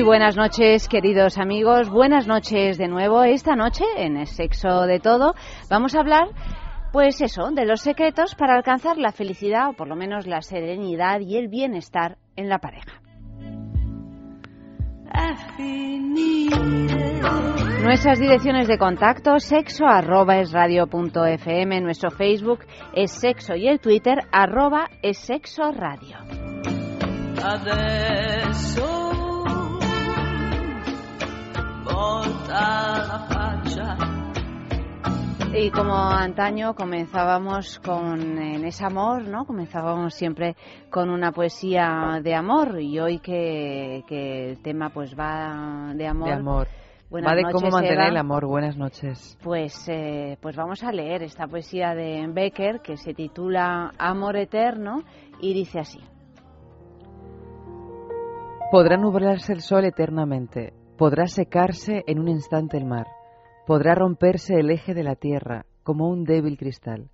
Muy buenas noches, queridos amigos. Buenas noches de nuevo. Esta noche, en el sexo de todo, vamos a hablar, pues eso, de los secretos para alcanzar la felicidad o por lo menos la serenidad y el bienestar en la pareja. Nuestras direcciones de contacto, sexo nuestro Facebook es sexo y el Twitter arroba es sexo radio. Y como antaño comenzábamos con en ese amor, ¿no? Comenzábamos siempre con una poesía de amor y hoy que, que el tema pues va de amor. De amor. Buenas va de noches, cómo mantener Eva. el amor. Buenas noches. Pues, eh, pues vamos a leer esta poesía de Becker que se titula Amor Eterno y dice así. Podrá nublarse el sol eternamente, podrá secarse en un instante el mar, podrá romperse el eje de la tierra como un débil cristal.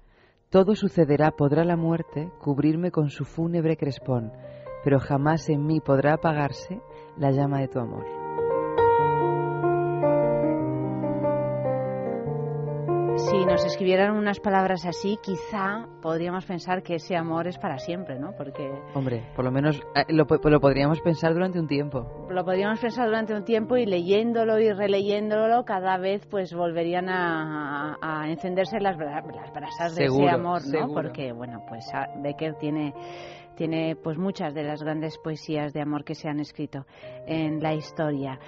Todo sucederá, podrá la muerte cubrirme con su fúnebre crespón, pero jamás en mí podrá apagarse la llama de tu amor. Si nos escribieran unas palabras así, quizá podríamos pensar que ese amor es para siempre, ¿no? Porque Hombre, por lo menos eh, lo, lo podríamos pensar durante un tiempo. lo podríamos pensar durante un tiempo y leyéndolo y releyéndolo cada vez pues volverían a, a encenderse las, las brasas de ese amor, ¿no? seguro. Porque bueno, pues a- Becker tiene tiene pues muchas de las grandes poesías de amor que se han escrito en la historia.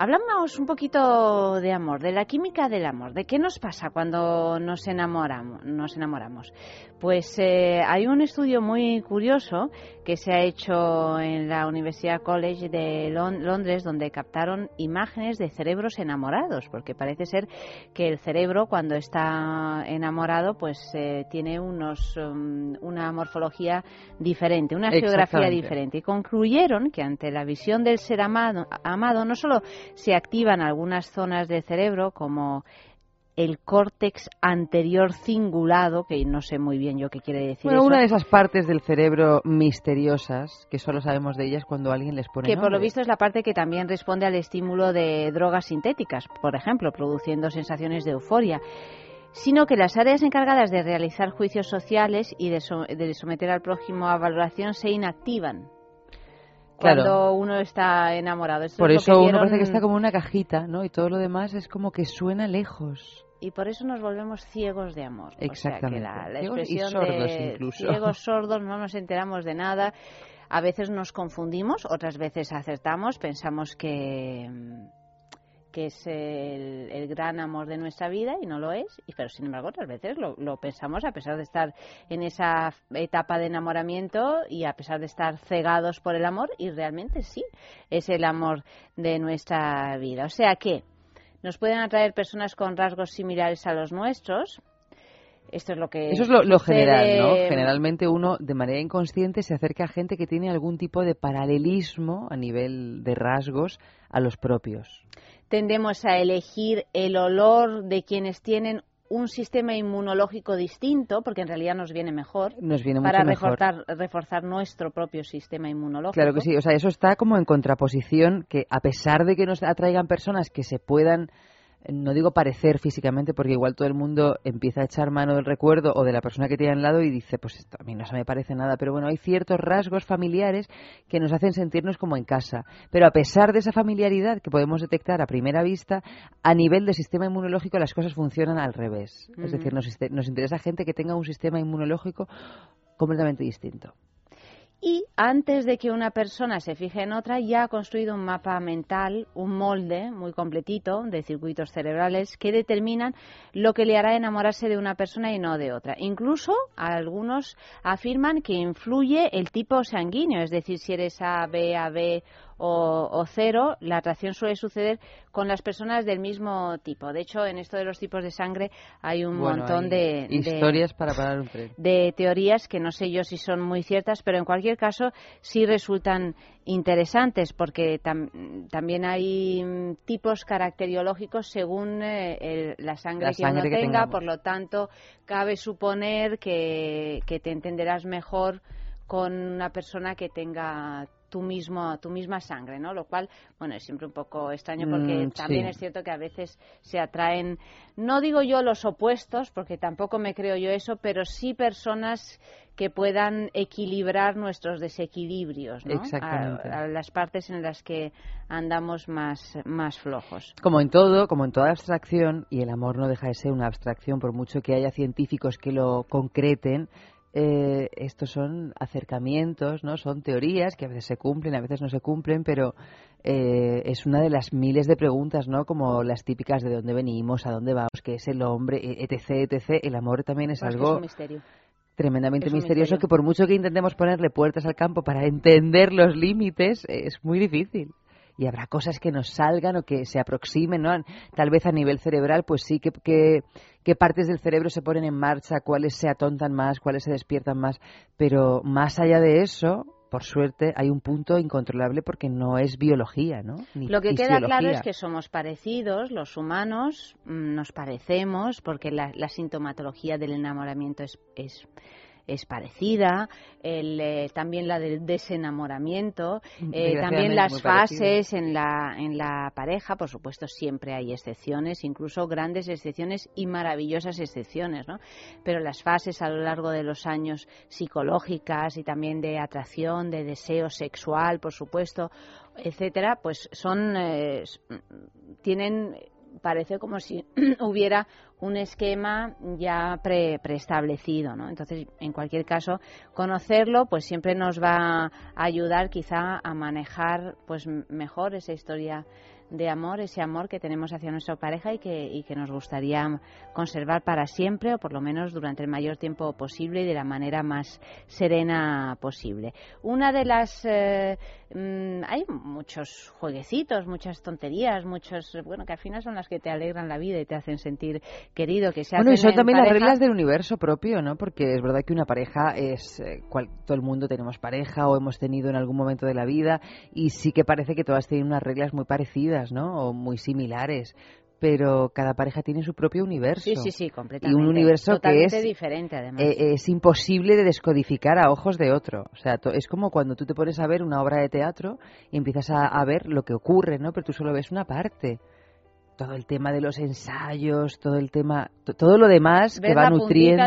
Hablamos un poquito de amor, de la química del amor, de qué nos pasa cuando nos enamoramos. Nos enamoramos. Pues eh, hay un estudio muy curioso que se ha hecho en la Universidad College de Lon- Londres, donde captaron imágenes de cerebros enamorados, porque parece ser que el cerebro cuando está enamorado, pues eh, tiene unos um, una morfología diferente, una geografía diferente. Y concluyeron que ante la visión del ser amado, amado no solo se activan algunas zonas del cerebro como el córtex anterior cingulado, que no sé muy bien yo qué quiere decir Bueno, eso, una de esas partes del cerebro misteriosas que solo sabemos de ellas cuando alguien les pone que por lo visto es la parte que también responde al estímulo de drogas sintéticas, por ejemplo, produciendo sensaciones de euforia sino que las áreas encargadas de realizar juicios sociales y de, so- de someter al prójimo a valoración se inactivan Claro. cuando uno está enamorado. Esto Por es eso uno vieron- parece que está como una cajita, ¿no? Y todo lo demás es como que suena lejos. Y por eso nos volvemos ciegos de amor. Exactamente. O sea, que la, la Ciegos y expresión sordos de incluso. ciegos, sordos, no nos enteramos de nada. A veces nos confundimos, otras veces acertamos, pensamos que, que es el, el gran amor de nuestra vida y no lo es, y, pero sin embargo otras veces lo, lo pensamos a pesar de estar en esa etapa de enamoramiento y a pesar de estar cegados por el amor y realmente sí es el amor de nuestra vida. O sea que nos pueden atraer personas con rasgos similares a los nuestros. Esto es lo que Eso es lo, lo general, ¿no? Generalmente uno, de manera inconsciente, se acerca a gente que tiene algún tipo de paralelismo a nivel de rasgos a los propios. tendemos a elegir el olor de quienes tienen un sistema inmunológico distinto, porque en realidad nos viene mejor, Nos viene para mejor. reforzar, reforzar nuestro propio sistema inmunológico. Claro que sí, o sea, eso está como en contraposición, que a pesar de que nos atraigan personas que se puedan no digo parecer físicamente, porque igual todo el mundo empieza a echar mano del recuerdo o de la persona que tiene al lado y dice, pues esto a mí no se me parece nada, pero bueno, hay ciertos rasgos familiares que nos hacen sentirnos como en casa. Pero a pesar de esa familiaridad que podemos detectar a primera vista, a nivel del sistema inmunológico las cosas funcionan al revés. Es decir, nos, nos interesa gente que tenga un sistema inmunológico completamente distinto y antes de que una persona se fije en otra ya ha construido un mapa mental, un molde muy completito de circuitos cerebrales que determinan lo que le hará enamorarse de una persona y no de otra. Incluso algunos afirman que influye el tipo sanguíneo, es decir, si eres AB, AB o, cero, la atracción suele suceder con las personas del mismo tipo. De hecho, en esto de los tipos de sangre hay un montón de, historias para parar un de teorías que no sé yo si son muy ciertas, pero en cualquier caso sí resultan interesantes porque también hay mm, tipos caracteriológicos según eh, la sangre que uno tenga, por lo tanto cabe suponer que, que te entenderás mejor con una persona que tenga tu mismo tu misma sangre no lo cual bueno es siempre un poco extraño porque mm, también es cierto que a veces se atraen no digo yo los opuestos porque tampoco me creo yo eso pero sí personas que puedan equilibrar nuestros desequilibrios ¿no? a, las partes en las que andamos más más flojos. Como en todo como en toda abstracción y el amor no deja de ser una abstracción por mucho que haya científicos que lo concreten eh, estos son acercamientos, ¿no? Son teorías que a veces se cumplen, a veces no se cumplen, pero eh, es una de las miles de preguntas, ¿no? Como las típicas de dónde venimos, a dónde vamos, qué es el hombre, e, etc, etc. El amor también es algo tremendamente misterioso que por mucho que intentemos ponerle puertas al campo para entender los límites, es muy difícil y habrá cosas que nos salgan o que se aproximen, ¿no? Tal vez a nivel cerebral, pues sí, que, que, partes del cerebro se ponen en marcha, cuáles se atontan más, cuáles se despiertan más, pero más allá de eso, por suerte, hay un punto incontrolable porque no es biología, ¿no? Lo que queda claro es que somos parecidos, los humanos mm, nos parecemos, porque la, la sintomatología del enamoramiento es, es es parecida, el, eh, también la del desenamoramiento, eh, también las fases en la, en la pareja, por supuesto siempre hay excepciones, incluso grandes excepciones y maravillosas excepciones, ¿no? Pero las fases a lo largo de los años psicológicas y también de atracción, de deseo sexual, por supuesto, etcétera, pues son, eh, tienen parece como si hubiera un esquema ya preestablecido, ¿no? Entonces, en cualquier caso, conocerlo, pues siempre nos va a ayudar quizá a manejar, pues mejor esa historia de amor, ese amor que tenemos hacia nuestra pareja y que, y que nos gustaría conservar para siempre o por lo menos durante el mayor tiempo posible y de la manera más serena posible. Una de las... Eh, mm, hay muchos jueguecitos, muchas tonterías, muchos... Bueno, que al final son las que te alegran la vida y te hacen sentir querido, que se Bueno, y son también las reglas del universo propio, ¿no? Porque es verdad que una pareja es... Eh, cual, todo el mundo tenemos pareja o hemos tenido en algún momento de la vida y sí que parece que todas tienen unas reglas muy parecidas ¿no? O muy similares. Pero cada pareja tiene su propio universo. Sí, sí, sí, completamente. Y un universo que es diferente, además. Eh, es imposible de descodificar a ojos de otro. O sea, es como cuando tú te pones a ver una obra de teatro y empiezas a, a ver lo que ocurre, ¿no? Pero tú solo ves una parte todo el tema de los ensayos, todo el tema, todo lo demás que va nutriendo.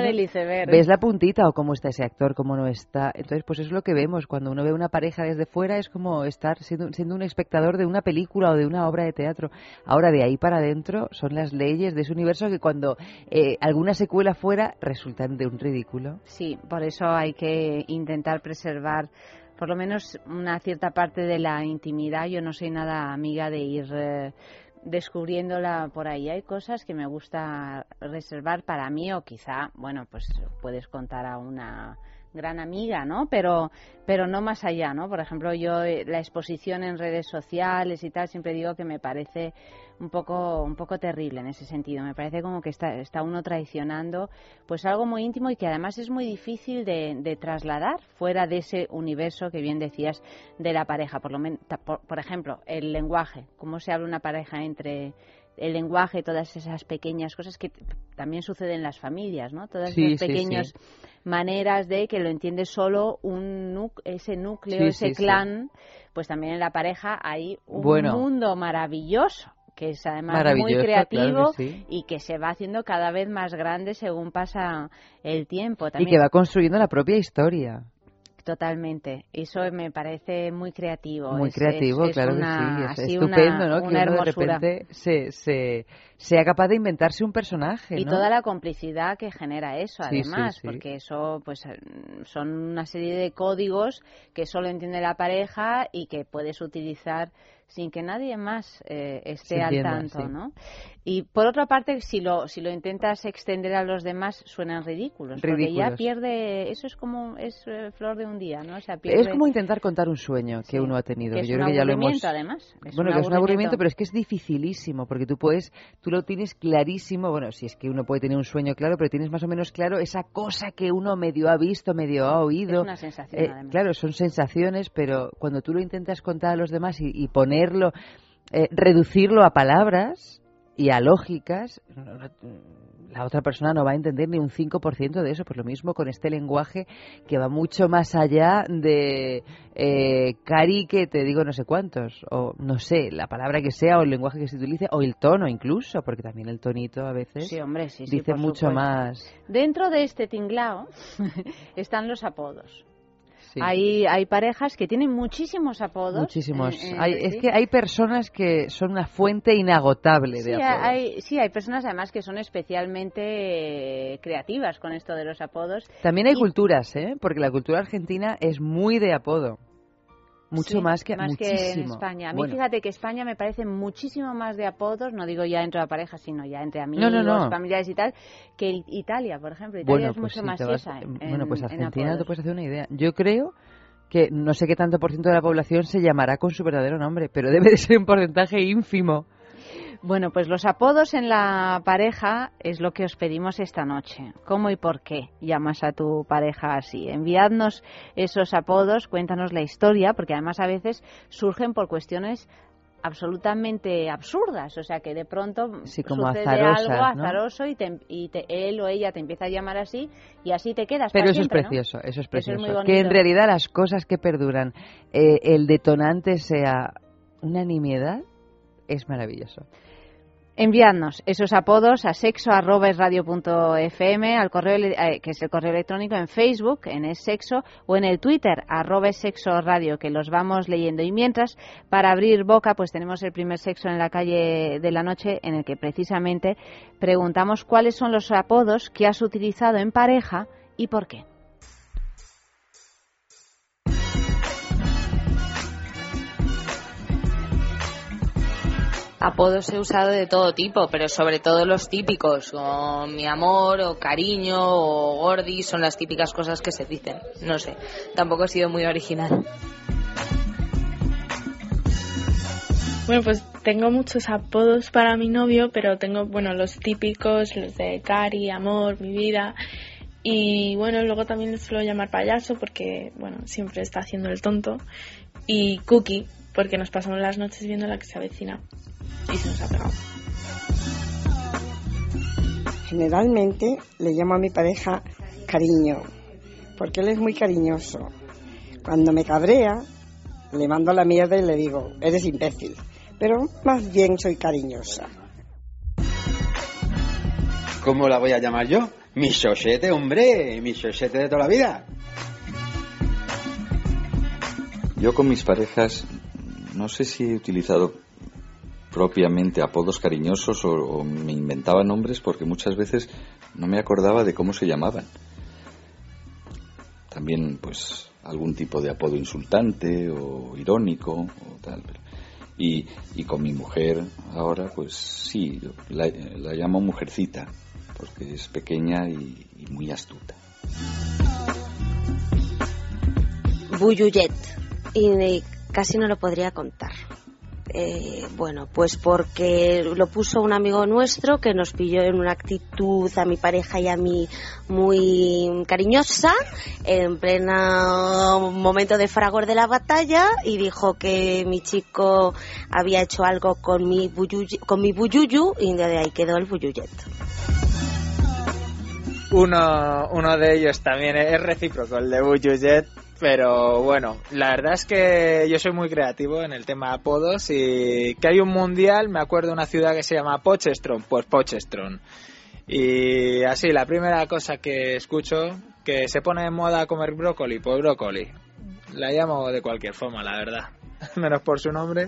Ves la puntita o cómo está ese actor, cómo no está. Entonces, pues eso es lo que vemos. Cuando uno ve una pareja desde fuera es como estar siendo, siendo un espectador de una película o de una obra de teatro. Ahora, de ahí para adentro son las leyes de ese universo que cuando eh, alguna secuela fuera resultan de un ridículo. Sí, por eso hay que intentar preservar por lo menos una cierta parte de la intimidad. Yo no soy nada amiga de ir eh, descubriéndola por ahí. Hay cosas que me gusta reservar para mí o quizá, bueno, pues puedes contar a una gran amiga, ¿no? Pero, pero no más allá, ¿no? Por ejemplo, yo eh, la exposición en redes sociales y tal, siempre digo que me parece un poco, un poco terrible en ese sentido. Me parece como que está, está uno traicionando pues algo muy íntimo y que además es muy difícil de, de trasladar fuera de ese universo que bien decías de la pareja. Por, lo por, por ejemplo, el lenguaje, cómo se habla una pareja entre el lenguaje, todas esas pequeñas cosas que también suceden en las familias, ¿no? Todas esas pequeñas maneras de que lo entiende solo un ese núcleo, ese clan, pues también en la pareja hay un mundo maravilloso que es además muy creativo y que se va haciendo cada vez más grande según pasa el tiempo. Y que va construyendo la propia historia. Totalmente. Eso me parece muy creativo. Muy creativo, claro que sí. Es estupendo, ¿no? que uno de repente se, se, sea capaz de inventarse un personaje. Y toda la complicidad que genera eso, además, porque eso pues son una serie de códigos que solo entiende la pareja y que puedes utilizar sin que nadie más eh, esté al tanto, ¿no? Y por otra parte, si lo, si lo intentas extender a los demás, suenan ridículos, porque ya pierde, eso es como, es eh, flor de un día, ¿no? Es como intentar contar un sueño que uno ha tenido. Que es Yo un creo que ya lo hemos... además. bueno, que es un aburrimiento, pero es que es dificilísimo, porque tú puedes, tú lo tienes clarísimo, bueno, si es que uno puede tener un sueño claro, pero tienes más o menos claro esa cosa que uno medio ha visto, medio ha oído. Es una sensación, eh, Claro, son sensaciones, pero cuando tú lo intentas contar a los demás y, ponerlo, eh, reducirlo a palabras y a lógicas, la otra persona no va a entender ni un 5% de eso. Pues lo mismo con este lenguaje que va mucho más allá de eh, cari que te digo no sé cuántos, o no sé, la palabra que sea, o el lenguaje que se utilice, o el tono incluso, porque también el tonito a veces dice mucho más. Dentro de este tinglao están los apodos. Hay, hay parejas que tienen muchísimos apodos. Muchísimos. es que hay personas que son una fuente inagotable de apodos. Hay, sí, hay personas además que son especialmente creativas con esto de los apodos. También hay culturas, ¿eh? porque la cultura argentina es muy de apodo. Mucho más que más que en España. A mí fíjate que España me parece muchísimo más de apodos, no digo ya entre la pareja, sino ya entre amigos, familiares y tal, que Italia, por ejemplo. Italia es pues mucho más esa. bueno, pues Argentina te puedes hacer una idea. Yo creo que no sé qué tanto por ciento de la población se llamará con su verdadero nombre, pero debe de ser un porcentaje ínfimo. Bueno, pues los apodos en la pareja es lo que os pedimos esta noche. ¿Cómo y por qué llamas a tu pareja así? Enviadnos esos apodos, cuéntanos la historia, porque además a veces surgen por cuestiones absolutamente absurdas, o sea que de pronto sucede algo azaroso y, él o ella te empieza a llamar así y así te quedas. Pero eso es precioso, eso es precioso. que en realidad las cosas que perduran, eh, el detonante sea una nimiedad, es maravilloso. Enviadnos esos apodos a sexo.radio.fm, al correo, eh, que es el correo electrónico, en Facebook, en es sexo, o en el Twitter, arroba sexo radio, que los vamos leyendo. Y mientras, para abrir boca, pues tenemos el primer sexo en la calle de la noche, en el que precisamente preguntamos cuáles son los apodos que has utilizado en pareja y por qué. Apodos he usado de todo tipo, pero sobre todo los típicos, o mi amor, o cariño, o gordi, son las típicas cosas que se dicen. No sé, tampoco he sido muy original. Bueno, pues tengo muchos apodos para mi novio, pero tengo, bueno, los típicos, los de cari, amor, mi vida. Y bueno, luego también suelo llamar payaso porque, bueno, siempre está haciendo el tonto. Y cookie, porque nos pasamos las noches viendo la que se avecina y se nos ha pegado. Generalmente le llamo a mi pareja cariño, porque él es muy cariñoso. Cuando me cabrea, le mando la mierda y le digo, eres imbécil. Pero más bien soy cariñosa. ¿Cómo la voy a llamar yo? Mi chochete, hombre, mi chochete de toda la vida. Yo con mis parejas no sé si he utilizado propiamente apodos cariñosos o, me inventaba nombres porque muchas veces no me acordaba de cómo se llamaban. También, pues, algún tipo de apodo insultante o irónico o tal. Y, y con mi mujer ahora, pues sí, la, la llamo mujercita porque es pequeña y, muy astuta. Buyuyet. Y casi no lo podría contar. Eh, bueno, pues porque lo puso un amigo nuestro que nos pilló en una actitud a mi pareja y a mí muy cariñosa, en pleno momento de fragor de la batalla, y dijo que mi chico había hecho algo con mi, buyuyu, con mi buyuyu, y de ahí quedó el buyuyet. Uno, uno de ellos también es recíproco, el de buyuyet Pero bueno, la verdad es que yo soy muy creativo en el tema de apodos y que hay un mundial, me acuerdo de una ciudad que se llama Pochestron, pues Pochestron. Y así, la primera cosa que escucho, que se pone de moda comer brócoli, pues brócoli. La llamo de cualquier forma, la verdad. Menos por su nombre.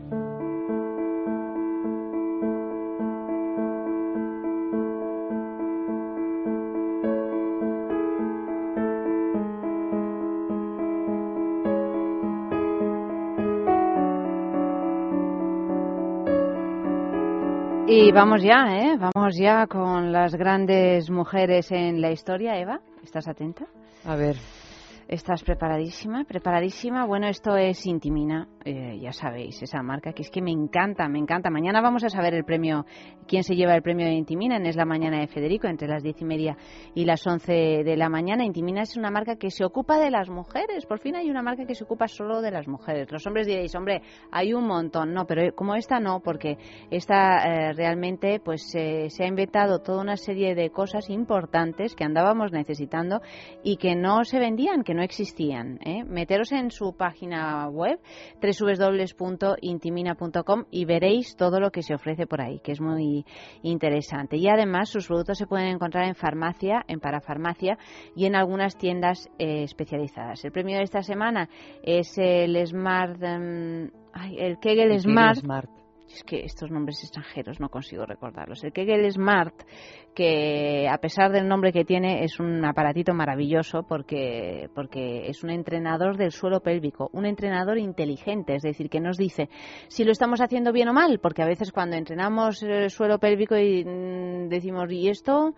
Y vamos ya, ¿eh? Vamos ya con las grandes mujeres en la historia. Eva, ¿estás atenta? A ver. ¿Estás preparadísima? ¿Preparadísima? Bueno, esto es Intimina, eh, ya sabéis, esa marca que es que me encanta, me encanta. Mañana vamos a saber el premio, quién se lleva el premio de Intimina, Es la Mañana de Federico, entre las diez y media y las once de la mañana. Intimina es una marca que se ocupa de las mujeres, por fin hay una marca que se ocupa solo de las mujeres. Los hombres diréis, hombre, hay un montón, no, pero como esta no, porque esta eh, realmente pues se ha inventado toda una serie de cosas importantes que andábamos necesitando y que no se vendían, que no existían. ¿eh? Meteros en su página web www.intimina.com y veréis todo lo que se ofrece por ahí, que es muy interesante. Y además sus productos se pueden encontrar en farmacia, en parafarmacia y en algunas tiendas eh, especializadas. El premio de esta semana es el Smart, em, el Kegel Smart. Smart. Es que estos nombres extranjeros no consigo recordarlos. El Kegel Smart que a pesar del nombre que tiene es un aparatito maravilloso porque, porque es un entrenador del suelo pélvico, un entrenador inteligente, es decir, que nos dice si lo estamos haciendo bien o mal, porque a veces cuando entrenamos el suelo pélvico y mm, decimos, ¿y esto?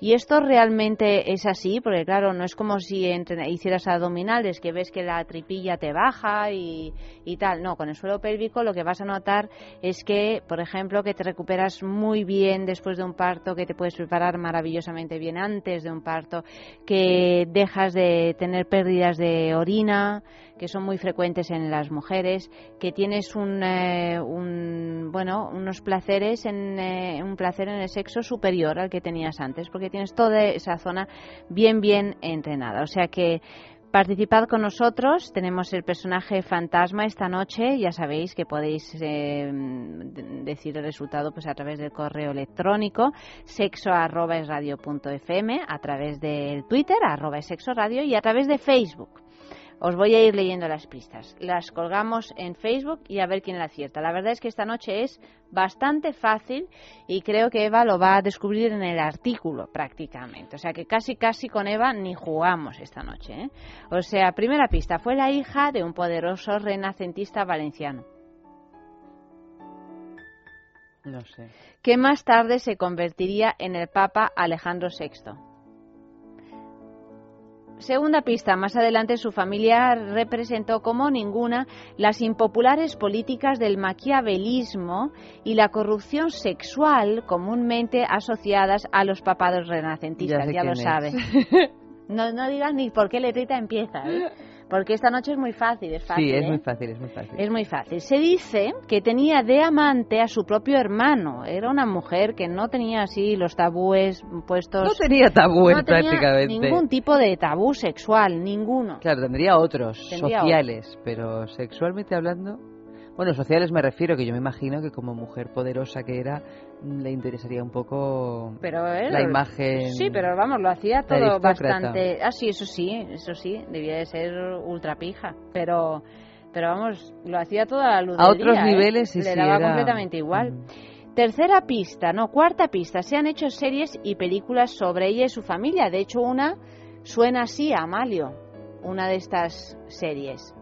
¿Y esto realmente es así? Porque claro, no es como si hicieras abdominales, que ves que la tripilla te baja y, y, tal. No, con el suelo pélvico lo que vas a notar es que, por ejemplo, que te recuperas muy bien después de un parto, que te puedes preparar maravillosamente bien antes de un parto, que dejas de tener pérdidas de orina, que son muy frecuentes en las mujeres, que tienes un, eh, un bueno, unos placeres en eh, un placer en el sexo superior al que tenías antes, porque tienes toda esa zona bien bien entrenada. O sea que Participad con nosotros, tenemos el personaje fantasma esta noche, ya sabéis que podéis eh, decir el resultado pues a través del correo electrónico sexo a través del Twitter arroba y a través de Facebook. Os voy a ir leyendo las pistas. Las colgamos en Facebook y a ver quién la acierta. La verdad es que esta noche es bastante fácil y creo que Eva lo va a descubrir en el artículo prácticamente. O sea que casi casi con Eva ni jugamos esta noche. ¿eh? O sea, primera pista, fue la hija de un poderoso renacentista valenciano. No sé. Que más tarde se convertiría en el Papa Alejandro VI. Segunda pista, más adelante su familia representó como ninguna las impopulares políticas del maquiavelismo y la corrupción sexual comúnmente asociadas a los papados renacentistas, ya, lo sabes. No, no digas ni por qué letrita empieza, ¿eh? Porque esta noche es muy fácil, es fácil. Sí, es ¿eh? muy fácil, es muy fácil. Es muy fácil. Se dice que tenía de amante a su propio hermano. Era una mujer que no tenía así los tabúes puestos. No tenía tabúes no tenía prácticamente. Ningún tipo de tabú sexual, ninguno. Claro, tendría otros, Tendría sociales, pero sexualmente hablando... Bueno, sociales me refiero, que yo me imagino que como mujer poderosa que era, le interesaría un poco Pero él- la imagen... Sí, pero vamos, lo hacía todo bastante. Ah, sí, eso sí, eso sí, debía de ser ultra pija. Pero, pero vamos, lo hacía todo a la luz A del otros día, ¿eh? niveles, sí, Le sí, daba era- completamente igual. Tercera pista, no, cuarta pista. Se han hecho series y películas sobre ella y su familia. De hecho, una suena así a Amalio, una de estas series.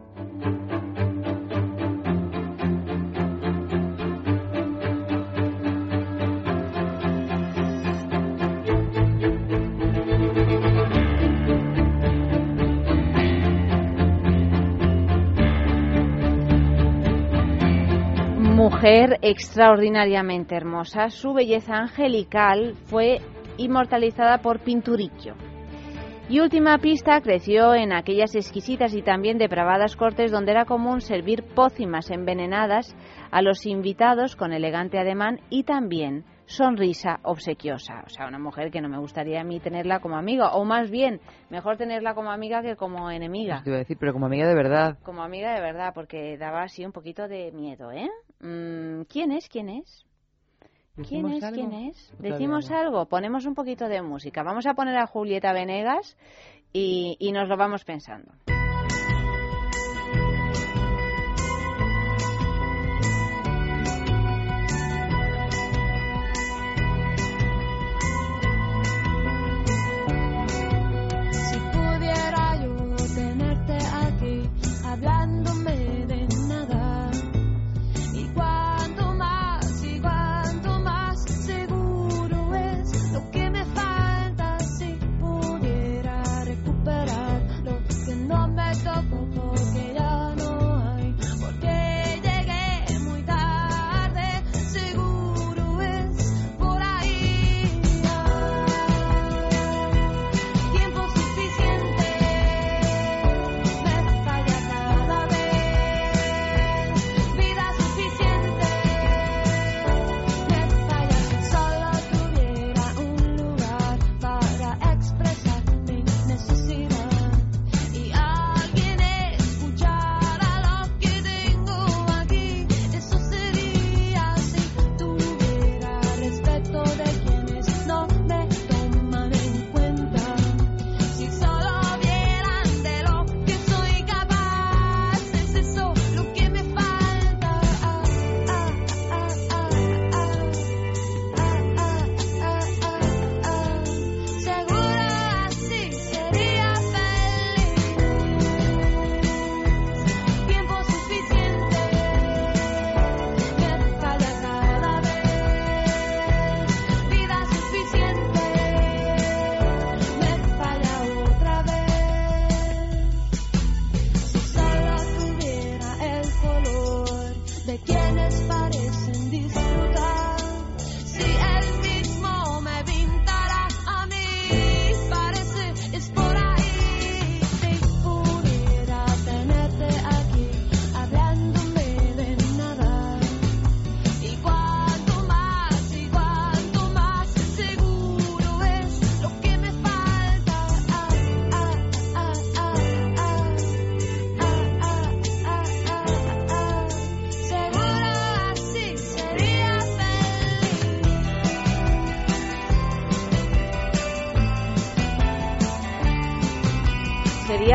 Mujer extraordinariamente hermosa, su belleza angelical fue inmortalizada por Pinturicchio. Y última pista, creció en aquellas exquisitas y también depravadas cortes donde era común servir pócimas envenenadas a los invitados con elegante ademán y también sonrisa obsequiosa. O sea, una mujer que no me gustaría a mí tenerla como amiga, o más bien, mejor tenerla como amiga que como enemiga. Eso te iba a decir, pero como amiga de verdad. Como amiga de verdad, porque daba así un poquito de miedo, ¿eh? Mm, ¿Quién es? ¿Quién es? ¿Quién ¿Decimos es? algo? ¿Quién es? ¿O todavía ¿Decimos no? algo? Ponemos un poquito de música. Vamos a poner a Julieta Venegas y, y nos lo vamos pensando.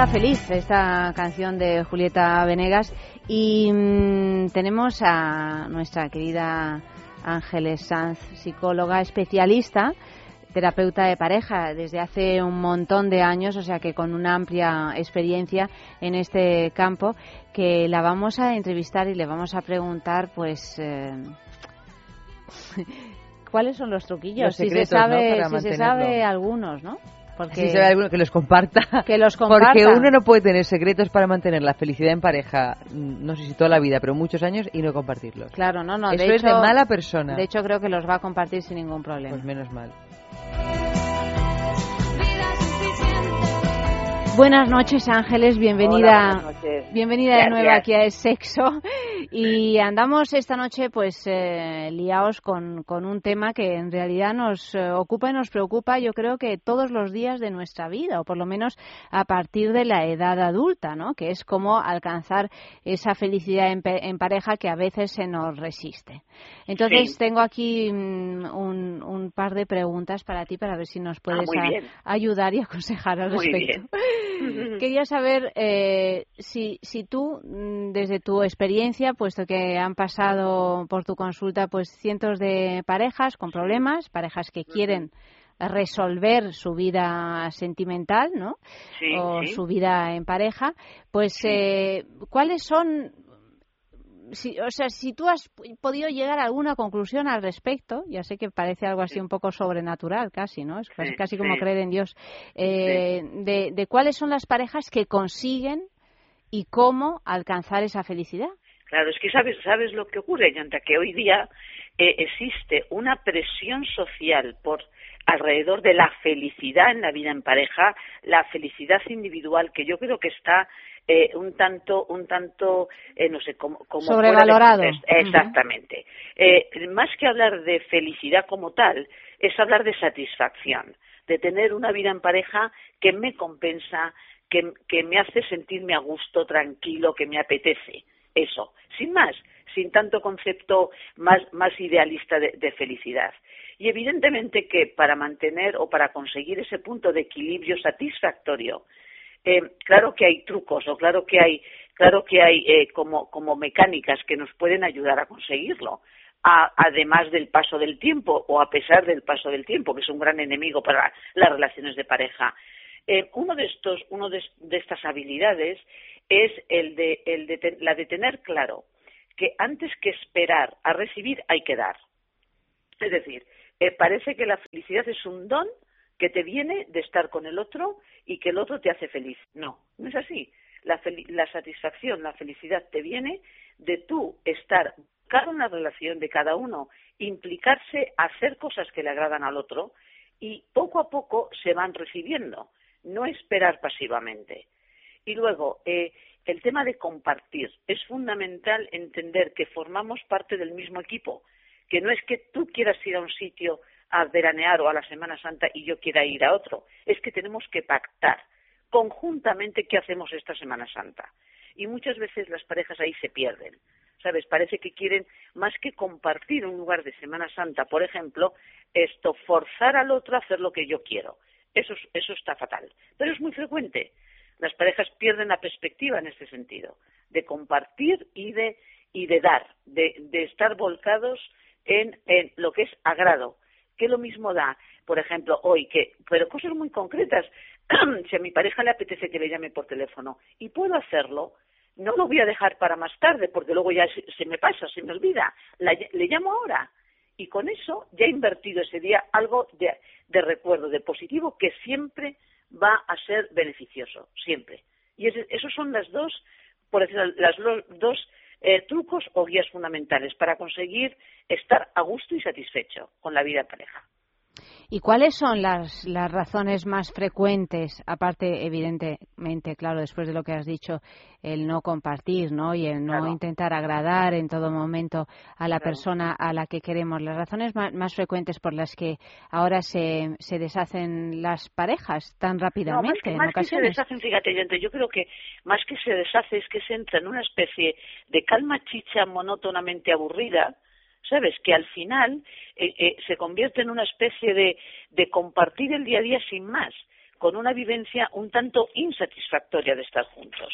Feliz esta canción de Julieta Venegas y mm, tenemos a nuestra querida Ángeles Sanz, psicóloga especialista, terapeuta de pareja desde hace un montón de años, o sea que con una amplia experiencia en este campo, que la vamos a entrevistar y le vamos a preguntar, pues. eh, ¿Cuáles son los truquillos? Los si se sabe, si se sabe algunos, ¿no? Si se ve alguno que los comparta. Que los comparta. Porque uno no puede tener secretos para mantener la felicidad en pareja, mm, no sé si toda la vida, pero muchos años y no compartirlos. Claro, no, no. Eso de es de mala persona. De hecho, creo que los va a compartir sin ningún problema. Pues menos mal. Buenas noches, Ángeles. Bienvenida, Hola, buenas noches. Bienvenida de nuevo aquí a Es Sexo. Y andamos esta noche, pues, eh, liados con, con un tema que en realidad nos eh, ocupa y nos preocupa, yo creo que todos los días de nuestra vida, o por lo menos a partir de la edad adulta, ¿no? Que es cómo alcanzar esa felicidad en, en pareja que a veces se nos resiste. Entonces, Sí. tengo aquí mm, un, un par de preguntas para ti para ver si nos puedes muy a- bien. ayudar y aconsejar al Muy respecto. bien. Quería saber eh, si, si tú, mm, desde tu experiencia, puesto que han pasado por tu consulta pues cientos de parejas con problemas, parejas que quieren resolver su vida sentimental, ¿no? Sí, o sí. su vida en pareja, pues eh, ¿cuáles son si, o sea, si tú has podido llegar a alguna conclusión al respecto, ya sé que parece algo así un poco sobrenatural casi, ¿no? Es casi, Sí, casi como sí. creer en Dios. Eh, de, de cuáles son las parejas que consiguen y cómo alcanzar esa felicidad. Claro, es que sabes, sabes lo que ocurre, Yanta, que hoy día eh, existe una presión social por alrededor de la felicidad en la vida en pareja, la felicidad individual, que yo creo que está eh, un tanto, un tanto, eh, no sé, como, como Sobrevalorado. Exactamente. Eh, más que hablar de felicidad como tal, es hablar de satisfacción, de tener una vida en pareja que me compensa, que, me hace sentirme a gusto, tranquilo, que me apetece. Eso, sin más, sin tanto concepto más, más idealista de, de felicidad. Y evidentemente que para mantener o para conseguir ese punto de equilibrio satisfactorio, eh, claro que hay trucos o claro que hay, claro que hay eh, como, como mecánicas que nos pueden ayudar a conseguirlo. A- además del paso del tiempo o a pesar del paso del tiempo, que es un gran enemigo para las relaciones de pareja. Eh, uno de estos, uno de, estas habilidades es el de, el de te- la de tener claro que antes que esperar a recibir hay que dar. Es decir, eh, parece que la felicidad es un don que te viene de estar con el otro y que el otro te hace feliz. No, no es así. La, la satisfacción, la felicidad te viene de tú estar cada una relación de cada uno, implicarse hacer cosas que le agradan al otro y poco a poco se van recibiendo, no esperar pasivamente. Y luego, eh, el tema de compartir. Es fundamental entender que formamos parte del mismo equipo, que no es que tú quieras ir a un sitio a veranear o a la Semana Santa y yo quiera ir a otro, es que tenemos que pactar conjuntamente qué hacemos esta Semana Santa. Y muchas veces las parejas ahí se pierden. ¿Sabes? Parece que quieren, más que compartir un lugar de Semana Santa, por ejemplo, esto, forzar al otro a hacer lo que yo quiero. Eso, es- eso está fatal. Pero es muy frecuente. Las parejas pierden la perspectiva en este sentido, de compartir y de, y de dar, de, de estar volcados en, en lo que es agrado. Que lo mismo da, por ejemplo, hoy, que, pero cosas muy concretas. si a mi pareja le apetece que le llame por teléfono y puedo hacerlo, no lo voy a dejar para más tarde, porque luego ya se, me pasa, se me olvida. La le llamo ahora. Y con eso ya he invertido ese día algo de, recuerdo, de positivo, que siempre va a ser beneficioso, siempre. Y esos son las dos, por decirlo, las dos eh, trucos o guías fundamentales para conseguir estar a gusto y satisfecho con la vida pareja. ¿Y cuáles son las, las razones más frecuentes, aparte, evidentemente, claro, después de lo que has dicho, el no compartir, ¿no? Y el no Claro. intentar agradar en todo momento a la persona a la que queremos. Las razones ma- más, frecuentes por las que ahora se, se deshacen las parejas tan No, más rápidamente que, en más que se ocasiones. deshacen, fíjate, yo creo que más que se deshace es que se entra en una especie de calma chicha monótonamente aburrida, ¿sabes? Que al final eh, eh, se convierte en una especie de, de compartir el día a día sin más, con una vivencia un tanto insatisfactoria de estar juntos.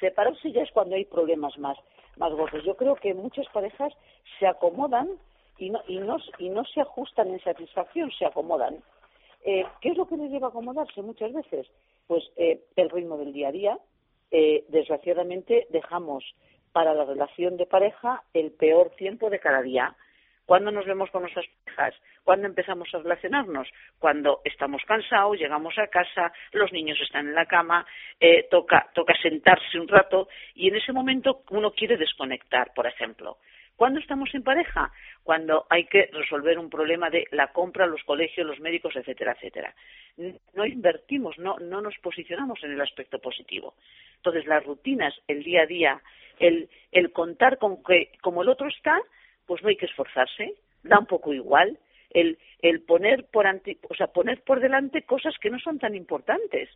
Separarse ya es cuando hay problemas más, más gordos. Yo creo que muchas parejas se acomodan y no, y no, y no se ajustan en satisfacción, se acomodan. Eh, ¿Qué es lo que les lleva a acomodarse muchas veces? Pues eh, el ritmo del día a día. Eh, desgraciadamente dejamos para la relación de pareja el peor tiempo de cada día. ¿Cuándo nos vemos con nuestras parejas? ¿Cuándo empezamos a relacionarnos? Cuando estamos cansados, llegamos a casa, los niños están en la cama, eh, toca, toca sentarse un rato y en ese momento uno quiere desconectar, por ejemplo. ¿Cuándo estamos en pareja? Cuando hay que resolver un problema de la compra, los colegios, los médicos, etcétera, etcétera. No invertimos, no, no nos posicionamos en el aspecto positivo. Entonces, las rutinas, el día a día, el, el contar con que como el otro está, pues no hay que esforzarse, da un poco igual. El, el poner por ante, o sea, poner por delante cosas que no son tan importantes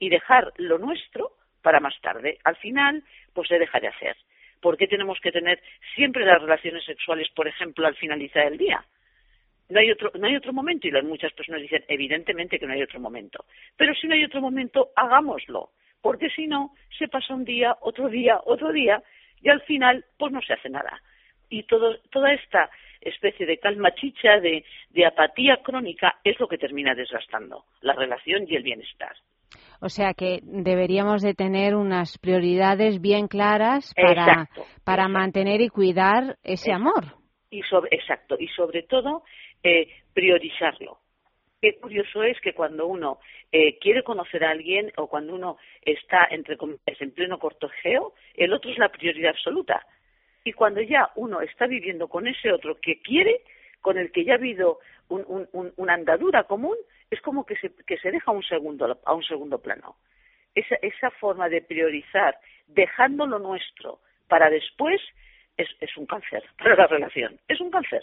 y dejar lo nuestro para más tarde. Al final, pues se deja de hacer. ¿Por qué tenemos que tener siempre las relaciones sexuales, por ejemplo, al finalizar el día? No hay otro, no hay otro momento y muchas personas dicen, evidentemente que no hay otro momento. Pero si no hay otro momento, hagámoslo. Porque si no, se pasa un día, otro día, otro día y al final, pues no se hace nada. Y todo, toda esta especie de calma chicha, de, de apatía crónica, es lo que termina desgastando la relación y el bienestar. O sea que deberíamos de tener unas prioridades bien claras para, Exacto, para mantener y cuidar ese amor. Y sobre, exacto, y sobre todo eh, priorizarlo. Qué curioso es que cuando uno eh, quiere conocer a alguien o cuando uno está entre comillas en pleno cortejeo, el otro es la prioridad absoluta. Y cuando ya uno está viviendo con ese otro que quiere, con el que ya ha habido un- un- un- una andadura común, es como que se, que se deja un segundo, a un segundo plano. Esa, esa forma de priorizar, dejando lo nuestro para después, es, es un cáncer para la relación. Es un cáncer.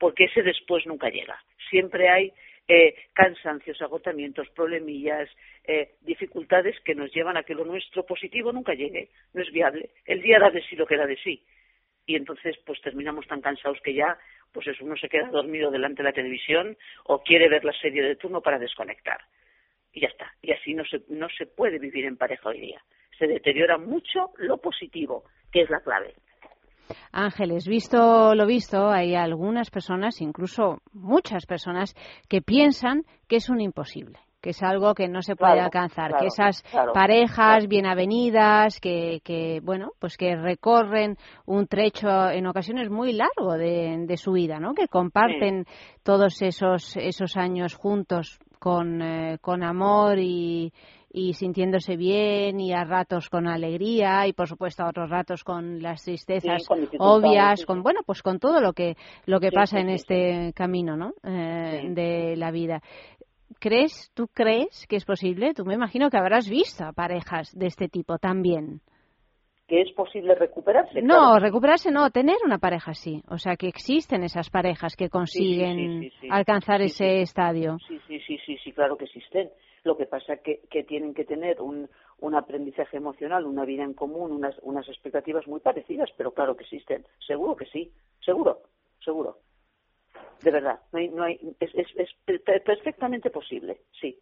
Porque ese después nunca llega. Siempre hay eh, cansancios, agotamientos, problemillas, eh, dificultades que nos llevan a que lo nuestro positivo nunca llegue. No es viable. El día da de sí lo que da de sí. Y entonces, pues terminamos tan cansados que ya, pues eso, uno se queda dormido delante de la televisión o quiere ver la serie de turno para desconectar. Y ya está. Y así no se, no se puede vivir en pareja hoy día. Se deteriora mucho lo positivo, que es la clave. Ángeles, visto lo visto, hay algunas personas, incluso muchas personas, que piensan que es un imposible, que es algo que no se puede Claro, alcanzar, claro, que esas claro, parejas bien avenidas, que, que, bueno, pues que recorren un trecho en ocasiones muy largo de, de su vida, ¿no? Que comparten todos esos esos años juntos con, eh, con amor y, y sintiéndose bien y a ratos con alegría y por supuesto a otros ratos con las tristezas Sí, con dificultades, obvias, sí, con bueno pues con todo lo que lo que pasa en este camino, ¿no? Eh, de la vida. ¿Crees, tú crees que es posible? Tú me imagino que habrás visto a parejas de este tipo también. Que es posible recuperarse. No, claro. recuperarse no, tener una pareja así. O sea, que existen esas parejas que consiguen alcanzar ese estadio. Sí, sí, claro que existen. Lo que pasa que, que tienen que tener un, un aprendizaje emocional, una vida en común, unas, unas expectativas muy parecidas, pero claro que existen. Seguro que sí, seguro, seguro. De verdad, no hay, no hay, es, es, es per- perfectamente posible, sí,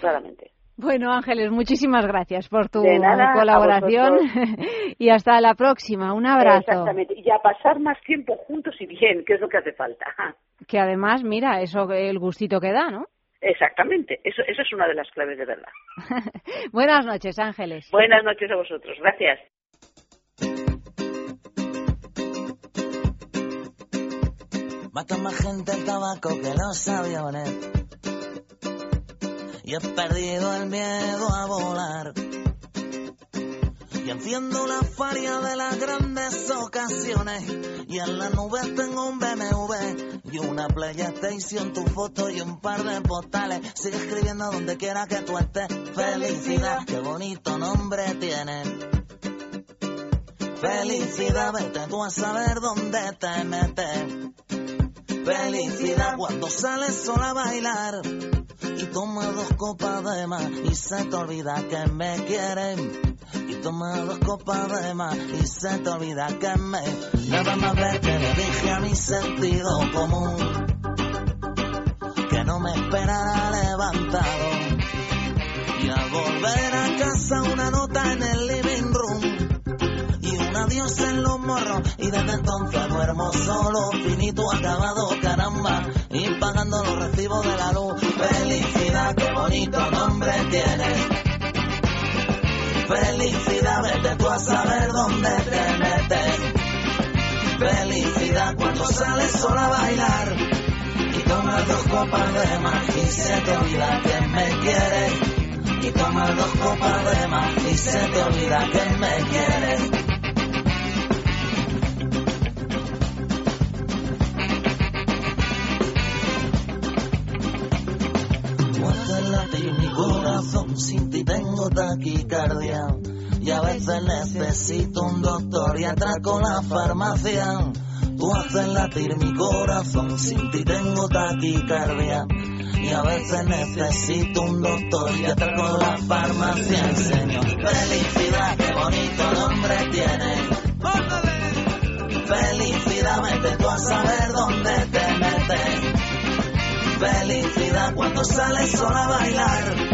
claramente. Bueno, Ángeles, muchísimas gracias por tu nada, colaboración y hasta la próxima. Un abrazo. Exactamente, y a pasar más tiempo juntos y bien, que es lo que hace falta. Que además, mira, eso el gustito que da, ¿no? Exactamente, eso, esa es una de las claves de verdad. Buenas noches, Ángeles. Buenas noches a vosotros, gracias. Mata más gente el tabaco que los aviones. Y he perdido el miedo a volar. Y enciendo la faria de las grandes ocasiones. Y en la nube tengo un BMW y una PlayStation, tu foto y un par de postales. Sigue escribiendo donde quiera que tú estés. Felicidad, qué bonito nombre tiene. Felicidad, vete tú a saber dónde te metes. Felicidad cuando sales sola a bailar y toma dos copas de más y se te olvida que me quieren. Y toma dos copas de más y se te olvida que me... Nada más verte le dije a mi sentido común que no me esperara levantado. Y al volver a casa una nota en el living room y un adiós en los morros y desde entonces duermo solo, finito, acabado, caramba, y pagando los recibos de la luz. Felicidad, qué bonito nombre tiene. Felicidad, vete tú a saber dónde te metes. Felicidad cuando sales sola a bailar y tomas dos copas de más y se te olvida que me quieres. Y tomas dos copas de más y se te olvida que me quieres. What's corazón, sin ti tengo taquicardia. Y a veces necesito un doctor y atraco la farmacia. Tú haces latir mi corazón, sin ti tengo taquicardia. Y a veces necesito un doctor y atraco la farmacia. Y señor, felicidad, qué bonito nombre tiene. Felicidad, vete tú a saber dónde te metes. Felicidad cuando sales sola a bailar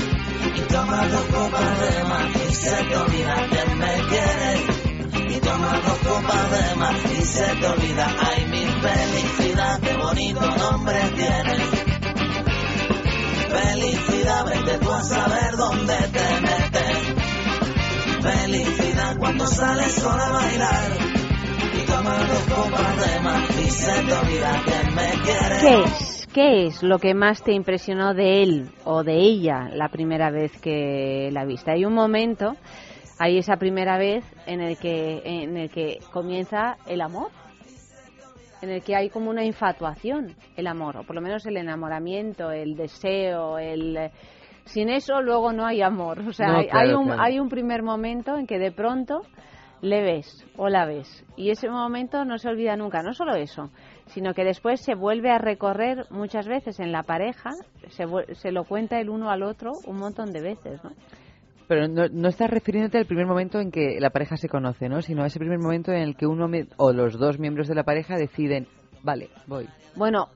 y tomas dos copas de más y se te olvida que me quieres. Y tomas dos copas de más y se te olvida, ay mi felicidad, qué bonito nombre tienes. Felicidad, vete tú a saber dónde te metes. Felicidad cuando sales sola a bailar y tomas dos copas de más y se te olvida que me quieres. ¿Qué es lo que más te impresionó de él o de ella la primera vez que la viste? Hay un momento, hay esa primera vez en el que, en el que comienza el amor, en el que hay como una infatuación, el amor, o por lo menos el enamoramiento, el deseo, el... Sin eso luego no hay amor. O sea, No, hay, claro, hay un, claro. hay un primer momento en que de pronto le ves o la ves. Y ese momento no se olvida nunca. No solo eso, sino que después se vuelve a recorrer muchas veces en la pareja, se, se lo cuenta el uno al otro un montón de veces, ¿no? Pero no, no estás refiriéndote al primer momento en que la pareja se conoce, ¿no? Sino a ese primer momento en el que uno o los dos miembros de la pareja deciden, vale, voy. Bueno,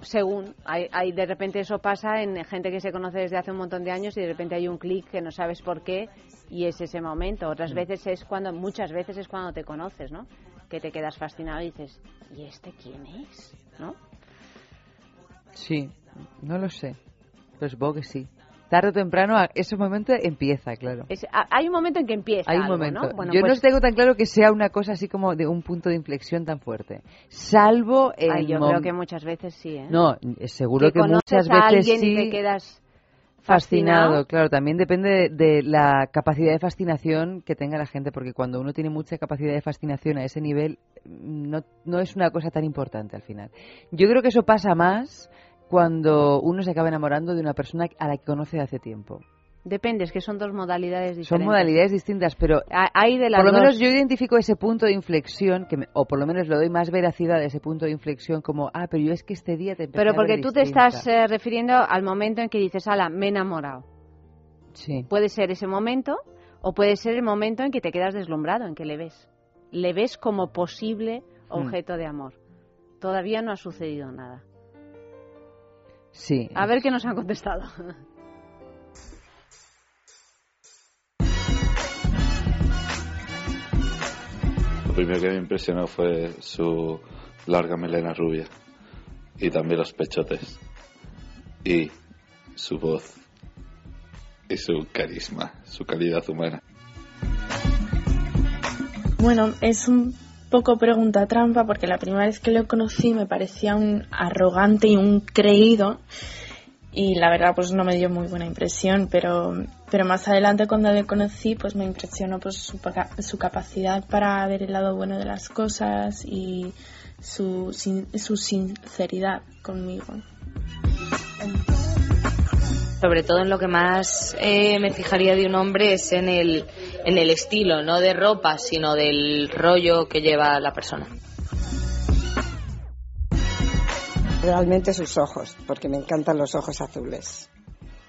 según, hay, hay de repente eso pasa en gente que se conoce desde hace un montón de años y de repente hay un clic que no sabes por qué y es ese momento. Otras Mm. veces es cuando, muchas veces es cuando te conoces, ¿no? Que te quedas fascinado y dices, ¿y este quién es? ¿No? Sí, no lo sé. Pero supongo que sí. Tarde o temprano, a- ese momento empieza, claro. Es- a- hay un momento en que empieza Hay un algo, momento. ¿no? Bueno, Yo pues- no tengo tan claro que sea una cosa así como de un punto de inflexión tan fuerte. Salvo el Ay, yo creo que muchas veces sí, ¿eh? No, seguro que, muchas a veces alguien sí. y te quedas fascinado, claro, también depende de, la capacidad de fascinación que tenga la gente, porque cuando uno tiene mucha capacidad de fascinación a ese nivel, mm, no, no es una cosa tan importante al final. Yo creo que eso pasa más cuando uno se acaba enamorando de una persona a la que conoce hace tiempo. Depende, es que son dos modalidades diferentes. Son modalidades distintas, pero Ha- Hay de las por lo menos yo identifico ese punto de inflexión, que me- o por lo menos le doy más veracidad a ese punto de inflexión como, ah, pero yo es que este día te empecé Pero a porque ver tú te distinta". estás eh, refiriendo al momento en que dices, ala, me he enamorado. Sí. Puede ser ese momento o puede ser el momento en que te quedas deslumbrado, en que le ves. Le ves como posible Hmm. objeto de amor. Todavía no ha sucedido nada. Sí. A ver qué nos han contestado. Lo primero que me impresionó fue su larga melena rubia y también los pechotes y su voz y su carisma, su calidad humana. Bueno, es un poco pregunta trampa porque la primera vez que lo conocí me parecía un arrogante y un creído y la verdad pues no me dio muy buena impresión, pero, pero más adelante cuando le conocí pues me impresionó pues su, su capacidad para ver el lado bueno de las cosas y su, sin- su sinceridad conmigo. Sobre todo en lo que más eh, me fijaría de un hombre es en el, en el estilo, no de ropa, sino del rollo que lleva la persona. Realmente sus ojos, porque me encantan los ojos azules.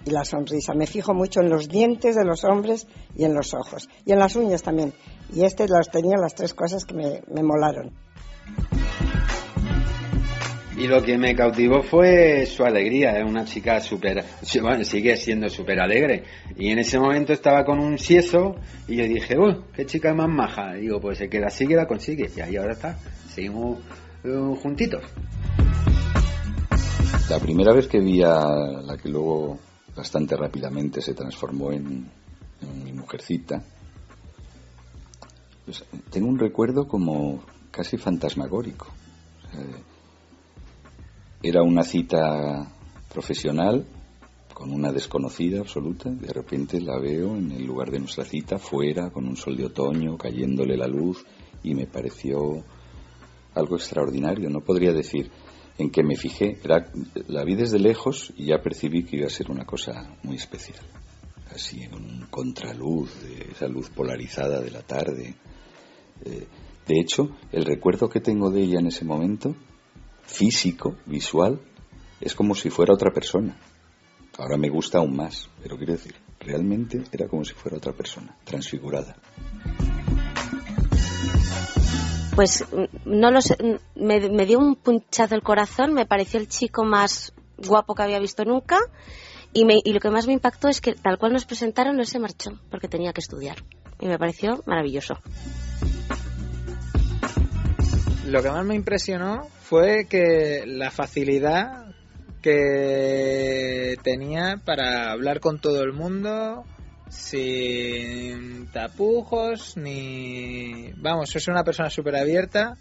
Y la sonrisa. Me fijo mucho en los dientes de los hombres y en los ojos. Y en las uñas también. Y este las tenía las tres cosas que me, me molaron. Y lo que me cautivó fue su alegría, es una chica súper, bueno, sigue siendo súper alegre. Y en ese momento estaba con un sieso y yo dije, uy, qué chica más maja. Digo, pues el que la sigue, la consigue. Y ahí ahora está, seguimos eh, juntitos. La primera vez que vi a la que luego bastante rápidamente se transformó en, en mi mujercita, tengo un recuerdo como casi fantasmagórico. Sea, era una cita profesional con una desconocida absoluta. De repente la veo en el lugar de nuestra cita, fuera, con un sol de otoño, cayéndole la luz, y me pareció algo extraordinario. No podría decir en que me fijé. Era, la vi desde lejos y ya percibí que iba a ser una cosa muy especial. Así, en un contraluz, de esa luz polarizada de la tarde. Eh, de hecho, el recuerdo que tengo de ella en ese momento, físico, visual, es como si fuera otra persona. Ahora me gusta aún más, pero quiero decir, realmente era como si fuera otra persona, transfigurada. Pues no lo sé, me, dio un punchazo el corazón, me pareció el chico más guapo que había visto nunca y, me- y lo que más me impactó es que tal cual nos presentaron él se marchó porque tenía que estudiar y me pareció maravilloso. Lo que más me impresionó fue que la facilidad que tenía para hablar con todo el mundo sin tapujos ni vamos es una persona súper abierta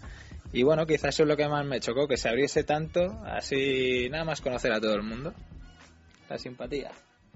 y bueno quizás eso es lo que más me chocó que se abriese tanto así nada más conocer a todo el mundo. La simpatía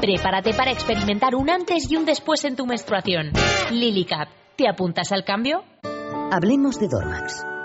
Prepárate para experimentar un antes y un después en tu menstruación. Lily Cap, ¿te apuntas al cambio? Hablemos de Dormax.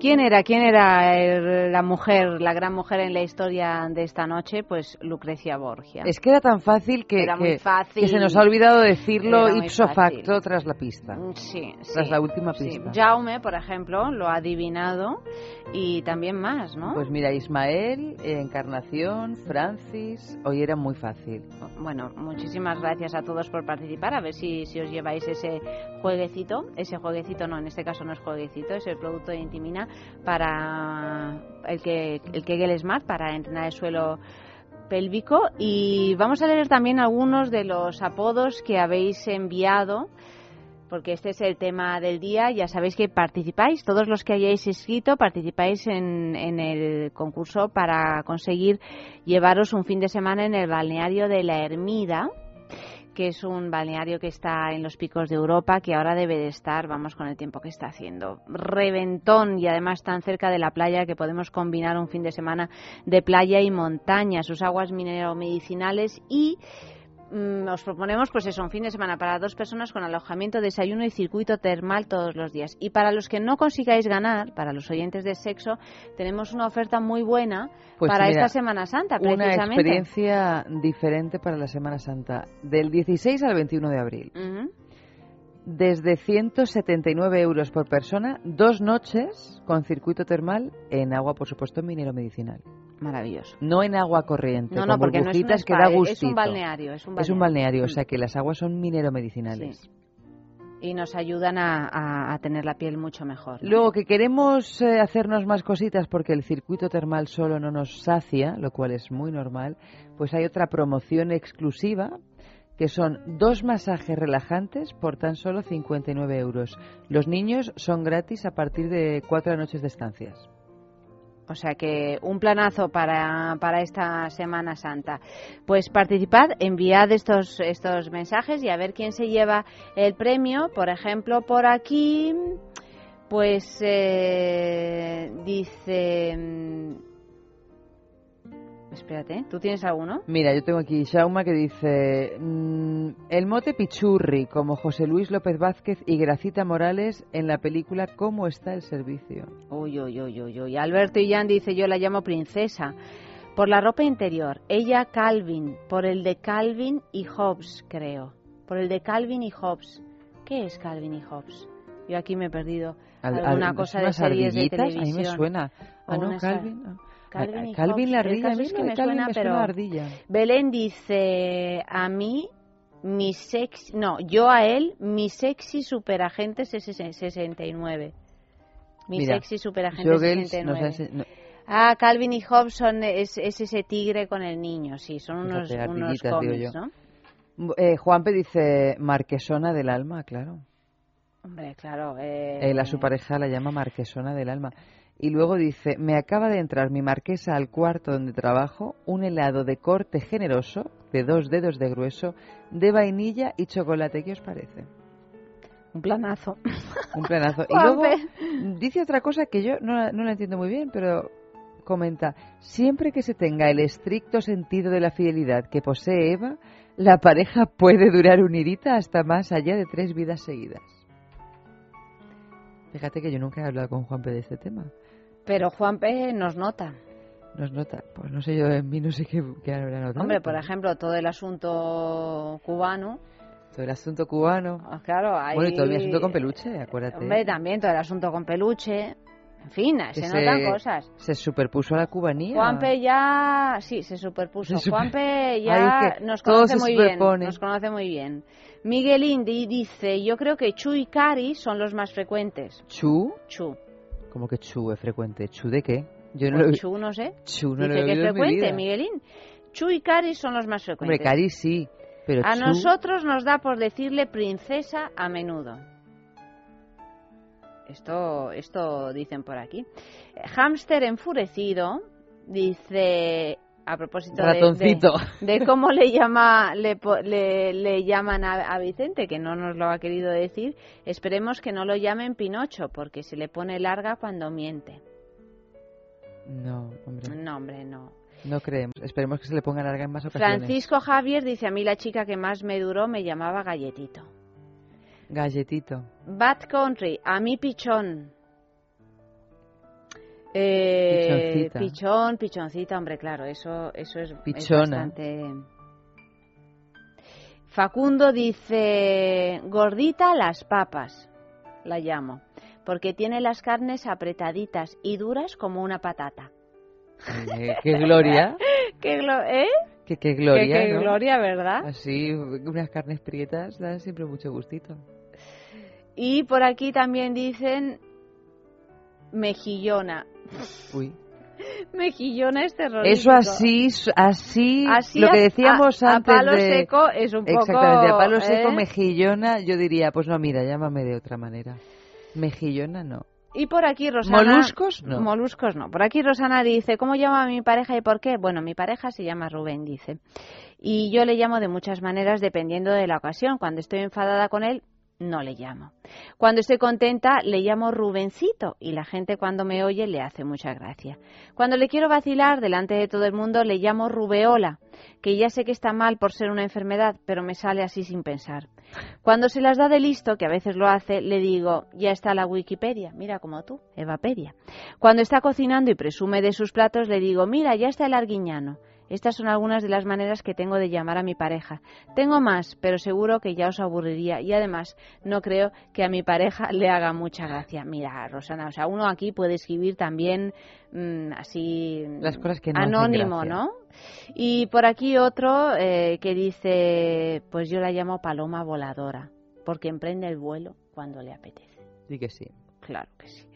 ¿Quién era? ¿Quién era el- la mujer, la gran mujer en la historia de esta noche? Pues Lucrecia Borgia. Es que era tan fácil que, Era muy que- fácil. que se nos ha olvidado decirlo ipso fácil. facto tras la pista. Sí, Tras sí, la última sí. pista. Jaume, por ejemplo, lo ha adivinado y también más, ¿no? Pues mira, Ismael, Encarnación, Francis, hoy era muy fácil. Bueno, muchísimas gracias a todos por participar. A ver si, si os lleváis ese jueguecito. Ese jueguecito, no, en este caso no es jueguecito, es el producto de Intimina para el que, el Kegel Smart, para entrenar el suelo pélvico. Y vamos a leer también algunos de los apodos que habéis enviado porque este es el tema del día. Ya sabéis que participáis, todos los que hayáis escrito, participáis en, en el concurso para conseguir llevaros un fin de semana en el balneario de la Ermida que es un balneario que está en los picos de Europa, que ahora debe de estar, vamos con el tiempo que está haciendo, reventón y además tan cerca de la playa que podemos combinar un fin de semana de playa y montaña, sus aguas mineromedicinales y mm, os proponemos pues eso, un fin de semana para dos personas con alojamiento, desayuno y circuito termal todos los días. Y para los que no consigáis ganar, para los oyentes de sexo, tenemos una oferta muy buena Pues para mira, esta Semana Santa, Una precisamente. experiencia diferente para la Semana Santa, del 16 al 21 de abril. Desde 179 euros por persona, dos noches con circuito termal en agua, por supuesto, minero medicinal. Maravilloso. No en agua corriente, No, con no, porque no es un burbujitas que spa, da es un gustito. balneario, es un Es un balneario. balneario, o Mm. sea que las aguas son minero medicinales. y nos ayudan a, a- a tener la piel mucho mejor. ¿no? Luego que queremos eh, hacernos más cositas porque el circuito termal solo no nos sacia, lo cual es muy normal, pues hay otra promoción exclusiva que son dos masajes relajantes por tan solo 59 euros. Los niños son gratis a partir de cuatro noches de estancias. O sea que un planazo para, para esta Semana Santa. Pues participad, enviad estos, estos mensajes y a ver quién se lleva el premio. Por ejemplo, por aquí, pues eh, dice... Espérate, ¿tú tienes alguno? Mira, yo tengo aquí Shauma que dice mm, el mote Pichurri como José Luis López Vázquez y Gracita Morales en la película ¿Cómo está el servicio? Uy, uy, uy, uy, uy. Alberto Illán dice, yo la llamo princesa. Por la ropa interior. Ella Calvin, por el de Calvin y Hobbes, creo. Por el de Calvin y Hobbes. ¿Qué es Calvin y Hobbes? Yo aquí me he perdido Al- alguna al- cosa de series de televisión. A mí me suena. Ah, no, Calvin. ah. Calvin, Calvin la Hobbes. El ardilla. Es que me Calvin suena, me pero suena a ardilla. Belén dice a mí mi sexy, no, yo a él mi sexy superagente 69. Mi Mira, sexy superagente Jogels 69. nos ha ense- no, Ah, Calvin y Hobbes son, es, es ese tigre con el niño, sí, son unos, Fíjate, unos cómics. ¿no? Eh, Juanpe dice Marquesona del alma, claro. Hombre, claro. Eh, Él a su pareja la llama Marquesona del alma. Y luego dice, me acaba de entrar mi marquesa al cuarto donde trabajo, un helado de corte generoso, de dos dedos de grueso, de vainilla y chocolate. ¿Qué os parece? Un planazo. Un planazo. y luego dice otra cosa que yo no, la- no la entiendo muy bien, pero comenta, siempre que se tenga el estricto sentido de la fidelidad que posee Eva, la pareja puede durar unidita hasta más allá de tres vidas seguidas. Fíjate que yo nunca he hablado con Juanpe de este tema. Pero Juanpe nos nota. Nos nota, pues no sé yo en mí, no sé qué, qué habrá notado. Hombre, por ejemplo, todo el asunto cubano. Todo el asunto cubano. Ah, Claro, hay... Bueno, y todo mi asunto con peluche, acuérdate. Hombre, también todo el asunto con peluche. En fin, que se, notan cosas. Se superpuso a la cubanía. Juanpe ya, sí, se superpuso. Se super- Juanpe ya Ay, es que nos conoce se muy bien. Nos conoce muy bien. Miguel Indy dice, yo creo que Chu y Cari son los más frecuentes. ¿Chu? Chu. ¿Cómo que chu es frecuente? ¿Chu de qué? Yo no Pues lo Chu, no sé. Chu no lo dice he que es frecuente. Miguelín. Chu y Cari son los más frecuentes. Hombre, Cari sí, pero A Chu... nosotros nos da por decirle princesa a menudo. Esto, esto dicen por aquí. Hámster enfurecido dice a propósito de- Ratoncito. De, de cómo le llama le, le, le llaman a, a Vicente que no nos lo ha querido decir. Esperemos que no lo llamen Pinocho porque se le pone larga cuando miente. No, hombre, No, hombre, no. no creemos. Esperemos que se le ponga larga en más ocasiones. Francisco Javier dice a mí la chica que más me duró me llamaba Galletito. Galletito. Bad Country, a mí pichón. Eh, Pichoncita. Pichón, pichoncita, hombre, claro, eso, eso es, es Pichona. bastante. Facundo dice, gordita las papas, la llamo, porque tiene las carnes apretaditas y duras como una patata. Eh, qué gloria. ¿Qué, glo- ¿eh? Qué, qué gloria, Qué- qué ¿no? gloria, ¿verdad? Así, unas carnes prietas dan siempre mucho gustito. Y por aquí también dicen mejillona. Uy. Mejillona es terrorífico. Eso así, así, Así lo a- que decíamos a- a antes palo de... seco es un poco, Exactamente, a palo seco, ¿eh? mejillona, yo diría, pues no, mira, llámame de otra manera. Mejillona no. Y por aquí Rosana... ¿Moluscos? No. Moluscos no. Por aquí Rosana dice, ¿cómo llama a mi pareja y por qué? Bueno, mi pareja se llama Rubén, dice. Y yo le llamo de muchas maneras dependiendo de la ocasión. Cuando estoy enfadada con él, no le llamo. Cuando estoy contenta, le llamo Rubencito y la gente cuando me oye le hace mucha gracia. Cuando le quiero vacilar delante de todo el mundo, le llamo Rubeola, que ya sé que está mal por ser una enfermedad, pero me sale así sin pensar. Cuando se las da de listo, que a veces lo hace, le digo, ya está la Wikipedia, mira como tú, Evapedia. Cuando está cocinando y presume de sus platos, le digo, mira, ya está el arguiñano. Estas son algunas de las maneras que tengo de llamar a mi pareja. Tengo más, pero seguro que ya os aburriría y además no creo que a mi pareja le haga mucha gracia. Mira, Rosana, o sea, uno aquí puede escribir también mm, así Las cosas que no anónimo. ¿no? Y por aquí otro eh, que dice, pues yo la llamo paloma voladora, porque emprende el vuelo cuando le apetece. Sí que sí. Claro que sí.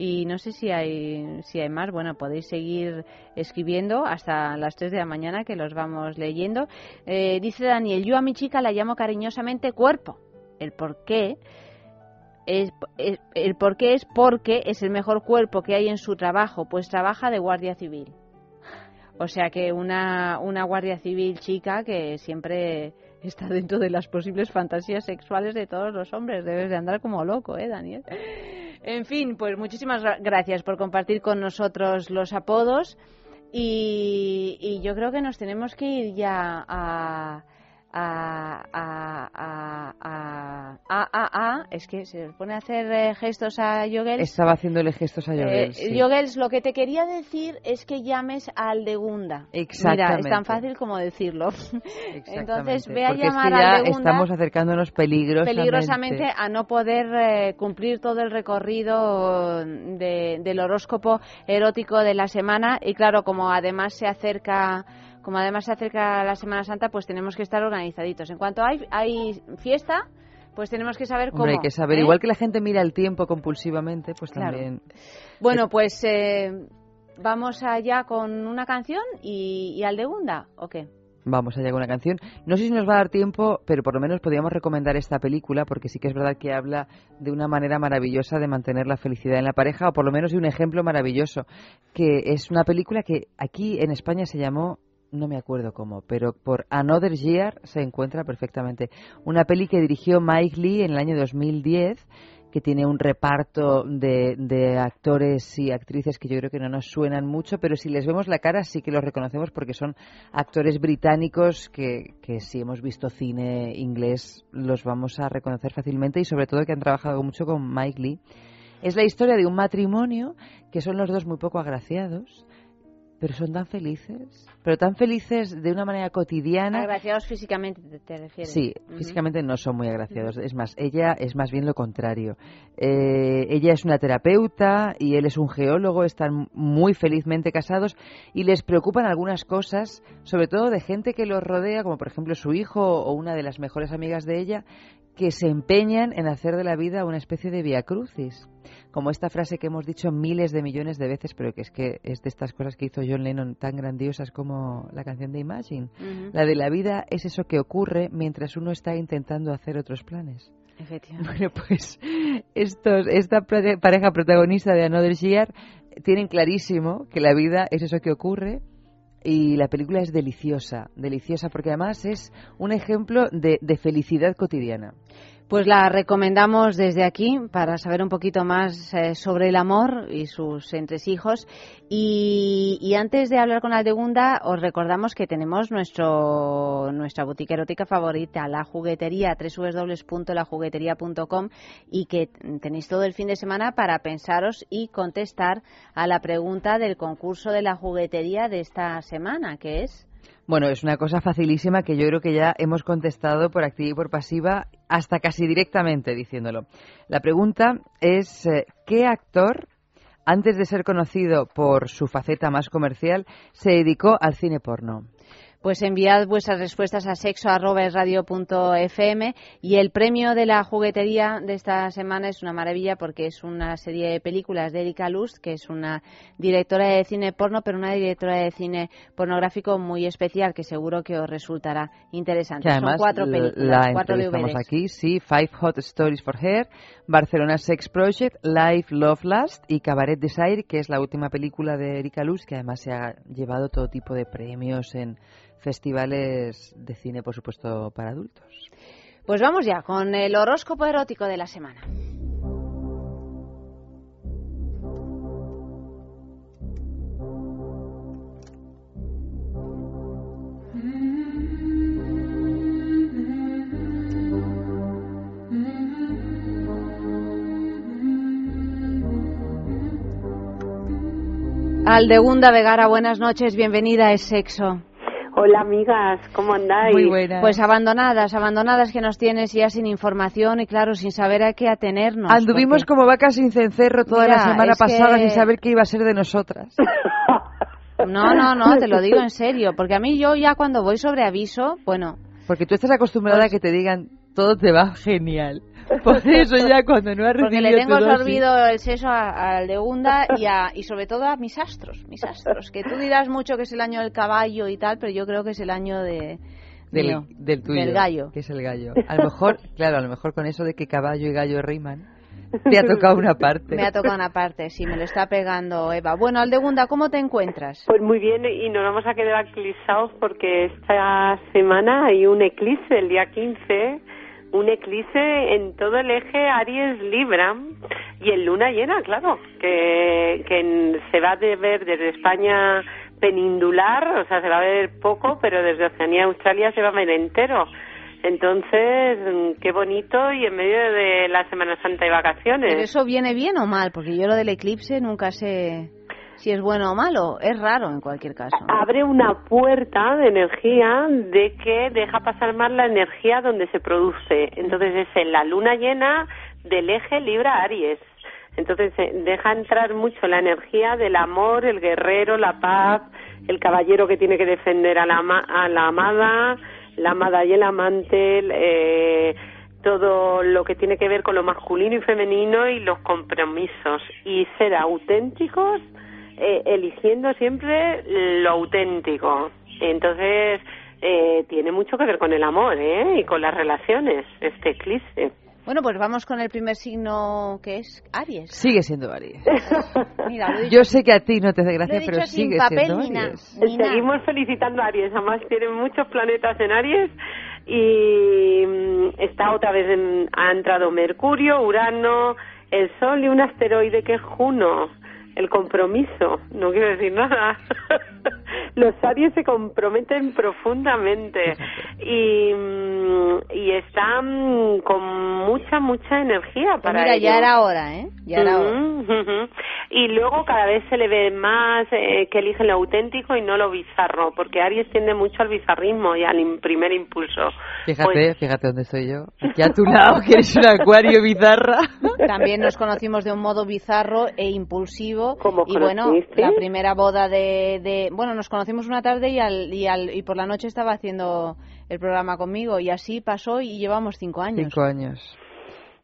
Y no sé si hay, si hay más. Bueno, podéis seguir escribiendo hasta las 3 de la mañana que los vamos leyendo. Eh, dice Daniel, yo a mi chica la llamo cariñosamente cuerpo. El por qué es, es- el por qué es porque es el mejor cuerpo que hay en su trabajo, pues trabaja de guardia civil. O sea que una, una guardia civil chica que siempre está dentro de las posibles fantasías sexuales de todos los hombres. Debes de andar como loco, ¿eh, Daniel? En fin, pues muchísimas gra- gracias por compartir con nosotros los apodos. Y, y yo creo que nos tenemos que ir ya a. A, a, a, a, a, a- es que se pone a hacer eh, gestos a Yogels. Estaba haciéndole gestos a. Eh, sí. Yogels, lo que te quería decir es que llames a Aldegunda. Mira, es Exactamente. tan fácil como decirlo. Entonces, Exactamente, ve a llamar a Aldegunda estamos acercándonos peligrosamente. peligrosamente a no poder eh, cumplir todo el recorrido de- del horóscopo erótico de la semana y claro como además se acerca como además se acerca la Semana Santa pues tenemos que estar organizaditos en cuanto hay hay fiesta pues tenemos que saber cómo Hombre, hay que saber, ¿eh? igual que la gente mira el tiempo compulsivamente, pues Claro. también... bueno pues eh, vamos allá con una canción y, y Aldegunda o qué Vamos allá con una canción. No sé si nos va a dar tiempo, pero por lo menos podríamos recomendar esta película, porque sí que es verdad que habla de una manera maravillosa de mantener la felicidad en la pareja, o por lo menos de un ejemplo maravilloso, que es una película que aquí en España se llamó, no me acuerdo cómo, pero por Another Year se encuentra perfectamente. Una peli que dirigió Mike Lee en el año 2010 que tiene un reparto de, de actores y actrices que yo creo que no nos suenan mucho, pero si les vemos la cara sí que los reconocemos porque son actores británicos que, que si hemos visto cine inglés los vamos a reconocer fácilmente y sobre todo que han trabajado mucho con Mike Lee. Es la historia de un matrimonio que son los dos muy poco agraciados, pero son tan felices, pero tan felices de una manera cotidiana. agraciados físicamente te, te refieres Sí, físicamente no son muy agraciados. Es más, ella es más bien lo contrario. Eh, ella es una terapeuta y él es un geólogo, están muy felizmente casados y les preocupan algunas cosas, sobre todo de gente que los rodea, como por ejemplo su hijo o una de las mejores amigas de ella, que se empeñan en hacer de la vida una especie de via crucis. Como esta frase que hemos dicho miles de millones de veces, pero que es que es de estas cosas que hizo John Lennon tan grandiosas como la canción de Imagine. La de la vida es eso que ocurre mientras uno está intentando hacer otros planes. Efectivamente. Bueno, pues estos, esta pare- pareja protagonista de Another Year tienen clarísimo que la vida es eso que ocurre y la película es deliciosa, deliciosa porque además es un ejemplo de, de felicidad cotidiana. Pues la recomendamos desde aquí para saber un poquito más eh, sobre el amor y sus entresijos. Y, y antes de hablar con Aldegunda, os recordamos que tenemos nuestro nuestra boutique erótica favorita, la juguetería, www.lajuguetería.com y que tenéis todo el fin de semana para pensaros y contestar a la pregunta del concurso de la juguetería de esta semana, que es... Bueno, es una cosa facilísima que yo creo que ya hemos contestado por activa y por pasiva, hasta casi directamente diciéndolo. La pregunta es, eh, ¿qué actor, antes de ser conocido por su faceta más comercial, se dedicó al cine porno? Pues enviad vuestras respuestas a sexo.radio.fm y el premio de la juguetería de esta semana es una maravilla porque es una serie de películas de Erika Lust, que es una directora de cine porno, pero una directora de cine pornográfico muy especial que seguro que os resultará interesante. Además Son cuatro películas, la cuatro entrevistamos aquí, sí, Five Hot Stories for Her, Barcelona Sex Project, Life, Love, Lust y Cabaret Desire, que es la última película de Erika Luz, que además se ha llevado todo tipo de premios en festivales de cine, por supuesto, para adultos. Pues vamos ya con el horóscopo erótico de la semana. Aldegunda Vegara, buenas noches, bienvenida a Es Sexo. Hola amigas, ¿cómo andáis? Pues abandonadas, abandonadas que nos tienes ya sin información y claro, sin saber a qué atenernos. Anduvimos como vacas sin cencerro toda Mira, la semana pasada que- sin saber qué iba a ser de nosotras. No, no, no, te lo digo en serio, porque a mí yo ya cuando voy sobre aviso, bueno, Porque tú estás acostumbrada a que te digan todo te va genial. Por eso ya cuando no porque recibido le tengo sorbido el seso a- al de y, a- y sobre todo a mis astros, mis astros, que tú dirás mucho que es el año del caballo y tal, pero yo creo que es el año de... del, mío, del tuyo, Del gallo. que es el gallo. A lo mejor, claro, a lo mejor con eso de que caballo y gallo riman, te ha tocado una parte. Me ha tocado una parte, sí, me lo está pegando Eva. Bueno, Aldegunda, ¿cómo te encuentras? Pues muy bien, y nos vamos a quedar eclipsados porque esta semana hay un eclipse, el día 15, un eclipse en todo el eje Aries-Libra y en luna llena, claro, que, que se va a ver desde España penindular, o sea, se va a ver poco, pero desde Oceanía a Australia se va a ver entero. Entonces, mm, qué bonito y en medio de la Semana Santa y vacaciones. Pero eso viene bien o mal, porque yo lo del eclipse nunca sé si es bueno o malo. Es raro en cualquier caso. abre una puerta de energía de que deja pasar más la energía donde se produce. Entonces es en la luna llena del eje Libra Aries. Entonces eh, deja entrar mucho la energía del amor, el guerrero, la paz, el caballero que tiene que defender a la, ama- a la amada, la amada y el amante, eh, todo lo que tiene que ver con lo masculino y femenino y los compromisos. Y ser auténticos eh, eligiendo siempre lo auténtico. Entonces, eh, tiene mucho que ver con el amor, ¿eh? Y con las relaciones, este eclipse. Bueno, pues vamos con el primer signo que es Aries. Sigue siendo Aries. Mira, lo he dicho Yo sé que a ti no te hace gracia, pero sigue papel siendo ni. Aries. Seguimos felicitando a Aries, además tiene muchos planetas en Aries y mm, está otra vez en, ha entrado Mercurio, Urano, el Sol y un asteroide que es Juno, el compromiso, no quiero decir nada. Los Aries se comprometen profundamente y, mm, y están con mucha, mucha energía Pues para mira, ello. ya era hora, ¿eh? Ya era hora. Y luego cada vez se le ve más eh, que eligen lo auténtico y no lo bizarro, porque Aries tiende mucho al bizarrismo y al im- primer impulso. Fíjate, Pues- fíjate dónde estoy yo. Aquí a tu lado, que eres un acuario bizarra. También nos conocimos de un modo bizarro e impulsivo. ¿Cómo y bueno, conociste? la primera boda de, de- Bueno, nos conocimos una tarde y, al, y, al, y por la noche estaba haciendo el programa conmigo. Y así pasó y llevamos cinco años. Cinco años.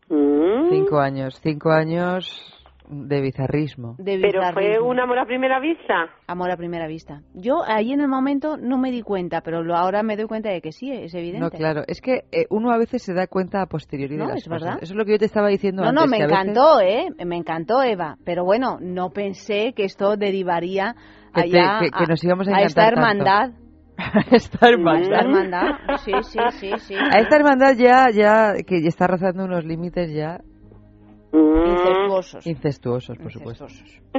Mm. Cinco años. Cinco años de bizarrismo. De Pero fue bizarrismo. un amor a primera vista. Amor a primera vista. Yo ahí en el momento no me di cuenta, pero lo, ahora me doy cuenta de que sí, es evidente. No, claro. Es que eh, uno a veces se da cuenta a posteriori No, de las es cosas. verdad. Eso es lo que yo te estaba diciendo No, antes. no, me que a veces- encantó, ¿eh? Me encantó, Eva. Pero bueno, no pensé que esto derivaría Que te- allá que- que nos íbamos a esta encantar tanto. hermandad. esta hermandad. Esta hermandad. Sí, sí, sí, sí. A esta hermandad ya, ya, que ya está rozando unos límites ya Incestuosos. incestuosos, por supuesto.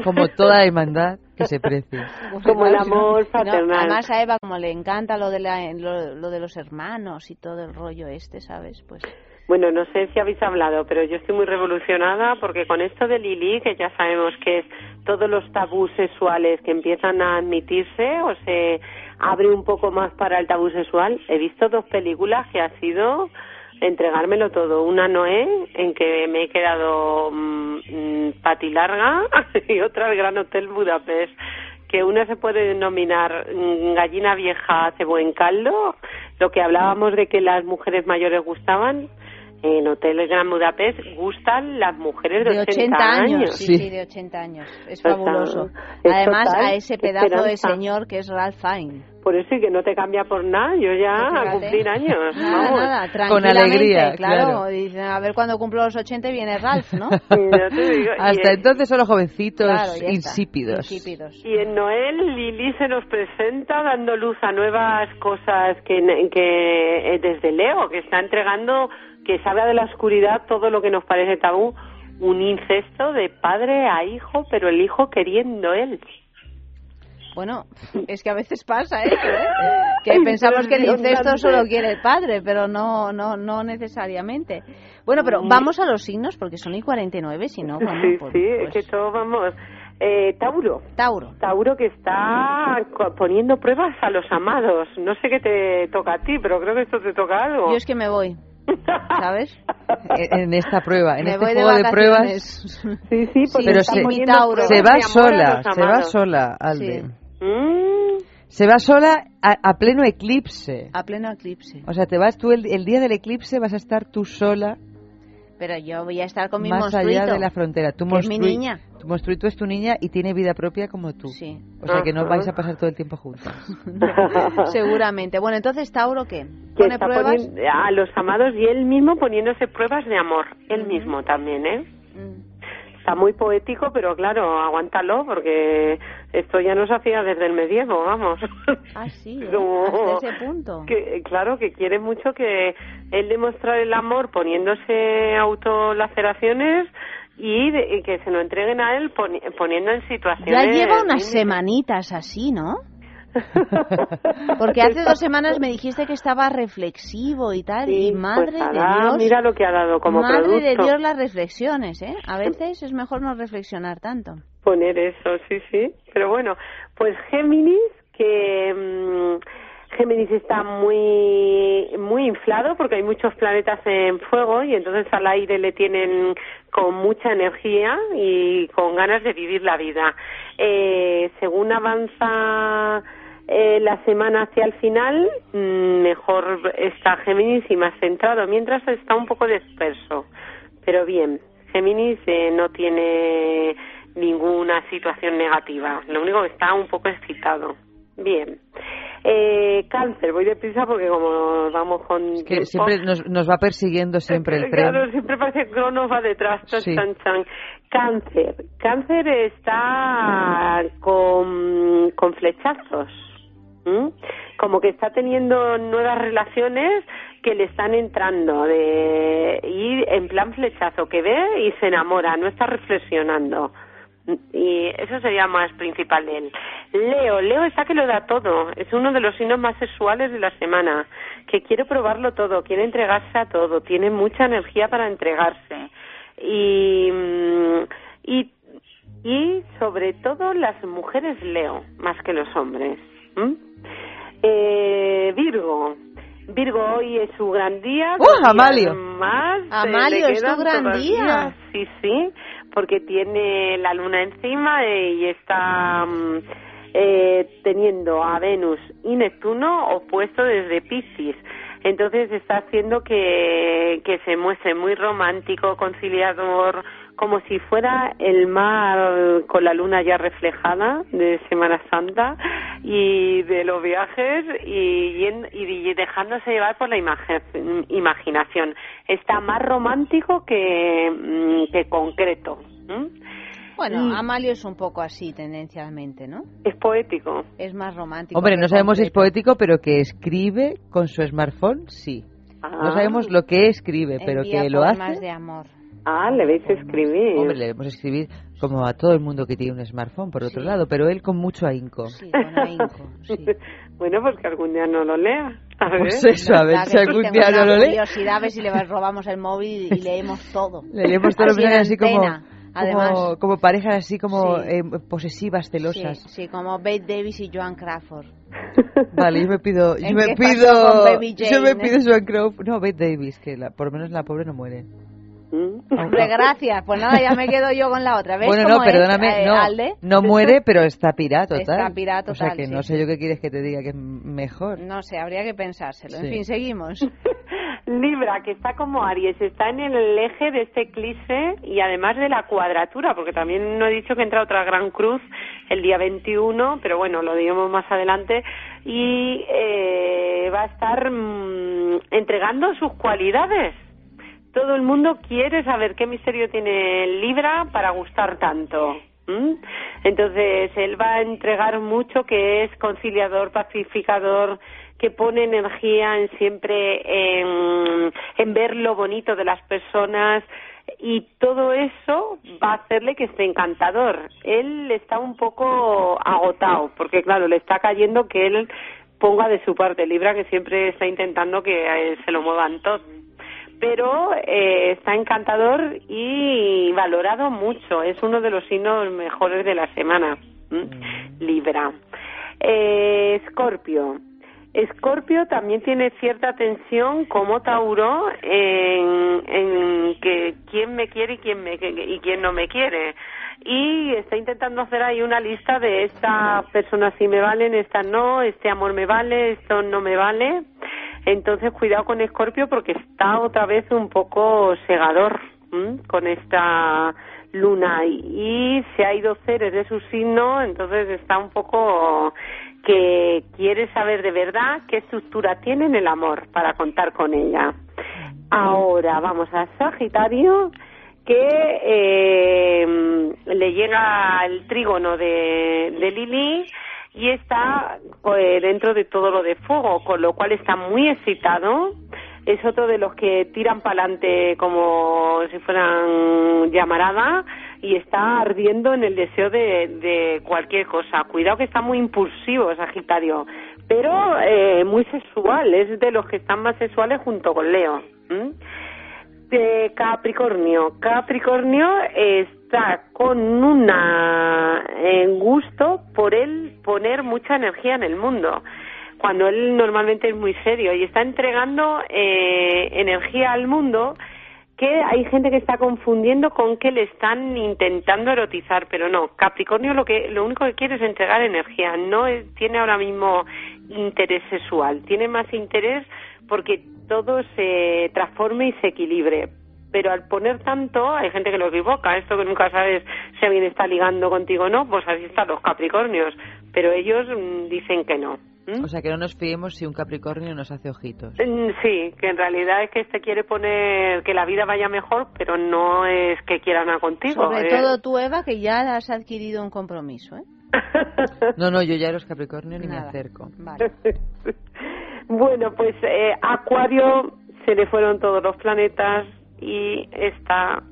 Como toda hermandad que se precie. Como el amor no, fraternal. además a Eva, como le encanta lo de, la, lo, lo de los hermanos y todo el rollo este, ¿sabes? Pues Bueno, no sé si habéis hablado, pero yo estoy muy revolucionada porque con esto de Lili, que ya sabemos que es todos los tabús sexuales que empiezan a admitirse o se abre un poco más para el tabú sexual, he visto dos películas que ha sido entregármelo todo. Una Noé, en que me he quedado mm, mm, patilarga, y otra el Gran Hotel Budapest que una se puede denominar mm, gallina vieja hace buen caldo, lo que hablábamos de que las mujeres mayores gustaban, en Hotel Gran Budapest gustan las mujeres de, de 80 años, sí, Sí. sí, de 80 años. Es Total. fabuloso. Es Además, total a ese pedazo de esperanza. señor que es Ralph Fine. Por eso y que no te cambia por nada, yo ya a Fíjate. cumplir años. Nada, vamos. nada, Con alegría, claro. claro. Dicen, a ver cuando cumplo los 80 viene Ralph, ¿no? Digo, Hasta en- entonces solo jovencitos Claro, insípidos. Insípidos. Y en Noel Lili se nos presenta dando luz a nuevas cosas que, que eh, desde Leo, que está entregando, que salga de la oscuridad todo lo que nos parece tabú, un incesto de padre a hijo, pero el hijo queriendo él. Bueno, es que a veces pasa eso, ¿eh? Que pensamos que el incesto solo quiere el padre, pero no, no, no necesariamente. Bueno, pero vamos a los signos porque son y 49, si no, bueno, sí, pues- sí, es que todos vamos. Eh, Tauro. Tauro. Tauro que está poniendo pruebas a los amados. No sé qué te toca a ti, pero creo que esto te toca algo. Yo es que me voy, ¿sabes? En esta prueba, en Me este de juego de, pruebas. Sí, sí, porque Pero se, pruebas se va sola, se va sola, Alde. Sí. Mm, Se va sola a, a pleno eclipse. A pleno eclipse. O sea, te vas tú el, el día del eclipse, vas a estar tú sola Pero yo voy a estar con mi más monstruito. allá de la frontera. Tu que es mi niña. Tu monstruito es tu niña y tiene vida propia como tú. Sí. O sea que no vais a pasar todo el tiempo juntas. Seguramente. Bueno, entonces Tauro, ¿qué? que ¿Pone está pruebas? poniendo a los amados y él mismo poniéndose pruebas de amor. Él mismo también, ¿eh? Mm. Está muy poético, pero claro, aguántalo porque esto ya nos hacía desde el medievo, vamos. Ah, sí, ¿eh? Como- hasta ese punto. que claro que quiere mucho que él demostrar el amor poniéndose autolaceraciones y, de- y que se lo entreguen a él poni- poniendo en situaciones Ya lleva unas semanitas así, ¿no? Porque hace dos semanas me dijiste que estaba reflexivo y tal, y madre pues de Dios. mira lo que ha dado como madre de producto. Dios las reflexiones, ¿eh? A veces es mejor no reflexionar tanto. poner eso, sí, sí. Pero bueno, pues Géminis, que mm, Géminis está muy muy inflado porque hay muchos planetas en fuego y entonces al aire le tienen con mucha energía y con ganas de vivir la vida. Eh, según avanza eh, la semana hacia el final, mm, mejor está Géminis y más centrado, mientras está un poco disperso. Pero bien, Géminis eh, no tiene ninguna situación negativa, lo único que está un poco excitado. Bien. Eh, cáncer, voy deprisa porque como vamos con... Que siempre nos, nos va persiguiendo siempre el tren. Claro, siempre parece que Cronos va detrás. chan, Sí. chan, chan. Cáncer. Cáncer está con, con flechazos. ¿M? Como que está teniendo nuevas relaciones que le están entrando de y en plan flechazo que ve y se enamora, no está reflexionando. Y eso sería más principal de él. Leo, Leo está que lo da todo. Es uno de los signos más sexuales de la semana. Que quiere probarlo todo, quiere entregarse a todo, tiene mucha energía para entregarse. Y, mm, y, y sobre todo las mujeres Leo, más que los hombres. ¿m? Eh, Virgo. Virgo hoy es su gran día. ¡Uh, Amalio! Más, eh, Amalio, es quedan gran día. Sí, sí, porque tiene la luna encima y está mm, eh, teniendo a Venus y Neptuno opuesto desde Piscis. Entonces está haciendo que, que se muestre muy romántico, conciliador, como si fuera el mar con la luna ya reflejada de Semana Santa y de los viajes y, dejándose llevar por la imagen- imaginación. Está más romántico que, mm, que concreto. Bueno, Mm. Amalio es un poco así tendencialmente, ¿no? Es poético. Es más romántico. Hombre, no sabemos si es poético, pero que escribe con su smartphone, sí. No sabemos lo que escribe, pero Envía que lo hace. de amor. Ah, le veis escribir. Hombre, le debemos escribir como a todo el mundo que tiene un smartphone, por otro lado, pero él con mucho ahínco. bueno, pues que algún día no lo lea. A ver. Pues eso, a ver ¿Verdad si sí? algún día no lo lee. curiosidad, a ver si le robamos el móvil y leemos todo. Le leemos todos los Así mensajes así como, antena, además. como, como parejas así como Sí. eh, posesivas, Sí, celosas. sí, como Bette Davis y Joan Crawford. Vale, yo me pido, yo ¿En me pido, Baby yo me Jane? pido Joan Crawford, no, Bette Davis, que la, por lo menos la pobre no muere. Hombre, gracias. Pues nada, ya me quedo yo con la otra. ¿Ves Bueno, no, perdóname, eh, no, Alde? no muere, pero está pirata total. Está pirata O sea total, que sí, no sé sí. yo qué quieres que te diga que es mejor. No sé, habría que pensárselo. En Sí. fin, seguimos. Libra, que está como Aries, está en el eje de este eclipse y además de la cuadratura, porque también no he dicho que entra otra gran cruz el día 21, pero bueno, lo diremos más adelante, y eh, va a estar mm, entregando sus cualidades. Todo el mundo quiere saber qué misterio tiene Libra para gustar tanto. Entonces, él va a entregar mucho que es conciliador, pacificador, que pone energía en siempre en, en ver lo bonito de las personas y todo eso va a hacerle que esté encantador. Él está un poco agotado porque claro, le está cayendo que él ponga de su parte Libra que siempre está intentando que eh, se lo muevan todo pero eh, está encantador y valorado mucho. Es uno de los signos mejores de la semana. ¿m? Libra. Eh, Escorpio. También tiene cierta tensión como Tauro en, que quién me quiere y quién, me, y quién no me quiere. Y está intentando hacer ahí una lista de esta persona sí me valen, esta no, este amor me vale, esto no me vale. Entonces cuidado con Escorpio porque está otra vez un poco segador con esta luna y, y se ha ido Ceres de su signo, entonces está un poco que quiere saber de verdad qué estructura tiene en el amor para contar con ella. Ahora vamos a Sagitario que eh, le llega el trígono de, de Lili y está eh, dentro de todo lo de fuego, con lo cual está muy excitado, es otro de los que tiran para adelante como si fueran llamarada y está ardiendo en el deseo de, de cualquier cosa. Cuidado que está muy impulsivo Sagitario, pero eh, muy sexual, es de los que están más sexuales junto con Leo. Capricornio. Capricornio está con una eh, gusto por él poner mucha energía en el mundo cuando él normalmente es muy serio y está entregando eh, energía al mundo que hay gente que está confundiendo con que le están intentando erotizar, pero no. Capricornio lo que lo único que quiere es entregar energía, no es- tiene ahora mismo interés sexual, tiene más interés porque todo se transforme y se equilibre. Pero al poner tanto, hay gente que lo equivoca. Esto que nunca sabes si alguien está ligando contigo o no, pues así están los Capricornios. Pero ellos mm, dicen que no. O sea, que no nos fiemos si un Capricornio nos hace ojitos. Mm, Sí, que en realidad es que este quiere poner que la vida vaya mejor, pero no es que quiera nada contigo. Sobre eh. todo tú, Eva, que ya has adquirido un compromiso, ¿eh? No, no, yo ya a los Capricornios ni me acerco. Vale. Bueno, pues eh, Acuario se le fueron todos los planetas y está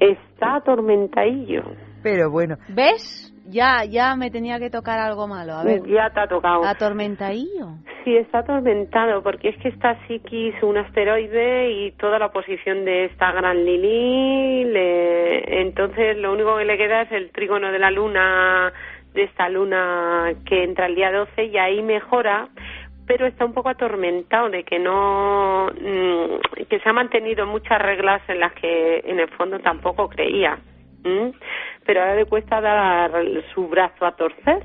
está atormentadillo. Pero bueno, ¿Ves? Ya, ya me tenía que tocar algo malo. A ver, Ya te ha tocado. atormentadillo. Sí, está atormentado porque es que está Psiquis, un asteroide y toda la posición de esta gran Lili. le- Entonces, lo único que le queda es el trígono de la luna, de esta luna que entra el día 12 y ahí mejora, pero está un poco atormentado de que no. mm, que se ha mantenido muchas reglas en las que en el fondo tampoco creía. Pero ahora le cuesta dar su brazo a torcer.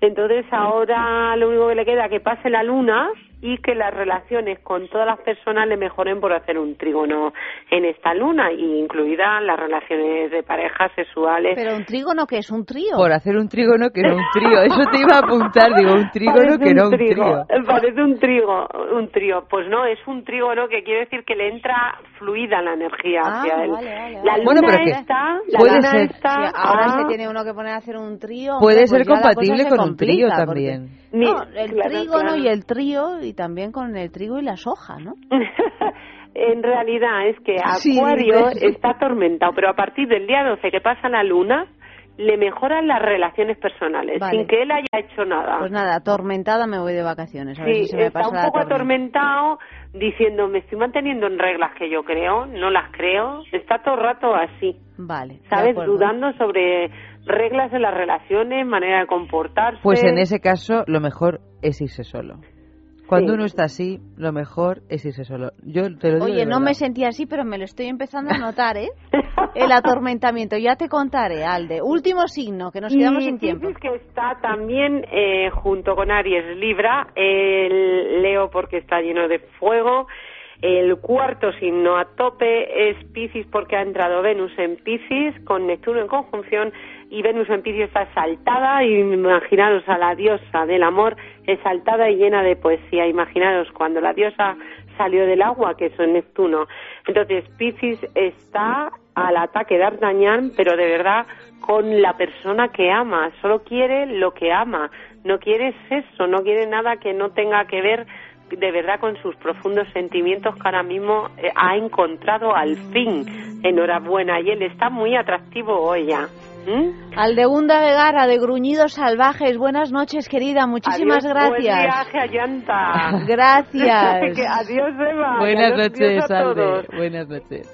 Entonces ahora lo único que le queda es que pase la luna y que las relaciones con todas las personas le mejoren por hacer un trígono en esta luna, y incluidas las relaciones de parejas sexuales. Pero un trígono que es un trío. por hacer un trígono que no un trío. Eso te iba a apuntar, digo, un trígono Parece que no un trigo, trío. Parece un trigo, un trío. Pues no, es un trígono que quiere decir que le entra fluida la energía Ah, hacia él. vale, vale, La luna Bueno, pero está, la puede luna ser- está- Si ahora ah, se tiene uno que poner a hacer un trío. Puede hombre, ser pues cosa compatible se con un complica, trío porque- también. Ni- No, el claro, trígono claro. y el trío y también con el trigo y la soja, ¿no? en realidad es que Sí, Acuario dice. está atormentado, pero a partir del día 12 que pasa la luna, le mejoran las relaciones personales, Vale. sin que él haya hecho nada. Pues nada, atormentada me voy de vacaciones. A ver Sí, si se me está pasa un poco tormenta. atormentado diciendo, me estoy manteniendo en reglas que yo creo, no las creo. Está todo el rato así, Vale. ¿sabes? Dudando sobre reglas de las relaciones, manera de comportarse. Pues en ese caso, lo mejor es irse solo. Cuando Sí. uno está así, lo mejor es irse solo. Yo te lo digo. Oye, no me sentía así, pero me lo estoy empezando a notar, ¿eh? El atormentamiento. Ya te contaré, Alde. Último signo, que nos quedamos y sin tiempo. Piscis que está también eh, junto con Aries Libra, el Leo porque está lleno de fuego, el cuarto signo a tope es Piscis porque ha entrado Venus en Piscis con Neptuno en conjunción y Venus en Piscis está exaltada imaginaros a la diosa del amor exaltada y llena de poesía. Imaginaros cuando la diosa salió del agua, que es Neptuno. Entonces Piscis está al ataque de D'Artagnan, pero de verdad con la persona que ama, solo quiere lo que ama, no quiere sexo, no quiere nada que no tenga que ver de verdad con sus profundos sentimientos que ahora mismo eh, ha encontrado al fin. Enhorabuena, y él está muy atractivo hoy. ¿Mm? Aldegunda Vegara, de Gruñidos Salvajes. Buenas noches, querida. Muchísimas Adiós, Buen gracias. viaje a Llanta. Gracias. Adiós, Eva. Buenas adiós noches, a Alde. todos. Buenas noches.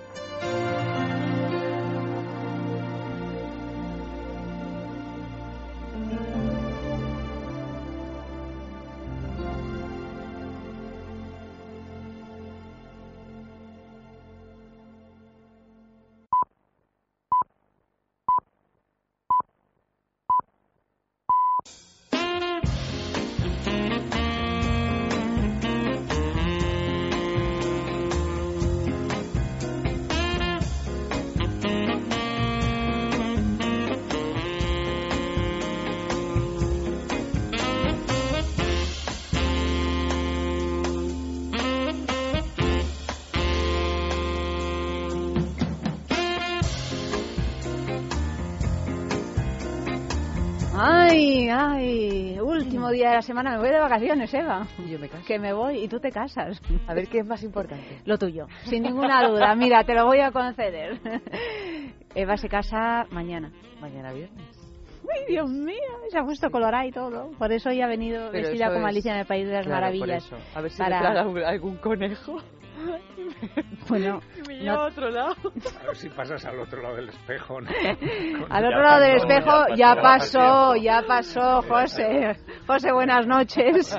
Ay, último día de la semana, me voy de vacaciones, Eva. Yo me caso. Que me voy y tú te casas. A ver qué es más importante. Lo tuyo, sin ninguna duda. Mira, te lo voy a conceder. Eva se casa mañana. Mañana viernes. Ay, Dios mío, se ha puesto colorada y todo. Por eso hoy ha venido Pero vestida como es- Alicia en el País de las Claro, Maravillas. por eso. A ver si para- algún conejo. Bueno, me no- a otro lado. A ver si pasas al otro lado del espejo, ¿no? Al otro lado del espejo ya pasó, ya pasó, José. José, buenas noches.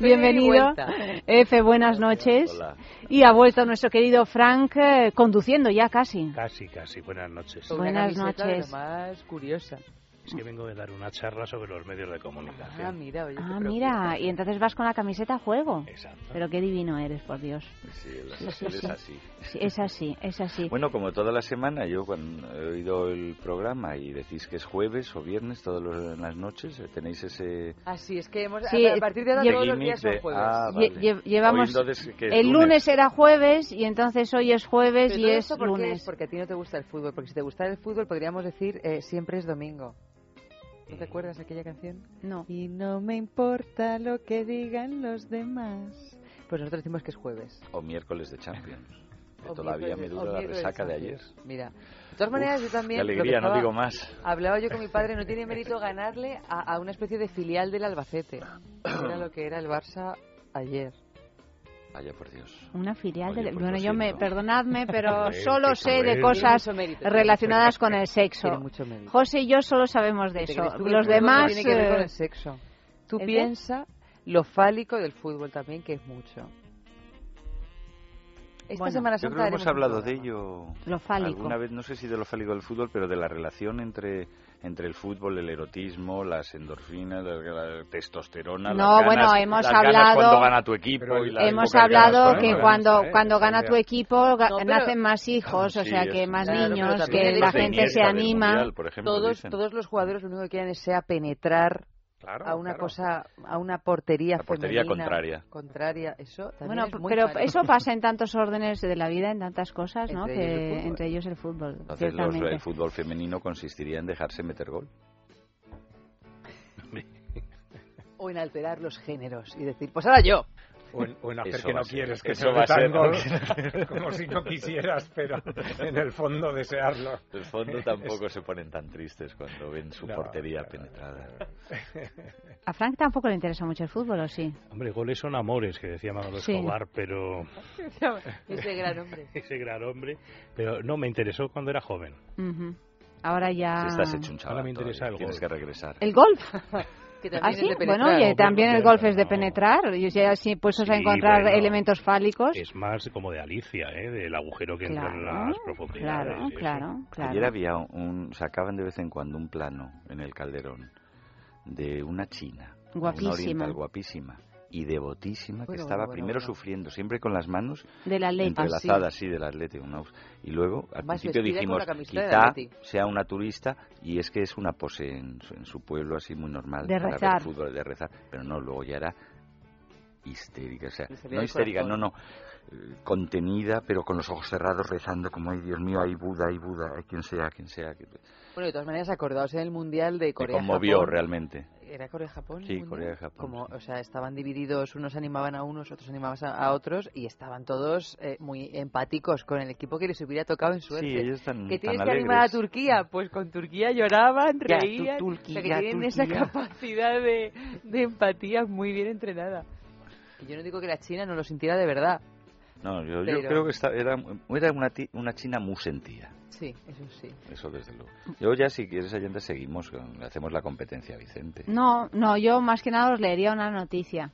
Bienvenido. vuelta. F, buenas noches. Hola. Y ha vuelto nuestro querido Frank eh, conduciendo ya casi. Casi, casi. Buenas noches. Buenas noches. más curiosa. Es que vengo de dar una charla sobre los medios de comunicación. Ah, mira, oye, qué Ah, mira, y entonces vas con la camiseta a juego. Exacto. Pero qué divino eres, por Dios. Sí, Sí, sí, es sí. así. Sí, es así, es así. Bueno, como toda la semana, yo cuando he oído el programa y decís que es jueves o viernes, todas las noches, tenéis ese... Así es que hemos, Sí, a partir de ahora todos los días son de- jueves. ah, vale. lle- llevamos entonces, ¿qué es, el lunes? era jueves y entonces hoy es jueves Pero y es esto, ¿por qué lunes. es? Porque a ti no te gusta el fútbol. Porque si te gustara el fútbol, podríamos decir eh, siempre es domingo. ¿No te acuerdas de aquella canción? No. Y no me importa lo que digan los demás. Pues nosotros decimos que es jueves. O miércoles de Champions. que O todavía me dura la resaca de ayer. Mira, de todas maneras yo también... Qué alegría, no digo más. Hablaba yo con mi padre, no tiene mérito ganarle a, a una especie de filial del Albacete. Era lo que era el Barça ayer. Vaya por Dios. Una filial Oye, de... bueno, yo me... Perdonadme, pero solo sé de cosas relacionadas con el sexo. Tiene mucho mérito. José y yo solo sabemos de ¿Te eso. Los demás... tiene que ver con eh, el sexo. Tú ¿el qué? piensa lo fálico del fútbol también, que es mucho. Esta Bueno, Semana Yo Santa creo que haremos hemos hablado de ello Lo fálico. alguna vez, no sé si de lo fálico del fútbol, pero de la relación entre entre el fútbol, el erotismo, las endorfinas, la, la testosterona. No, las bueno, ganas- hemos las ganas hablado- cuando gana tu equipo y la Hemos hablado ganas que cuando, ¿eh? cuando gana tu equipo No, nacen más hijos, o Sí, sea que más Claro, niños, que la gente se anima. Mundial, por ejemplo, Todos, dicen. todos los jugadores lo único que quieren es sea penetrar Claro, a una claro. cosa, a una portería La portería femenina contraria. Contraria, eso también Bueno, es muy pero eso pasa en tantos órdenes de la vida, en tantas cosas, ¿no? Entre que ellos el fútbol. entre ellos el fútbol, Entonces los- el fútbol femenino consistiría en dejarse meter gol. O en alterar los géneros y decir, pues ahora yo. O en, o en hacer Eso que no quieres que eso se va a ser- gol, como si no quisieras, pero en el fondo desearlo. En el fondo tampoco se ponen tan tristes cuando ven su No, portería no, no, penetrada. A Frank tampoco le interesa mucho el fútbol, ¿o sí? Hombre, goles son amores, que decía Manolo Sí. Escobar, pero Ese gran hombre. ese gran hombre. Pero no, me interesó cuando era joven. Ujú. Ahora ya... Si estás hecho un chaval, Ahora me interesa el tienes gol. que regresar. ¿El golf? Que también ¿Ah, es sí? de Bueno, penetrar. oye, también el golf es de penetrar. Y ya así puestos a Sí, encontrar bueno. elementos fálicos. Es más como de Alicia, ¿eh? Del agujero que entra en Claro, las profundidades. claro, y claro, claro. Ayer había un, sacaban de vez en cuando un plano en el Calderón de una china, Guapísima. una oriental guapísima y devotísima que estaba bueno, primero bueno. sufriendo, siempre con las manos De la entrelazadas, sí, del Atlético. Y luego, al Más principio dijimos, quizá sea una turista y es que es una pose en su, en su pueblo así muy normal De para rezar. ver fútbol, de rezar, pero no, luego ya era histérica, o sea, no histérica, no, no, contenida, pero con los ojos cerrados rezando como, ay Dios mío, ay Buda, ay Buda, ay quien sea, quien sea. Bueno, de todas maneras, acordaos en el Mundial de Me Corea. conmovió Japón. realmente. ¿Era Corea-Japón? Sí? Corea-Japón, Como, sí. O sea, estaban divididos, unos animaban a unos, otros animaban a, a otros, y estaban todos eh, muy empáticos con el equipo que les hubiera tocado en suerte. Sí, ellos están ¿Que tan tienes que animar a. Turquía? Pues con Turquía lloraban, Ya, tu- reían. o sea, que Turquía, tienen esa Turquía. capacidad de, de empatía muy bien entrenada. Que yo no digo que la China no lo sintiera de verdad. No, yo, yo Pero- creo que esta- era, era una, ti- una china muy sentida. Sí, eso sí. Eso desde luego. Yo ya, si quieres, Allende, seguimos, hacemos la competencia Vicente. No, no, yo más que nada os leería una noticia.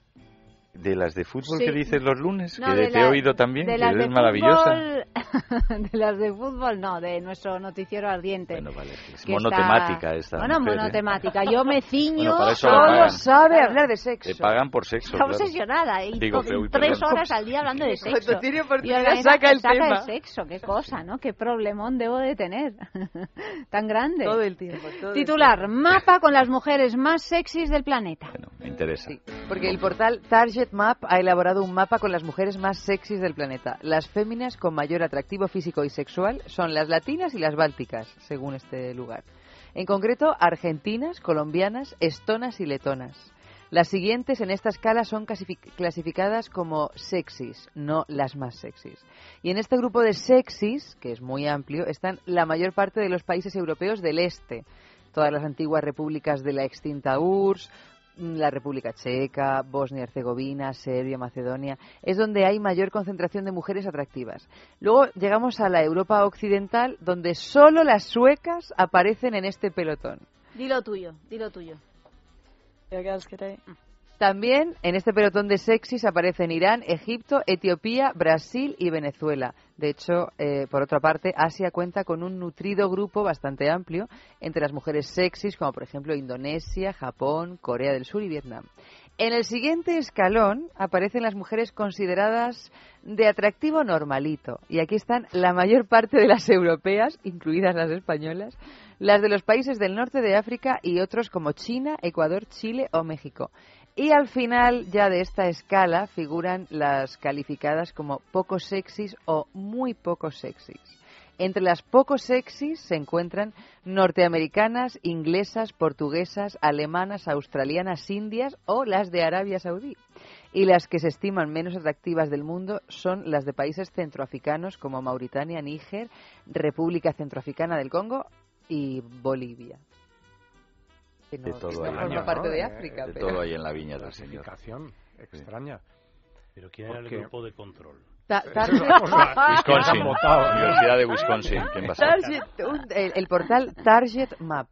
De las de fútbol Sí. que dices los lunes, No, que de te he la- oído también, de que las eres de maravillosa. fútbol- de las de fútbol, no, de nuestro noticiero ardiente. Bueno, vale, es que monotemática está- esta Bueno, mujer, ¿eh? monotemática. Yo me ciño. Bueno, solo sabe hablar de sexo. Te pagan por sexo, Está claro. obsesionada y Digo, uy, tres perdón. horas al día hablando de sexo. Cuando tiene oportunidad, Y organiza- saca el tema. sexo, qué cosa, ¿no? Qué problemón debo de tener. Tan grande. Todo el tiempo. todo el Titular, mapa con las mujeres más sexys del planeta. Me interesa. Porque el portal Target Map ha elaborado un mapa con las mujeres más sexys del planeta. Las féminas con mayor atractivo físico y sexual son las latinas y las bálticas, según este lugar. En concreto, argentinas, colombianas, estonas y letonas. Las siguientes en esta escala son clasifi- clasificadas como sexys, no las más sexys. Y en este grupo de sexys, que es muy amplio, están la mayor parte de los países europeos del este. Todas las antiguas repúblicas de la extinta URSS, la República Checa, Bosnia y Herzegovina, Serbia, Macedonia, es donde hay mayor concentración de mujeres atractivas. Luego llegamos a la Europa occidental, donde solo las suecas aparecen en este pelotón. Dilo tuyo, dilo tuyo. También en este pelotón de sexys aparecen Irán, Egipto, Etiopía, Brasil y Venezuela. De hecho, eh, por otra parte, Asia cuenta con un nutrido grupo bastante amplio entre las mujeres sexys, como por ejemplo Indonesia, Japón, Corea del Sur y Vietnam. En el siguiente escalón aparecen las mujeres consideradas de atractivo normalito. Y aquí están la mayor parte de las europeas, incluidas las españolas, las de los países del norte de África y otros como China, Ecuador, Chile o México. Y al final ya de esta escala figuran las calificadas como poco sexys o muy poco sexys. Entre las poco sexys se encuentran norteamericanas, inglesas, portuguesas, alemanas, australianas, indias o las de Arabia Saudí. Y las que se estiman menos atractivas del mundo son las de países centroafricanos como Mauritania, Níger, República Centroafricana del Congo y Bolivia. Que De no- todo no forma ¿no? parte de De- África. de pero- todo hay en la viña del Señor. Extraña. Pero ¿quién era el grupo de control? Ta- cosa- Wisconsin, Han. Universidad de Wisconsin. ¿Quién va a ser? Target- un- el, el portal Target Map.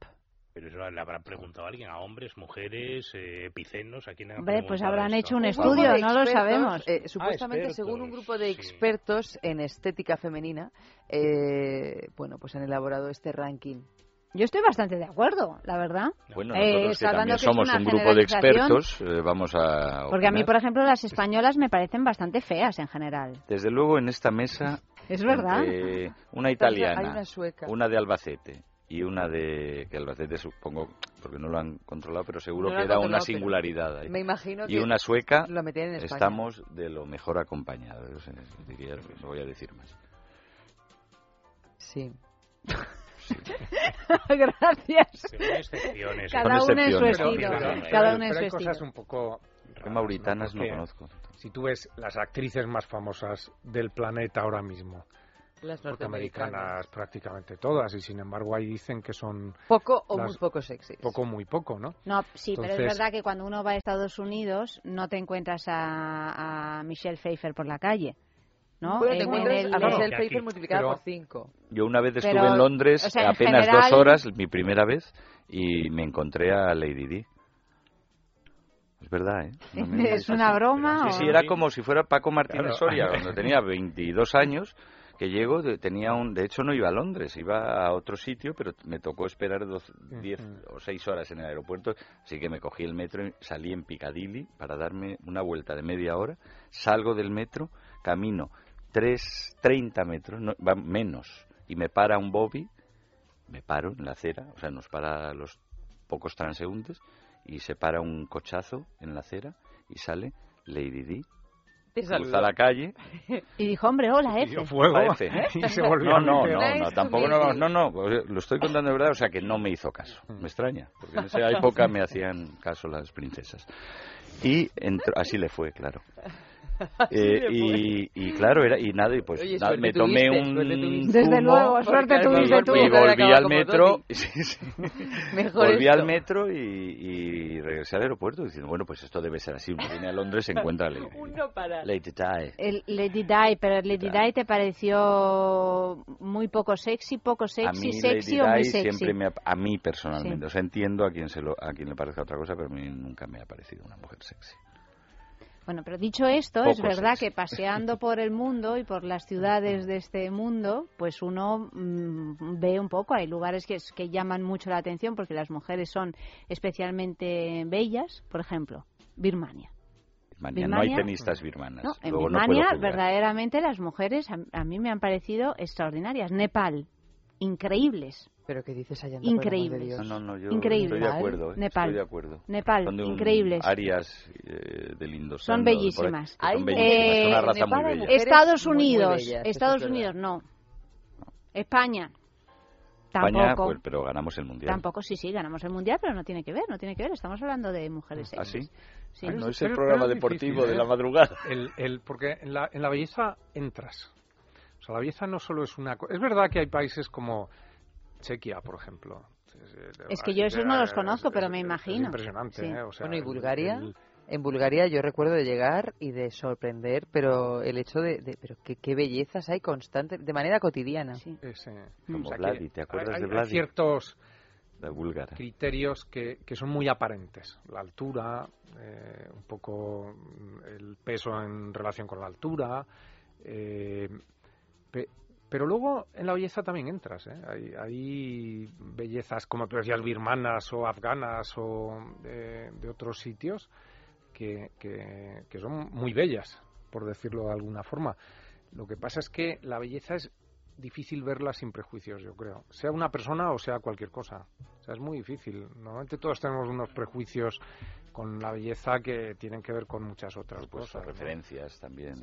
Pero eso le habrá preguntado a alguien, a hombres, mujeres, eh, epicenos, a quién ha Hombre, pues habrán esto? hecho un estudio, no lo sabemos. eh, supuestamente, Ah, según un grupo de sí. expertos en estética femenina, eh, bueno, pues han elaborado este ranking. Yo estoy bastante de acuerdo, la verdad. Bueno, Eh, nosotros que salvando también que somos un grupo de expertos, eh, vamos a... Porque a mí, por ejemplo, las españolas me parecen bastante feas en general. Desde luego en esta mesa... Es verdad. una italiana, una sueca. una de Albacete y una de... que Albacete supongo, porque no lo han controlado, pero seguro No que era una singularidad. ahí. me imagino Y que una sueca, lo metían en España. estamos de lo mejor acompañados. eh, diría, no voy a decir más. Sí. Gracias. Según excepciones. Cada Son una en su estilo. Pero- pero- Cada una en su hay estilo. cosas un poco mauritanas no conozco. Si tú ves las actrices más famosas del planeta ahora mismo, Las norteamericanas norteamericanas. prácticamente todas, y sin embargo ahí dicen que son Poco o las- muy poco sexy. poco, muy poco, ¿no? No, sí, pero es verdad que cuando uno va a Estados Unidos no te encuentras a, a Michelle Pfeiffer por la calle. ¿No? Bueno, te En- encuentras en el- a Michelle Aquí- multiplicada por 5. Yo una vez estuve Pero, en Londres, o sea, en apenas general- dos horas, mi primera vez, y me encontré a Lady Di. Es verdad, ¿eh? No me- ¿Es una broma? Sí, sí, era como si fuera Paco Martínez Claro. Soria, cuando tenía 22 años, que llego, de- tenía un... De hecho, no iba a Londres, iba a otro sitio, pero me tocó esperar dos- 10 o 6 horas en el aeropuerto, así que me cogí el metro, y salí en Piccadilly para darme una vuelta de media hora, salgo del metro, camino 3, 30 metros, no, va menos, y me para un Bobby, me paro en la acera, o sea, nos para a los pocos transeúntes, y se para un cochazo en la acera, y sale Lady Di, Te cruza la calle, Y dijo, hombre, hola, F. dio fuego la F. y se volvió No, no, no, tampoco no, no, no, lo estoy contando de verdad, o sea que no me hizo caso, me extraña, porque en esa época me hacían caso las princesas. Y entró- así le fue, claro. Eh, y, y claro, era, y nada, y pues Oye, nada, suerte me tomé tuviste, un. Desde zumo luego, suerte tuviste tú. y volví al metro, Tony. sí, sí. Mejor volví esto. al metro y, y regresé al aeropuerto diciendo, bueno, pues esto debe ser así, uno viene a Londres se encuentra Lady, Di. El Lady Di, pero el Lady Di te pareció muy poco sexy, poco a sexy, mí sexy Lady o muy Di sexy. siempre me ha- a mí personalmente, Sí. o sea, entiendo a quien se lo, a quien le parezca otra cosa, pero a mí nunca me ha parecido una mujer sexy. Bueno, pero dicho esto, es verdad que paseando por el mundo y por las ciudades de este mundo, pues uno mm, ve un poco, hay lugares que, es- que llaman mucho la atención porque las mujeres son especialmente bellas, por ejemplo, Birmania. Birmania, no hay tenistas birmanas. No, en Luego Birmania verdaderamente las mujeres a, a mí me han parecido extraordinarias. Nepal, increíbles. Pero ¿qué dices allá? Increíbles. No, no, no, yo Increíble. estoy de acuerdo. ¿eh? Nepal. Estoy de acuerdo. Nepal, Son de un- increíbles. Áreas eh, del Indostán. Son ahí, bellísimas. que Son Hay- bellísimas, es una Eh, raza Nepal muy bella. Estados muy, muy Unidos, bellas, eso Estados. Unidos no. España. España, Tampoco. pues, pero ganamos el mundial. Tampoco, sí, sí, ganamos el mundial, pero no tiene que ver, no tiene que ver. Estamos hablando de mujeres ¿Ah, sí? Sí. Ay, no es el pero programa es deportivo difícil, de ¿eh? la madrugada. El, el- porque en la, en la belleza entras. O sea, la belleza no solo es una cosa. Es verdad que hay países como Chequia, por ejemplo. Es que yo esos no los conozco, es- pero es- me es imagino. impresionante, Sí. ¿eh? O sea, bueno, y Bulgaria, el- en Bulgaria yo recuerdo de llegar y de sorprender, pero el hecho de, de- pero qué, qué bellezas hay constante, de manera cotidiana. ese- Como o sea, Vladi, ¿te acuerdas hay- de hay Vladi? ciertos La búlgara. criterios que, que son muy aparentes. La altura, eh, un poco el peso en relación con la altura. eh, pe- pero luego en la belleza también entras. ¿eh? Hay, hay bellezas, como tú decías, birmanas o afganas o eh, de otros sitios que, que- que son muy bellas, por decirlo de alguna forma. Lo que pasa es que la belleza es difícil verla sin prejuicios, yo creo. Sea una persona o sea cualquier cosa. O sea, es muy difícil. Normalmente todos tenemos unos prejuicios con la belleza que tienen que ver con muchas otras Pues cosas. ¿no? referencias también.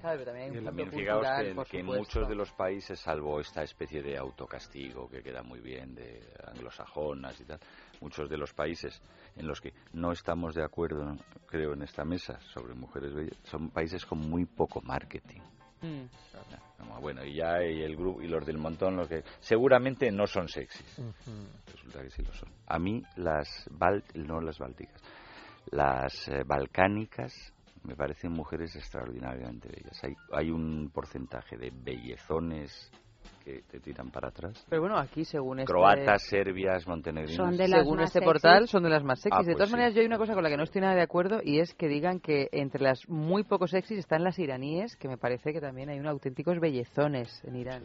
Claro, pero también hay un También fijaos cultural, que, en- por que en muchos de los países, salvo esta especie de autocastigo que queda muy bien de anglosajonas y tal, muchos de los países en los que no estamos de acuerdo, creo, en esta mesa sobre mujeres bellas, son países con muy poco marketing. Mm. Bueno, y ya y el grupo y los del montón, los que seguramente no son sexys. Resulta que sí lo son. A mí las bal no las bálticas, las eh, balcánicas me parecen mujeres extraordinariamente bellas. Hay, hay un porcentaje de bellezones que te tiran para atrás. Pero bueno, aquí según este... Croatas, serbias, montenegrinas. Son de las Según más este sexys. portal, son de las más sexys. Ah, de pues todas sí. maneras, yo hay una cosa con la que no estoy nada de acuerdo y es que digan que entre las muy poco sexys están las iraníes, que me parece que también hay unos auténticos bellezones en Irán.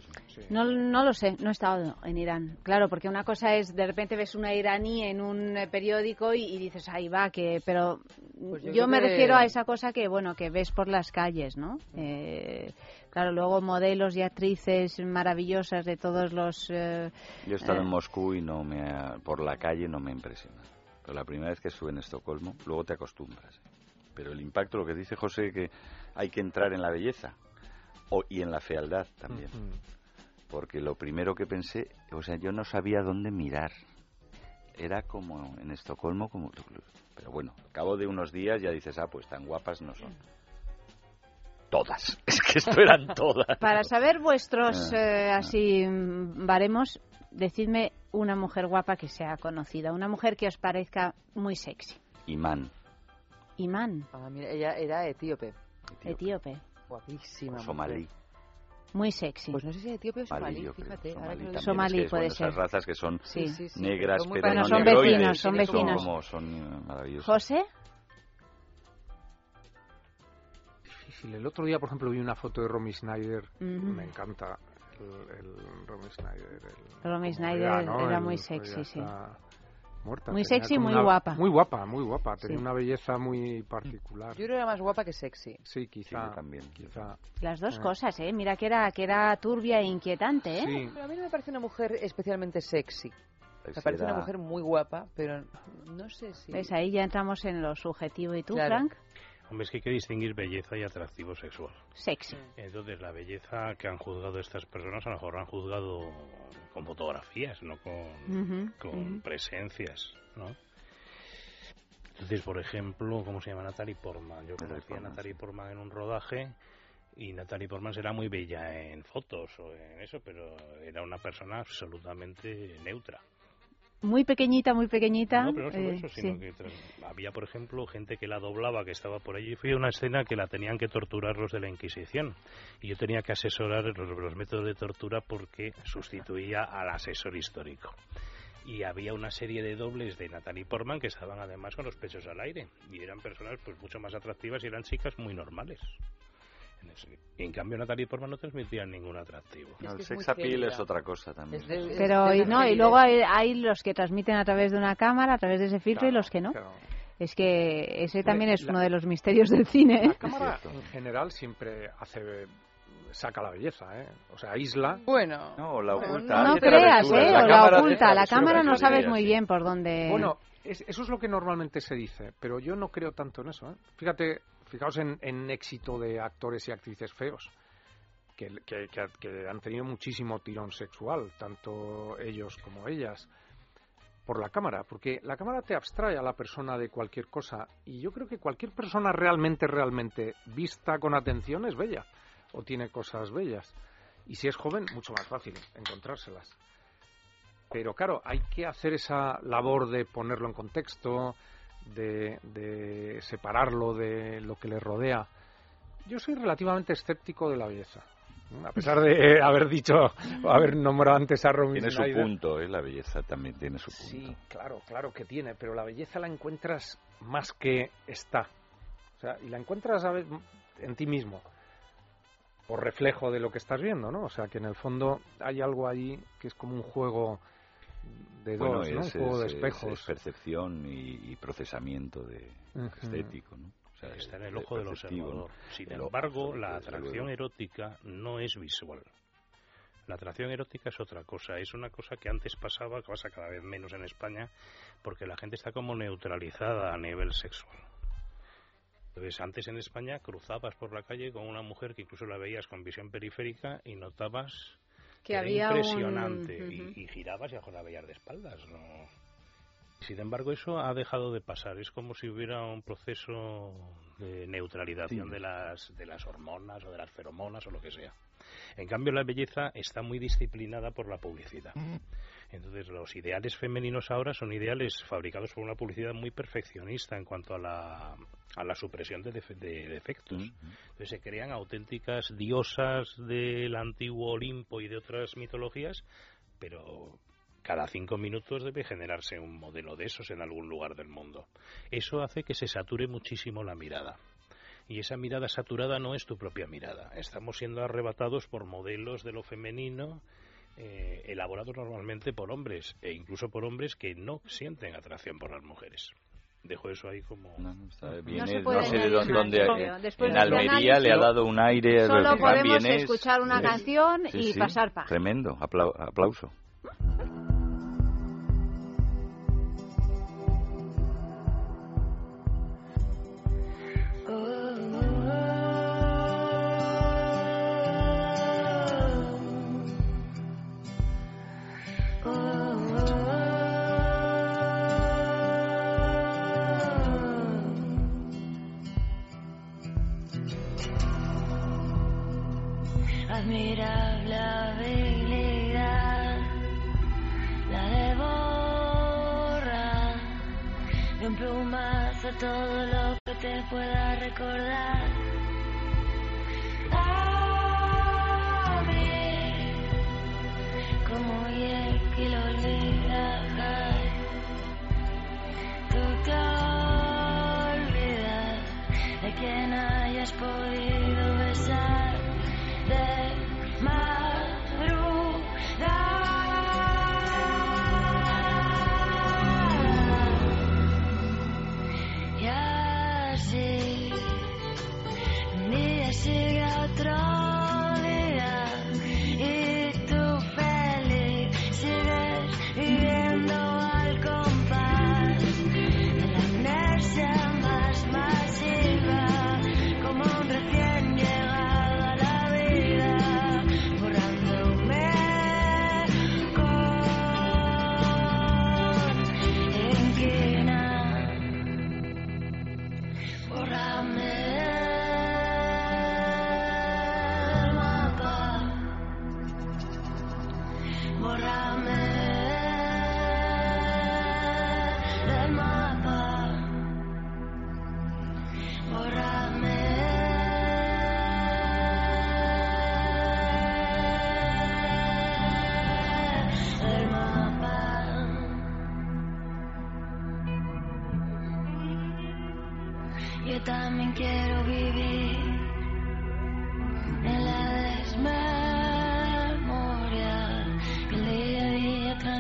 No, no lo sé, no he estado en Irán. Claro, porque una cosa es, de repente ves una iraní en un eh, periódico y, y dices, ahí va, que... Pero Pues yo yo, me que- refiero a esa cosa que, bueno, que ves por las calles, ¿no? Eh, claro, luego modelos y actrices maravillosas de todos los... eh, Yo he estado eh, en Moscú y no me ha- por la calle no me impresiona. Pero la primera vez que estuve en Estocolmo, luego te acostumbras. Pero el impacto, lo que dice José, que hay que entrar en la belleza o, y en la fealdad también. Porque lo primero que pensé, o sea, yo no sabía dónde mirar. Era como en Estocolmo, como... Pero bueno, al cabo de unos días ya dices, ah, pues tan guapas no son. Todas. Es que esto eran todas. Para saber vuestros Ah, eh, así baremos, decidme una mujer guapa que sea conocida, una mujer que os parezca muy sexy. Imán. Imán, Ah, mira, ella era etíope. etíope, Guapísima. O somalí. muy sexy. Pues no sé si etíope o Somalí, fíjate. ahora Somalí también. Somalí Es que es, puede bueno, esas ser. razas que son Sí, sí, sí. negras, Son pero no Bueno, son negroides, vecinos, son vecinos. como son eh, maravillosas. José, difícil. El otro día, por ejemplo, vi una foto de Romy Schneider. Ujú. Me encanta el, el Romy Schneider. el- Romy era, ¿no? era El- muy sexy, sí. Muerta. Muy sexy muy una- guapa. Muy guapa, muy guapa. Tenía Sí. una belleza muy particular. Yo creo que era más guapa que sexy. Sí, quizá. Sí, también. Quizá. las dos Ah. cosas, ¿eh? Mira que era, que era turbia e inquietante, ¿eh? Sí. Pero a mí no me parece una mujer especialmente sexy. Me parece era- una mujer muy guapa, pero no sé si... ¿Ves? Ahí ya entramos en lo subjetivo. ¿Y tú, Claro. Frank? Hombre, es que hay que distinguir belleza y atractivo sexual. Sexy. Entonces, la belleza que han juzgado estas personas, a lo mejor han juzgado con fotografías, no con, con presencias, ¿no? Entonces, por ejemplo, ¿cómo se llama Natalie Portman? Yo conocí a Natalie Portman en un rodaje y Natalie Portman será muy bella en fotos o en eso, pero era una persona absolutamente neutra. Muy pequeñita, muy pequeñita. No, pero no solo eh, eso, sino sí. que había, por ejemplo, gente que la doblaba, que estaba por allí. Fui a una escena que la tenían que torturar los de la Inquisición. Y yo tenía que asesorar los, los métodos de tortura porque sustituía al asesor histórico. Y había una serie de dobles de Natalie Portman que estaban además con los pechos al aire. Y eran personas pues mucho más atractivas y eran chicas muy normales. Y en cambio Natalie Portman no transmitía ningún atractivo. No, el sex appeal es otra cosa también. Pero y no, y luego hay, hay los que transmiten a través de una cámara, a través de ese filtro y los que no. Es que ese también es La- uno de los misterios del cine. ¿eh? La cámara en general siempre hace saca la belleza, ¿eh? O sea, aísla. Bueno, no, la oculta. No hace creas. ¿eh? La O la cámara oculta. La cámara no sabes sí. muy bien por dónde... Bueno, es- eso es lo que normalmente se dice, pero yo no creo tanto en eso. ¿eh? Fíjate, fijaos en, en éxito de actores y actrices feos, que, que- que- han tenido muchísimo tirón sexual, tanto ellos como ellas, por la cámara, porque la cámara te abstrae a la persona de cualquier cosa y yo creo que cualquier persona realmente, realmente vista con atención es bella o tiene cosas bellas. Y si es joven, mucho más fácil encontrárselas. Pero claro, hay que hacer esa labor de ponerlo en contexto, de, de separarlo de lo que le rodea. Yo soy relativamente escéptico de la belleza. A pesar de eh, haber dicho, o haber nombrado antes a Romy Tiene su punto, ¿eh? la belleza también tiene su punto. Sí, claro, claro que tiene, pero la belleza la encuentras más que está. O sea, y la encuentras a ve- en ti mismo, por reflejo de lo que estás viendo, ¿no? O sea, que en el fondo hay algo ahí que es como un juego de Bueno, dos, ¿no? es, un juego de es- espejos. es percepción y, y procesamiento de estético, ¿no? O sea, Está en el ojo del observador. Sin El embargo, la atracción erótica no es visual. La atracción erótica es otra cosa, es una cosa que antes pasaba, que pasa cada vez menos en España, porque la gente está como neutralizada a nivel sexual. Entonces, antes en España cruzabas por la calle con una mujer que incluso la veías con visión periférica y notabas Que era había un- impresionante Ujú. y, y girabas y a la veías de espaldas. ¿no? Sin embargo, eso ha dejado de pasar. Es como si hubiera un proceso de neutralización Sí. de, las, de las hormonas o de las feromonas o lo que sea. En cambio, la belleza está muy disciplinada por la publicidad. Entonces, los ideales femeninos ahora son ideales fabricados por una publicidad muy perfeccionista en cuanto a la, a la supresión de, defe- de defectos. Entonces, se crean auténticas diosas del antiguo Olimpo y de otras mitologías, pero cada cinco minutos debe generarse un modelo de esos en algún lugar del mundo. Eso hace que se sature muchísimo la mirada. Y esa mirada saturada no es tu propia mirada. Estamos siendo arrebatados por modelos de lo femenino eh, elaborados normalmente por hombres e incluso por hombres que no sienten atracción por las mujeres. Dejo eso ahí como... Viene, se no, puede sé de dónde, creo. en este Almería le ha dado un aire Solo podemos vienes- escuchar una canción Sí, y sí, pasar página. Tremendo, aplau- aplauso. Todo lo que te pueda recordar.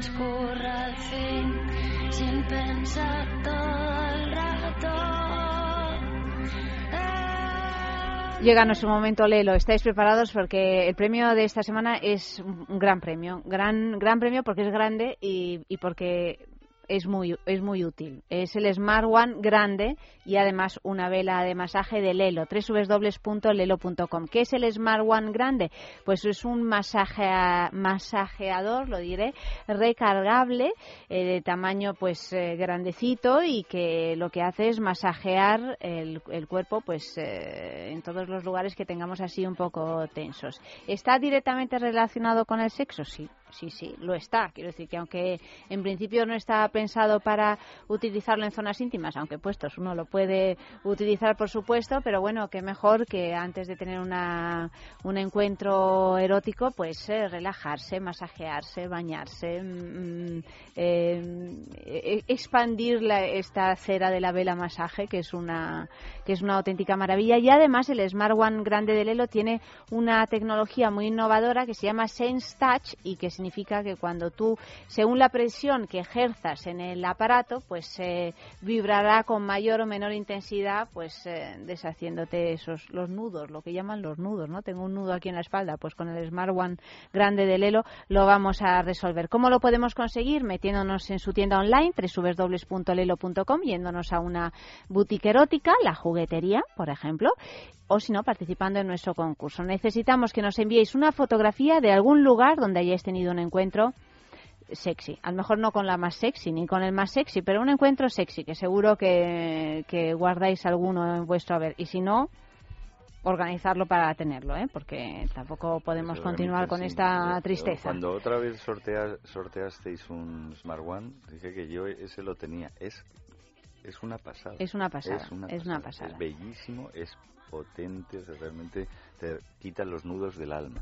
Transcurra al fin sin pensar todo el rato Llega nuestro momento, Lelo. ¿Estáis preparados? Porque el premio de esta semana es un gran premio. Gran, gran premio porque es grande y porque es muy, es muy útil. Es el Smart One grande y además una vela de masaje de Lelo, www.lelo.com. ¿Qué es el Smart One grande? Pues es un masajea- masajeador, lo diré, recargable, eh, de tamaño pues eh, grandecito y que lo que hace es masajear el, el cuerpo pues eh, en todos los lugares que tengamos así un poco tensos. ¿Está directamente relacionado con el sexo? Sí, sí, sí, lo está. Quiero decir que aunque en principio no está pensado para utilizarlo en zonas íntimas, aunque puestos uno lo puede utilizar por supuesto, pero bueno, qué mejor que antes de tener una, un encuentro erótico, pues eh, relajarse, masajearse, bañarse, mm, eh, eh, expandir la- esta cera de la vela masaje, que es una que es una auténtica maravilla. Y además el Smart One grande de Lelo tiene una tecnología muy innovadora que se llama Sense Touch y que significa que cuando tú, según la presión que ejerzas en el aparato, pues eh, vibrará con mayor o menor intensidad, pues eh, deshaciéndote esos los nudos, lo que llaman los nudos, ¿no? Tengo un nudo aquí en la espalda, pues con el Smart One grande de Lelo lo vamos a resolver. ¿Cómo lo podemos conseguir? Metiéndonos en su tienda online, www.lelo.com, yéndonos a una boutique erótica, la juguetería, por ejemplo, o si no, participando en nuestro concurso. Necesitamos que nos enviéis una fotografía de algún lugar donde hayáis tenido un encuentro sexy. A lo mejor no con la más sexy ni con el más sexy, pero un encuentro sexy, que seguro que, que guardáis alguno en vuestro haber. Y si no, organizarlo para tenerlo, ¿eh? porque tampoco podemos continuar con Sí, esta tristeza. Cuando otra vez sortea- sorteasteis un Smart One, dije que yo ese lo tenía. Es, es una pasada. Es una pasada, Es una es una pasada. Es bellísimo, es potente, o sea, realmente te quita los nudos del alma.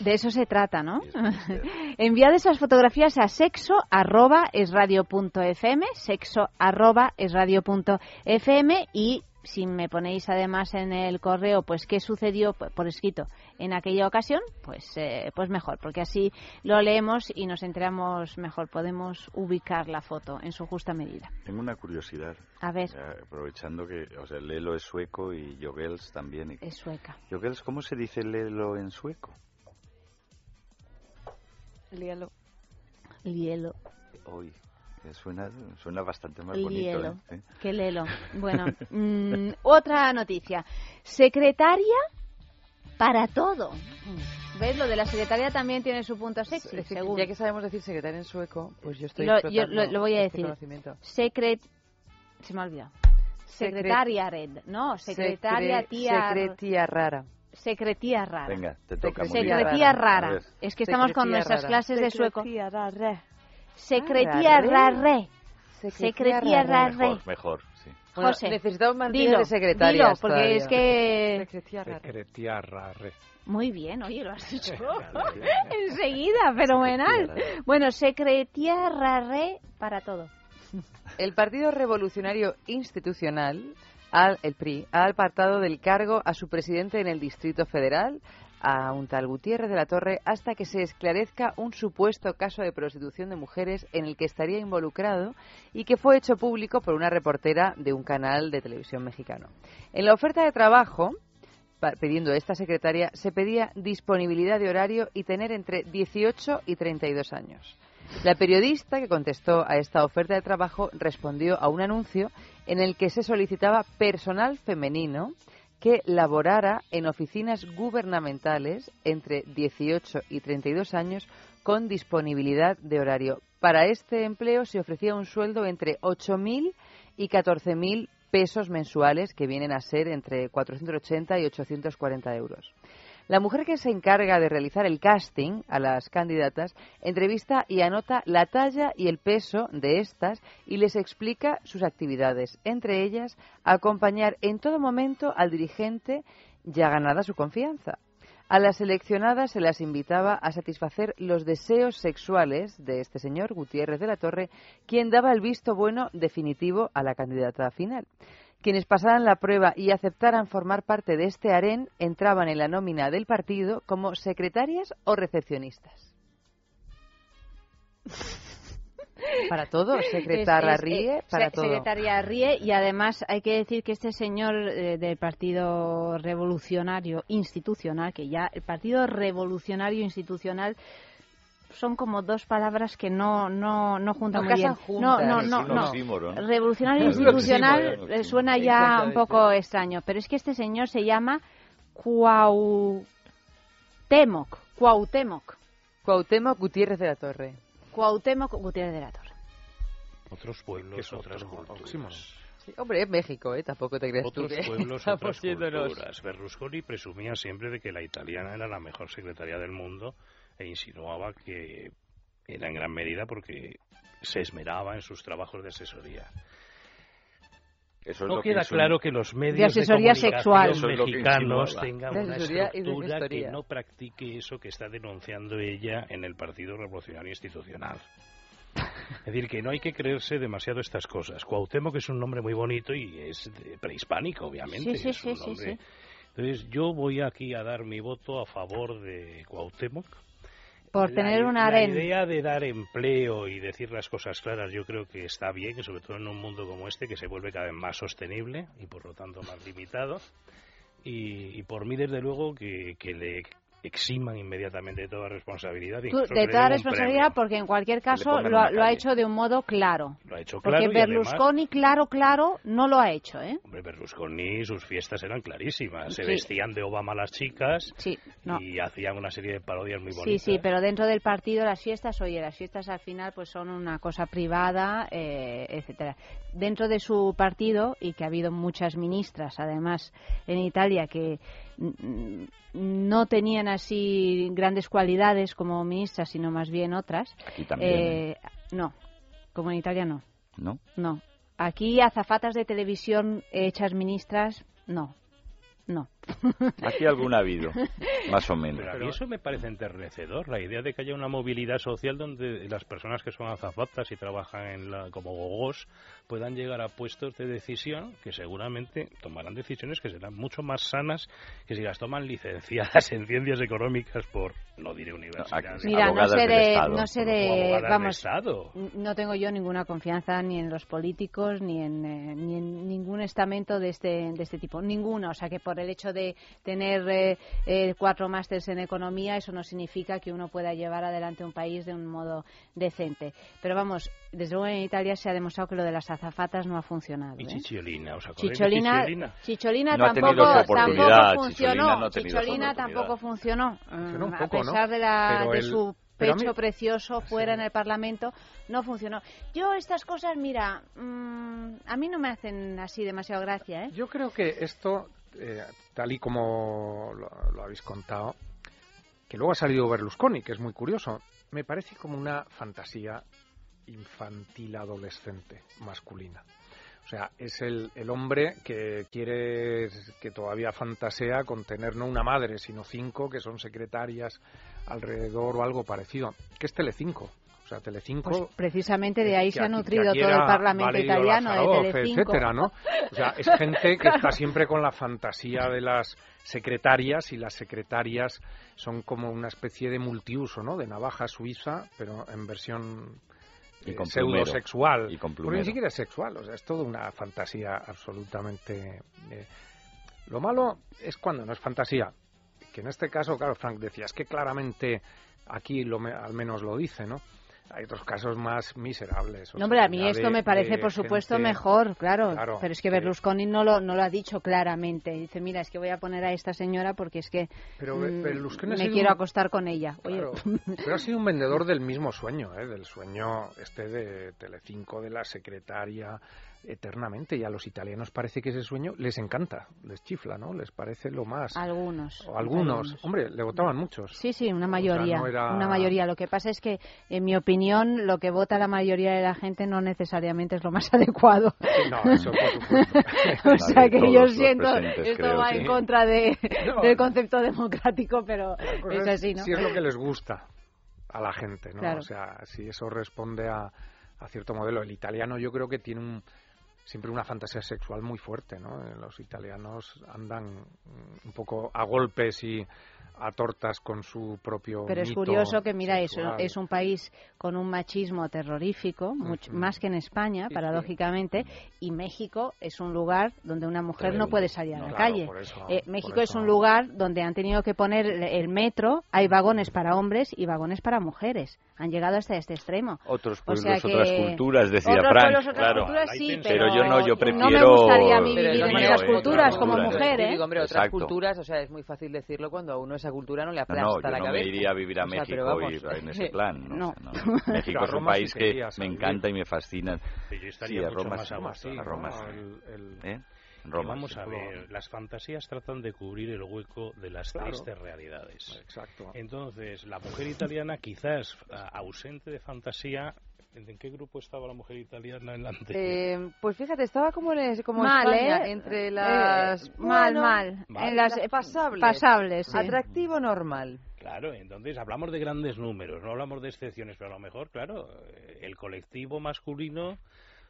De eso se trata, ¿no? Enviad esas fotografías a sexo arroba es radio punto fm, sexo arroba es radio punto fm y si me ponéis además en el correo, pues qué sucedió por escrito en aquella ocasión, pues, eh, pues mejor, porque así lo leemos y nos enteramos mejor, podemos ubicar la foto en su justa medida. Tengo una curiosidad. A ver. aprovechando que, o sea, Lelo es sueco y Jogels también. Es sueca. Jogels, ¿cómo se dice Lelo en sueco? Líalo. Lielo. Hoy. Suena, suena bastante más bonito. Lielo. ¿eh? ¿Eh? Qué lelo. Bueno, mm, otra noticia. Secretaria para todo. ¿Ves? Lo de la secretaria también tiene su punto sexy, Es decir, según. ya que sabemos decir secretaria en sueco, pues yo estoy Lo, yo lo, lo voy a este decir. conocimiento. Secret... Se me ha olvidado. Secretaria red, ¿no? Secretaria Secre- tía... Secretía rara. Secretía rara. Venga, te toca. muy Secretía rara. A ver. Es que estamos con Secretía nuestras rara. clases de sueco. Secretía rara. Secretía Ah, rarre. Secretía Secretía rara. Mejor, mejor, sí. Bueno, José, necesitamos dilo, días de secretarias dilo, porque todavía. es que... Secretía rara. Secretiarra, re. Muy bien, oye, lo has dicho enseguida, fenomenal. Bueno, secretía rarre para todo. El Partido Revolucionario Institucional, al, el PRI, ha apartado del cargo a su presidente en el Distrito Federal, a un tal Gutiérrez de la Torre, hasta que se esclarezca un supuesto caso de prostitución de mujeres en el que estaría involucrado y que fue hecho público por una reportera de un canal de televisión mexicano. En la oferta de trabajo, pidiendo esta secretaria, se pedía disponibilidad de horario y tener entre 18 y 32 años. La periodista que contestó a esta oferta de trabajo respondió a un anuncio en el que se solicitaba personal femenino que laborara en oficinas gubernamentales entre 18 y 32 años con disponibilidad de horario. Para este empleo se ofrecía un sueldo entre 8.000 y 14.000 pesos mensuales, que vienen a ser entre 480 y 840 euros. La mujer que se encarga de realizar el casting a las candidatas entrevista y anota la talla y el peso de estas y les explica sus actividades, entre ellas acompañar en todo momento al dirigente ya ganada su confianza. A las seleccionadas se las invitaba a satisfacer los deseos sexuales de este señor Gutiérrez de la Torre, quien daba el visto bueno definitivo a la candidata final. Quienes pasaran la prueba y aceptaran formar parte de este harén entraban en la nómina del partido como secretarias o recepcionistas. Para todo, secretaria Es- es, ríe, eh, para se- todo. Secretaria ríe y además hay que decir que este señor eh, del Partido Revolucionario Institucional, que ya el Partido Revolucionario Institucional son como dos palabras que no no no juntan No muy bien. No, no, no, no. Revolucionario institucional eh, suena ya un poco extraño, pero es que este señor se llama Cuauhtémoc, Cuauhtémoc, Cuauhtémoc Gutiérrez de la Torre. Cuauhtémoc Gutiérrez de la Torre. Otros pueblos, otras culturas. Sí, hombre, es México, ¿eh? Tampoco te creas tú Otros que pueblos, estamos otras yéndonos. culturas. Berlusconi presumía siempre de que la italiana era la mejor secretaria del mundo e insinuaba que era en gran medida porque se esmeraba en sus trabajos de asesoría. Eso es no lo que queda insinúa. claro que los medios De asesoría comunicación sexual. Eso es lo que mexicanos tengan una estructura que no practique eso que está denunciando ella en el Partido Revolucionario Institucional. Es decir, que no hay que creerse demasiado estas cosas. Cuauhtémoc es un nombre muy bonito y es prehispánico, obviamente. Sí, sí, es un sí, sí, nombre- sí. Entonces, yo voy aquí a dar mi voto a favor de Cuauhtémoc. Por La tener i- un La harén. idea de dar empleo y decir las cosas claras yo creo que está bien, sobre todo en un mundo como este que se vuelve cada vez más sostenible y por lo tanto más limitado. Y, y por mí, desde luego, que, que le eximan inmediatamente de toda responsabilidad. Tú, de toda responsabilidad, porque en cualquier caso lo, ha- lo ha hecho de un modo claro. Lo ha hecho Porque claro además- Berlusconi, claro, claro, no lo ha hecho, ¿eh? Hombre, Berlusconi, sus fiestas eran clarísimas. Se Sí. vestían de Obama las chicas no. y hacían una serie de parodias muy Sí, bonitas. sí, pero dentro del partido las fiestas, oye, las fiestas al final pues son una cosa privada, eh, etcétera. Dentro de su partido y que ha habido muchas ministras, además, en Italia que no tenían así grandes cualidades como ministras, sino más bien otras. Aquí también, Eh, no, como en Italia no, ¿No? no. Aquí azafatas de televisión hechas ministras, no, no. Aquí alguna ha habido, más o menos. Pero a mí eso me parece enternecedor, la idea de que haya una movilidad social donde las personas que son azafatas y trabajan en la, como gogós puedan llegar a puestos de decisión que seguramente tomarán decisiones que serán mucho más sanas que si las toman licenciadas en ciencias económicas por, no diré universidades. Mira, no sé de, no sé de, vamos, Estado. no tengo yo ninguna confianza ni en los políticos ni en, eh, ni en ningún estamento de este, de este tipo, ninguno. O sea que por el hecho de tener eh, eh, cuatro másters en economía, eso no significa que uno pueda llevar adelante un país de un modo decente. Pero vamos, desde luego en Italia se ha demostrado que lo de las azafatas no ha funcionado. Y ¿eh? Chicholina, ¿os acordáis de Chicholina, Chicholina? Chicholina No tampoco, tampoco Chicholina funcionó. no Chicholina tampoco funcionó. Funcionó un Mm, poco, a ¿no? pesar de, la, de el- su mí- pecho precioso fuera en el Parlamento, no funcionó. Yo estas cosas, mira, mm, a mí no me hacen así demasiado gracia, ¿eh? Yo creo que esto, eh, tal y como lo, lo habéis contado, que luego ha salido Berlusconi, que es muy curioso, me parece como una fantasía infantil adolescente masculina. O sea, es el, el hombre que quiere, que todavía fantasea con tener no una madre, sino cinco, que son secretarias alrededor o algo parecido. Que es Telecinco. O sea, Telecinco... Pues precisamente de ahí se ha nutrido todo el Parlamento Valerio italiano de Lazaroff, Telecinco. etcétera, ¿no? O sea, es gente que está siempre con la fantasía de las secretarias y las secretarias son como una especie de multiuso, ¿no? De navaja suiza, pero en versión Y eh, con. Y con Porque ni siquiera es sexual, o sea, es toda una fantasía absolutamente... eh, Lo malo es cuando no es fantasía, que en este caso, claro, Frank decía, es que claramente aquí lo me- al menos lo dice, ¿no? Hay otros casos más miserables. No, hombre, a mí esto de- me parece, por supuesto, gente- mejor, claro. Claro, Pero es que Berlusconi no lo, no lo ha dicho claramente. Dice, mira, es que voy a poner a esta señora porque es que Pero mm, Berlusconi me quiero un- acostar con ella. Oye, pero ha sido un vendedor del mismo sueño, ¿eh? del sueño este de Telecinco, de la secretaria, eternamente. Y a los italianos parece que ese sueño les encanta, les chifla, ¿no? Les parece lo más. algunos. O algunos. Hombre, le votaban muchos. Sí, sí, una mayoría. no era- Una mayoría. Lo que pasa es que, en mi opinión, lo que vota la mayoría de la gente no necesariamente es lo más adecuado. No, eso por supuesto. o sea que yo siento, esto creo, va sí. en contra de, No. del concepto democrático, pero es así, ¿no? Si es lo que les gusta a la gente, ¿no? Claro. O sea, si eso responde a, a cierto modelo. El italiano yo creo que tiene un siempre una fantasía sexual muy fuerte, ¿no? Eh, Los italianos andan un poco a golpes y a tortas con su propio Pero es mito curioso que, mira, eso es un país con un machismo terrorífico, mucho, Ujú. más que en España, Sí, paradójicamente, y México es un lugar donde una mujer no puede salir a No, la claro, calle. eso- Eh, México es un lugar donde han tenido que poner el, metro, hay vagones para hombres y vagones para mujeres. Han llegado hasta este extremo. Otros O pueblos, sea otras que- culturas, decía otros Frank. pueblos, otras claro. culturas, sí, pero, pero yo no, yo no prefiero. me gustaría a mí vivir es en esas culturas otras como mujer, ¿eh? digo, hombre, otras Exacto. culturas, o sea, es muy fácil decirlo cuando a uno esa cultura no le No, aplasta no, yo la no cabeza. me iría a vivir a O sea, México vamos, y en ese plan. ¿no? No. O sea, no. México es un Roma sí país que me vivir. encanta y me fascina. Pero yo Sí, estaría a mucho Roma más sí. a Roma gusto. sí, a Roma ¿no? sí. El- el- ¿Eh? Roma. vamos a ver, las fantasías tratan de cubrir el hueco de las Claro. tristes realidades. Exacto. Entonces, la mujer italiana, quizás ausente de fantasía, ¿en qué grupo estaba la mujer italiana en la anterior? Eh, pues fíjate, estaba como, en, como Mal, España, ¿eh? entre Eh, las... mal, bueno, mal. Vale. En las las pasables. pasables, sí. Atractivo normal. Claro, entonces hablamos de grandes números, no hablamos de excepciones, pero a lo mejor, claro, eh, el colectivo masculino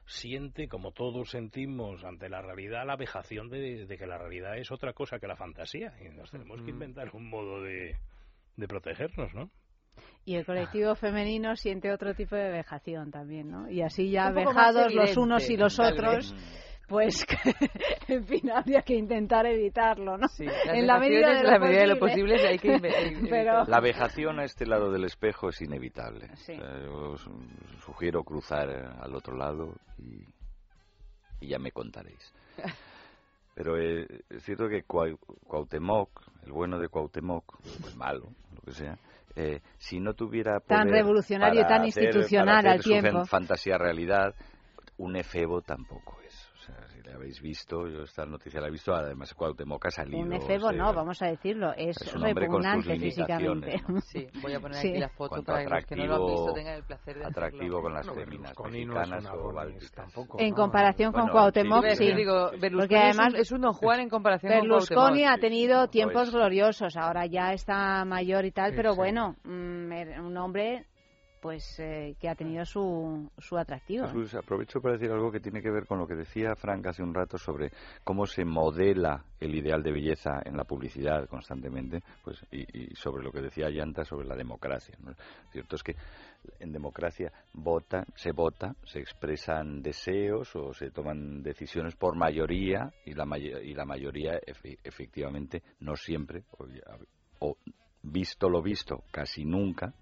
siente, como todos sentimos ante la realidad, la vejación de, de que la realidad es otra cosa que la fantasía. Y nos tenemos que inventar un modo de, de protegernos, ¿no? Y el colectivo femenino siente otro tipo de vejación también, ¿no? Y así ya vejados los unos y los otros, pues en fin, habría que intentar evitarlo, ¿no? Sí, en la medida de lo en la medida de lo posible. hay que Pero La vejación a este lado del espejo es inevitable. Sí. O sea, yo os sugiero cruzar eh, al otro lado y, y ya me contaréis. Pero eh, es cierto que Cuau- Cuauhtémoc, el bueno de Cuauhtémoc, o el malo, lo que sea, eh, si no tuviera Tan poder revolucionario y tan hacer- institucional hacer al tiempo. fan- fantasía realidad, un efebo tampoco habéis visto, yo esta noticia la he visto, además Cuauhtémoc ha salido. un efebo se- no, vamos a decirlo, es, es un con repugnante físicamente. ¿no? Sí, voy a poner Sí. aquí la foto para que los que no lo han visto tengan el placer de atractivo hacerlo. con las No, Berlusconi es mexicanas o bálticas. tampoco. En ¿no? comparación con Bueno, Cuauhtémoc, sí, sí. Digo, Berlusconi Porque es un- además es un Don Juan en comparación Berlusconi con Cuauhtémoc. ha tenido tiempos Pues- gloriosos, ahora ya está mayor y tal, Sí, pero sí. bueno, mm, era un hombre pues eh, que ha tenido su, su atractivo. Jesús, aprovecho para decir algo que tiene que ver con lo que decía Frank hace un rato sobre cómo se modela el ideal de belleza en la publicidad constantemente, pues y, y sobre lo que decía Yanta sobre la democracia. ¿no? Cierto es que en democracia vota, se vota, se expresan deseos o se toman decisiones por mayoría y la, may- y la mayoría efe- efectivamente no siempre o visto lo visto casi nunca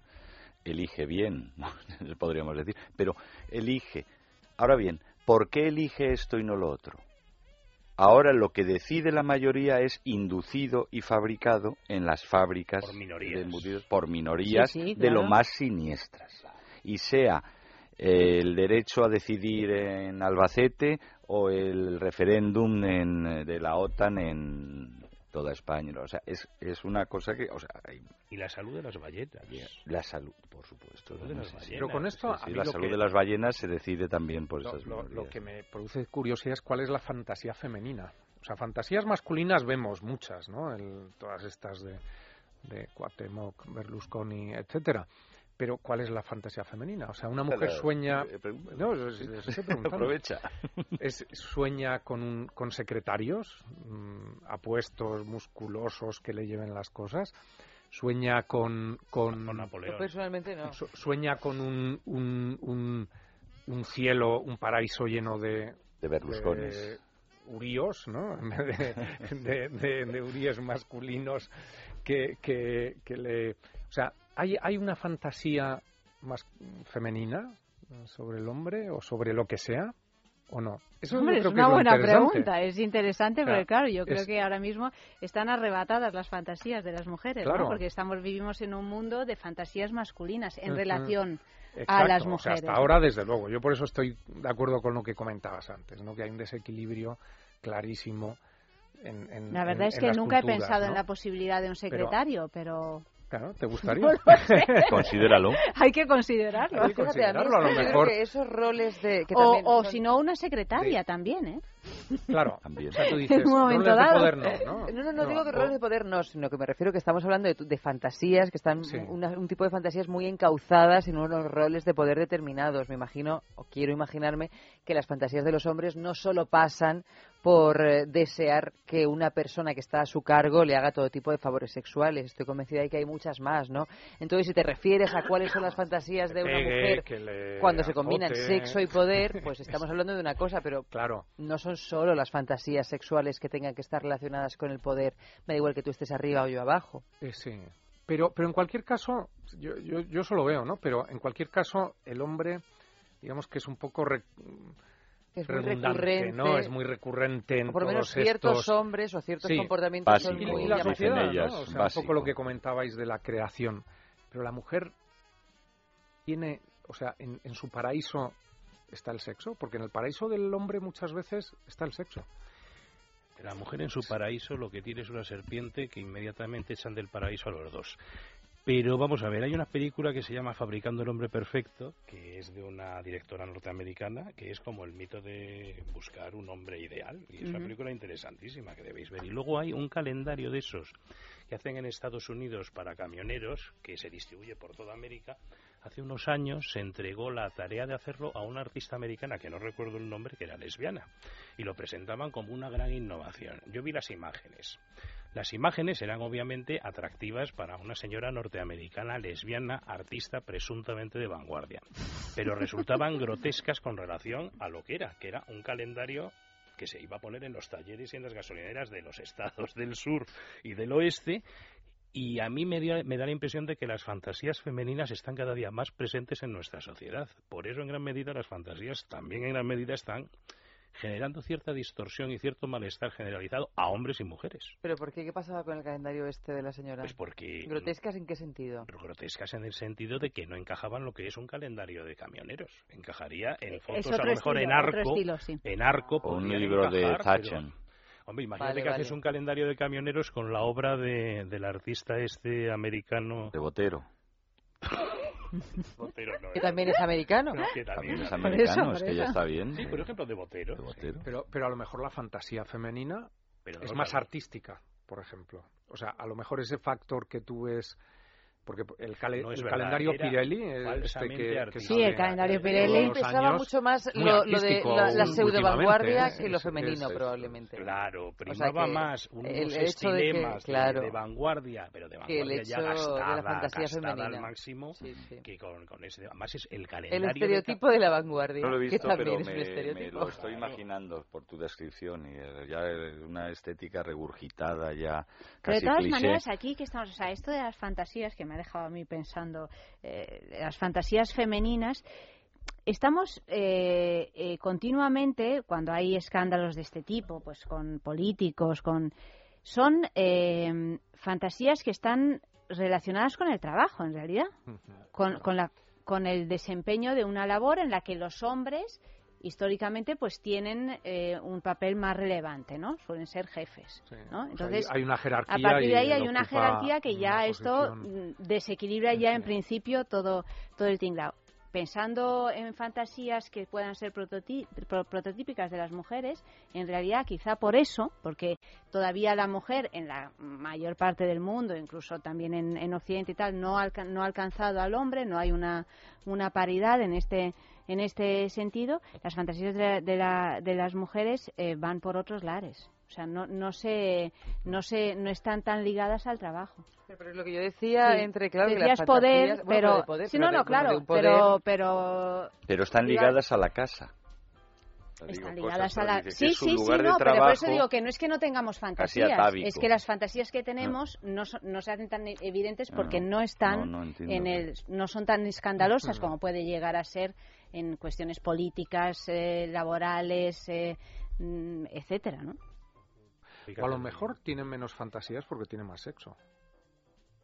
elige bien, ¿no? podríamos decir, pero elige. Ahora bien, ¿por qué elige esto y no lo otro? Ahora lo que decide la mayoría es inducido y fabricado en las fábricas Por minorías. de embutidos por minorías Sí, sí, de lo más siniestras. Y sea eh, el derecho a decidir en Albacete o el referéndum en- de la OTAN en toda España. O sea, es, es una cosa que... O sea, hay Y la salud de las ballenas. la salud, por supuesto. Salud de las ballenas. Pero con esto, Sí, a sí, la salud que- de las ballenas se decide también por lo, esas lo- lo que me produce curiosidad es cuál es la fantasía femenina. O sea, fantasías masculinas vemos muchas, ¿no? El- todas estas de, de Cuauhtémoc, Berlusconi, etcétera. Pero ¿cuál es la fantasía femenina? O sea, una mujer sueña... eh, pregunta. No, es- es- estoy. Aprovecha. Es, sueña con, un- con secretarios mm, apuestos, musculosos que le lleven las cosas. Sueña con... con Con Yo Napoleón. personalmente no. su- sueña con un, un, un, un cielo, un paraíso lleno de, De Berlusconi. de uríos, ¿no? En vez de, de, de- de uríes masculinos que, que, que le... O sea, ¿hay, ¿hay una fantasía más femenina sobre el hombre o sobre lo que sea o no? Eso Hombre, es una buena pregunta, es interesante, O sea, porque claro, yo creo es- que ahora mismo están arrebatadas las fantasías de las mujeres, ¿no? Claro. Porque estamos vivimos en un mundo de fantasías masculinas en relación a las o sea, mujeres. hasta ahora, desde luego. Yo por eso estoy de acuerdo con lo que comentabas antes, ¿no? Que hay un desequilibrio clarísimo en, en- La verdad en- es que nunca he pensado en la posibilidad de un secretario, pero Claro, ¿te gustaría? No lo sé. Considéralo. Hay que considerarlo. Hay que Fíjate, a mí considerarlo, a lo mejor. que esos roles de... Que O, o son- si no, una secretaria también, ¿eh? Claro, También. o sea, tú dices, En un momento roles de dado. poder no, Eh, ¿no? No, no, no digo que roles de poder no, sino que me refiero que estamos hablando de, de fantasías, que están Sí. una- un tipo de fantasías muy encauzadas en unos roles de poder determinados. Me imagino, o quiero imaginarme, que las fantasías de los hombres no solo pasan por eh, desear que una persona que está a su cargo le haga todo tipo de favores sexuales. Estoy convencida de que hay muchas más, ¿no? Entonces, si te refieres a cuáles son las fantasías de una mujer cuando se combinan sexo y poder, pues estamos hablando de una cosa, pero Claro. no son solo las fantasías sexuales que tengan que estar relacionadas con el poder. Me da igual que tú estés arriba o yo abajo. Eh, sí. Pero, pero en cualquier caso, yo, yo, yo eso lo veo, ¿no? Pero en cualquier caso, el hombre, digamos que es un poco re- Es muy redundante, recurrente. ¿no? Es muy recurrente en O por lo menos ciertos estos... hombres o ciertos Sí. comportamientos son Básico, muy y la dicen sociedad, ¿no? ellas, O sea, un poco lo que comentabais de la creación. Pero la mujer tiene, o sea, en, en su paraíso está el sexo, porque en el paraíso del hombre muchas veces está el sexo. La mujer en su paraíso lo que tiene es una serpiente que inmediatamente echan del paraíso a los dos. Pero vamos a ver, hay una película que se llama Fabricando el hombre perfecto, que es de una directora norteamericana, que es como el mito de buscar un hombre ideal. Y es una película interesantísima que debéis ver. Y luego hay un calendario de esos que hacen en Estados Unidos para camioneros, que se distribuye por toda América. Hace unos años se entregó la tarea de hacerlo a una artista americana, que no recuerdo el nombre, que era lesbiana. Y lo presentaban como una gran innovación. Yo vi las imágenes. Las imágenes eran obviamente atractivas para una señora norteamericana lesbiana, artista presuntamente de vanguardia, pero resultaban grotescas con relación a lo que era, que era un calendario que se iba a poner en los talleres y en las gasolineras de los estados del sur y del oeste. Y a mí me, dio- me da la impresión de que las fantasías femeninas están cada día más presentes en nuestra sociedad. Por eso, en gran medida, las fantasías también en gran medida están generando cierta distorsión y cierto malestar generalizado a hombres y mujeres. ¿Pero por qué? ¿Qué pasaba con el calendario este de la señora? Pues porque ¿Grotescas en qué sentido? grotescas en el sentido de que no encajaban lo que es un calendario de camioneros. Encajaría en fotos a lo mejor en estilo, arco, estilo, sí. en arco O un libro de Thatcher. Hombre, imagínate Vale, que haces un calendario de camioneros con la obra de, del artista este americano. De Botero. Botero no Que también es americano. Que también También es americano, es que ya está bien. Sí, por ejemplo, de Botero. Pero, pero a lo mejor la fantasía femenina Pero es no, más artística, por ejemplo. O sea, a lo mejor ese factor que tú ves... Porque el, cale- No el verdad, calendario era Pirelli, este que, que. Sí, el calendario Pirelli años, mucho más lo, lo de la, la pseudo vanguardia ¿eh? que lo femenino, es- probablemente. Claro, O sea primaba que más unos el hecho de que- de, claro, de vanguardia, pero de que el vanguardia ya hecho de la gastada, fantasía gastada femenina. al máximo, Sí, sí. que con, con ese... Además es el El calendario... de estereotipo de la vanguardia, No lo he que visto, también pero es un me, me lo estoy imaginando por tu descripción y eh, ya una estética regurgitada ya Pero de casi todas cliché. maneras, aquí que estamos, o sea, esto de las fantasías que me ha dejado a mí pensando, eh, las fantasías femeninas, estamos eh, eh, continuamente, cuando hay escándalos de este tipo, pues con políticos, con son eh, fantasías que están relacionadas con el trabajo, en realidad, con, con la con el desempeño de una labor en la que los hombres históricamente pues tienen eh, un papel más relevante, ¿no? Suelen ser jefes, ¿no? O sea, Entonces hay, una jerarquía a partir de ahí hay una jerarquía que ya esto desequilibra ya en principio todo todo el tinglao. Pensando en fantasías que puedan ser prototí- pro- prototípicas de las mujeres, en realidad quizá por eso, porque todavía la mujer en la mayor parte del mundo, incluso también en, en Occidente y tal, no no ha alcanzado al hombre, no hay una, una paridad en este en este sentido, las fantasías de, la- de, la- de las mujeres eh, van por otros lares. O sea, no, no, se, no, se, no están tan ligadas al trabajo. Pero es lo que yo decía, Sí, entre, claro, que decías las poder, bueno, pero... de poder, sí, pero no, no, claro, poder- pero, pero Pero están ligadas a la casa. Digo, están cosas, ligadas a la... que Sí, sí, sí, no, pero por eso digo que no es que no tengamos casi fantasías, es que las fantasías que tenemos no, son- no se hacen tan evidentes No, porque no. no están No, no en el... no son tan escandalosas como puede llegar a ser en cuestiones políticas, eh, laborales, eh, mm, etcétera, ¿no? O a lo mejor tienen menos fantasías porque tienen más sexo.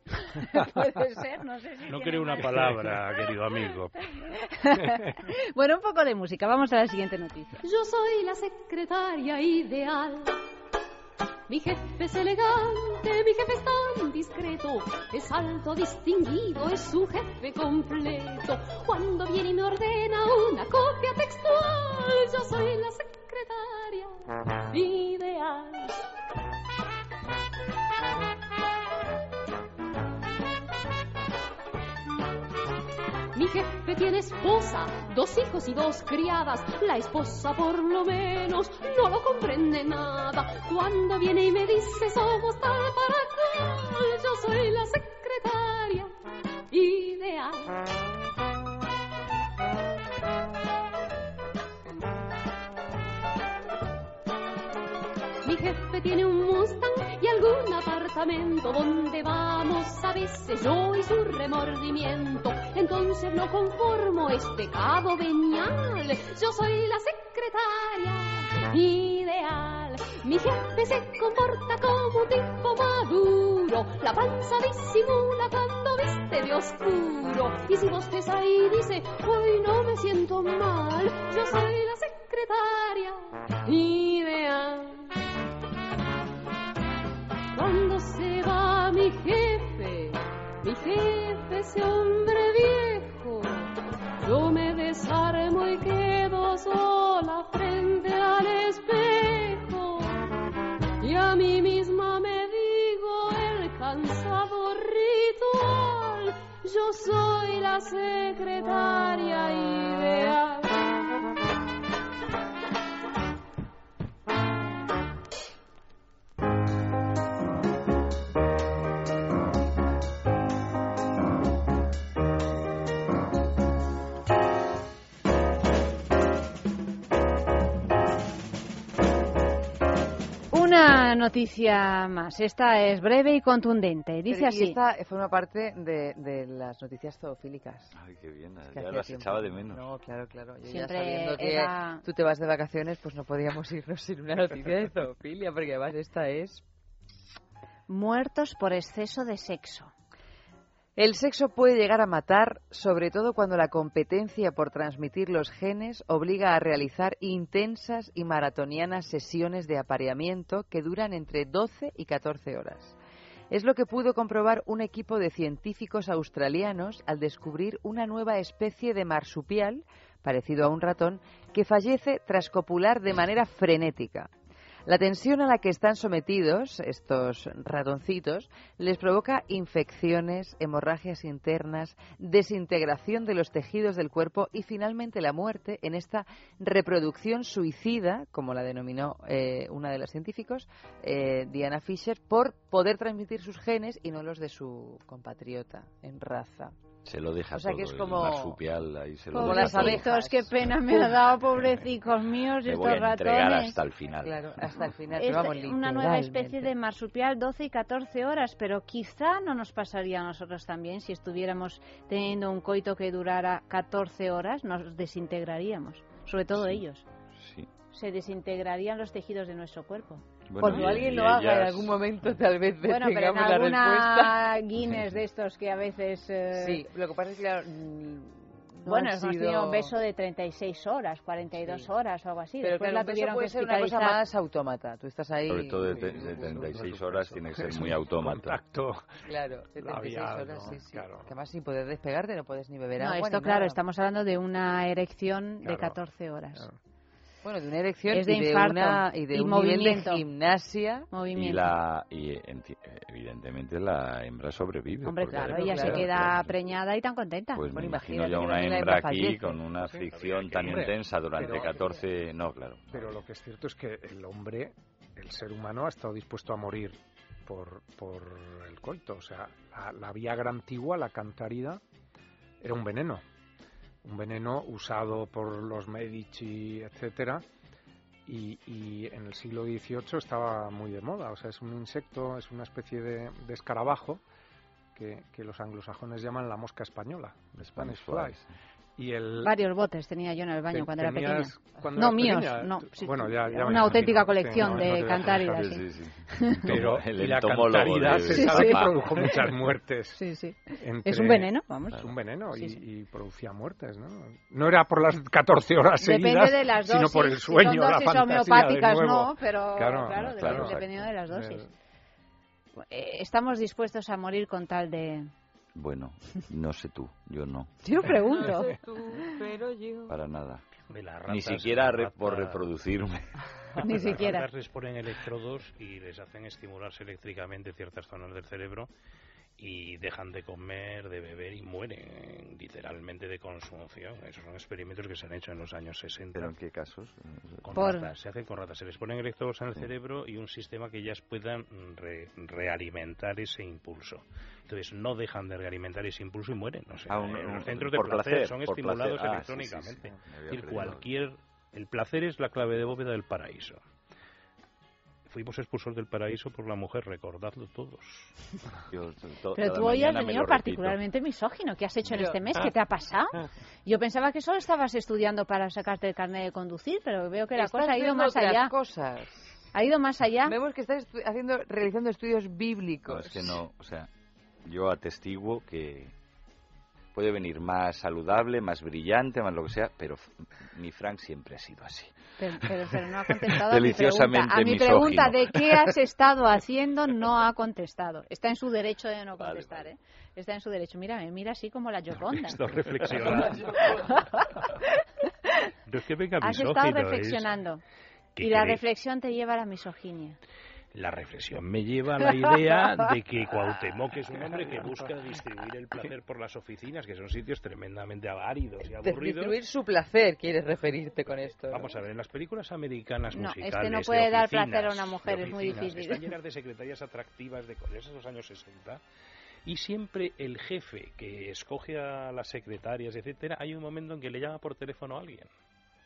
Puede ser, no sé si No creo una palabra, querido amigo. bueno, un poco de música. Vamos a la siguiente noticia. Yo soy la secretaria ideal. Mi jefe es elegante, mi jefe es tan discreto, es alto, distinguido, es un jefe completo. Cuando viene y me ordena una copia textual, yo soy la secretaria ideal. Mi jefe tiene esposa, dos hijos y dos criadas. La esposa por lo menos no lo comprende nada. Cuando viene y me dice somos tal para cual, yo soy la secretaria tiene un Mustang y algún apartamento donde vamos a veces yo y su remordimiento. Entonces no conformo, es pecado venial. Yo soy la secretaria ideal. Mi jefe se comporta como un tipo maduro. La panza disimula cuando viste de oscuro. Y si bosteza y dice, hoy no me siento mal, yo soy la soy la noticia más. Esta es breve y contundente. Dice Pero, y así. esta forma parte de, de las noticias zoofílicas. Ay, qué bien, Es que ya las tiempo echaba de no- menos. No, claro, claro. Yo ya Siempre sabiendo que era- tú te vas de vacaciones, pues no podíamos irnos sin una noticia de zoofilia, porque además esta es... Muertos por exceso de sexo. El sexo puede llegar a matar, sobre todo cuando la competencia por transmitir los genes obliga a realizar intensas y maratonianas sesiones de apareamiento que duran entre 12 y 14 horas. Es lo que pudo comprobar un equipo de científicos australianos al descubrir una nueva especie de marsupial, parecido a un ratón, que fallece tras copular de manera frenética. La tensión a la que están sometidos estos ratoncitos les provoca infecciones, hemorragias internas, desintegración de los tejidos del cuerpo y finalmente la muerte en esta reproducción suicida, como la denominó eh, una de las científicos, eh, Diana Fisher, por poder transmitir sus genes y no los de su compatriota en raza. Se lo deja O sea todo, que es el como- marsupial ahí se lo como deja las abejas. qué pena me ha dado, pobrecicos míos, Me estos voy a entregar ratones. hasta el final. Claro, hasta el final. Es vamos, una nueva especie de marsupial 12 y 14 horas, pero quizá no nos pasaría a nosotros también si estuviéramos teniendo un coito que durara 14 horas, nos desintegraríamos, sobre todo ellos. Sí. Se desintegrarían los tejidos de nuestro cuerpo. Bueno, Cuando y- alguien y lo haga en ellas- algún momento, tal vez Bueno, pero en tengamos la respuesta. alguna Guinness de estos que a veces... eh, Sí, lo que pasa es que claro, mm, no bueno, hemos sido- tenido un beso de 36 horas, 42 horas o algo así. Pero Después claro, la tuvieron puede que ser una cosa más autómata. Tú estás ahí... Sobre todo de, de- de 36 horas tiene que ser muy autómata. Contacto. Claro, 76 labial, horas, ¿no? sí, sí. Claro. Que además sin poder despegarte no puedes ni beber No, agua esto ni claro, nada. estamos hablando de una erección de Claro, 14 horas. Bueno, de una erección Es de y de, infarto una, y de y un nivel de movimiento. gimnasia. Y, la, y evidentemente la hembra sobrevive. Hombre, claro, ella se queda preñada y tan contenta. Pues me Bueno, imagino imagínate yo una hembra hembra aquí fallece. con una Sí, fricción tan hombre, intensa durante pero- 14... No, claro. Pero lo que es cierto es que el hombre, el ser humano, ha estado dispuesto a morir por, por el coito. O sea, la, la Viagra antigua, la cantarida, era un veneno. Un veneno usado por los Medici, etcétera. Y, y en el siglo XVIII estaba muy de moda. O sea, es un insecto, es una especie de, de escarabajo que, que los anglosajones llaman la mosca española, the Spanish Spanish fly. Y el Varios botes tenía yo en el baño Te- cuando era pequeña. cuando no míos, pequeña, no. tú- sí, bueno, ya- ya me una auténtica sí, colección no, no de dejas cantáridas. dejar. sí. pero El y la de- se Sí, sabe sí. que produjo muchas muertes. Sí, sí. entre- Es un veneno, vamos. Es un veneno Sí, y, sí. y producía muertes, ¿no? No era por las 14 horas Depende seguidas, de las dosis. sino por el Si sueño, la de homeopáticas, nuevo. no, pero claro, Claro, de- dependiendo de las dosis. Eh, Estamos dispuestos a morir con tal de... Bueno, no sé tú, yo no. Yo pregunto. Para nada. De las Ni ratas, siquiera las re- por reproducirme. Ni Las siquiera. ratas les ponen electrodos y les hacen estimularse eléctricamente ciertas zonas del cerebro y dejan de comer, de beber y mueren literalmente de consumación. Esos son experimentos que se han hecho en los años 60. ¿Pero en qué casos? Con Por- ratas, se hacen con ratas. Se les ponen electrodos en el cerebro y un sistema que ellas puedan re- realimentar ese impulso. Entonces no dejan de realimentar ese impulso y mueren. O sea, Ah, un- en un- los centros de placer, placer, son estimulados placer. Ah, sí, sí, sí. electrónicamente. Es decir, cualquier... El placer es la clave de bóveda del paraíso. Fuimos expulsados del paraíso por la mujer, recordadlo todos. Pero tú hoy has venido particularmente misógino. ¿Qué has hecho en Yo- este mes? Ah. ¿Qué te ha pasado? Yo pensaba que solo estabas estudiando para sacarte el carnet de conducir, pero veo que la cosa ha ido más allá. cosas. Ha ido más allá. Vemos que estás haciendo, realizando estudios No, bíblicos. es que no, o sea, yo atestiguo que puede venir más saludable, más brillante, más lo que sea, pero mi Frank siempre ha sido así. Pero, pero- pero no ha contestado a mi pregunta. Deliciosamente A mi misógino. pregunta de qué has estado haciendo no ha contestado. Está en su derecho de no contestar, ¿eh? Está en su derecho. Mira, me mira así como la Yoconda. Estoy reflexionando. No es que venga Has estado es- reflexionando. ¿Qué Y la queréis? reflexión te lleva a la misoginia. La reflexión me lleva a la idea de que Cuauhtémoc es un hombre que busca distribuir el placer por las oficinas, que son sitios tremendamente áridos y aburridos. Distribuir su placer, quieres referirte con esto. ¿no? Vamos a ver, en las películas americanas No, es que musicales no de puede dar placer a una mujer, es muy difícil. Están llenas de secretarias atractivas de los años 60 y siempre el jefe que escoge a las secretarias, etcétera, hay un momento en que le llama por teléfono a alguien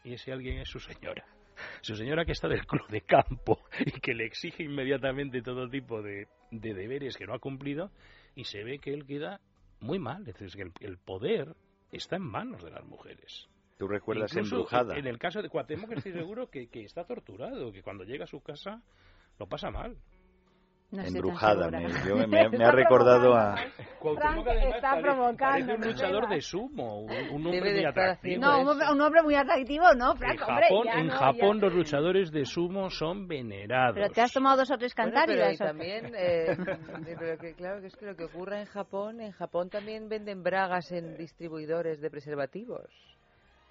y ese alguien es su señora. Su señora que está del club de campo y que le exige inmediatamente todo tipo de, de deberes que no ha cumplido y se ve que él queda muy mal. Es decir, que el, el poder está en manos de las mujeres. ¿Tú recuerdas Incluso Embrujada? En el caso de Cuauhtémoc estoy seguro que, que está torturado, que cuando llega a su casa lo pasa mal. No Embrujada, me, yo me, me ha recordado a... Frank está provocando, un luchador de sumo, un, hombre muy atractivo. No, un hombre, un hombre muy atractivo, ¿no, En? Hombre, Japón, ya en no, ya. Japón los luchadores de sumo son venerados. Pero te has tomado dos o tres Bueno, pero cantáridas. también, eh, pero que, claro que es que lo que ocurre en Japón, en Japón también venden bragas en distribuidores de preservativos.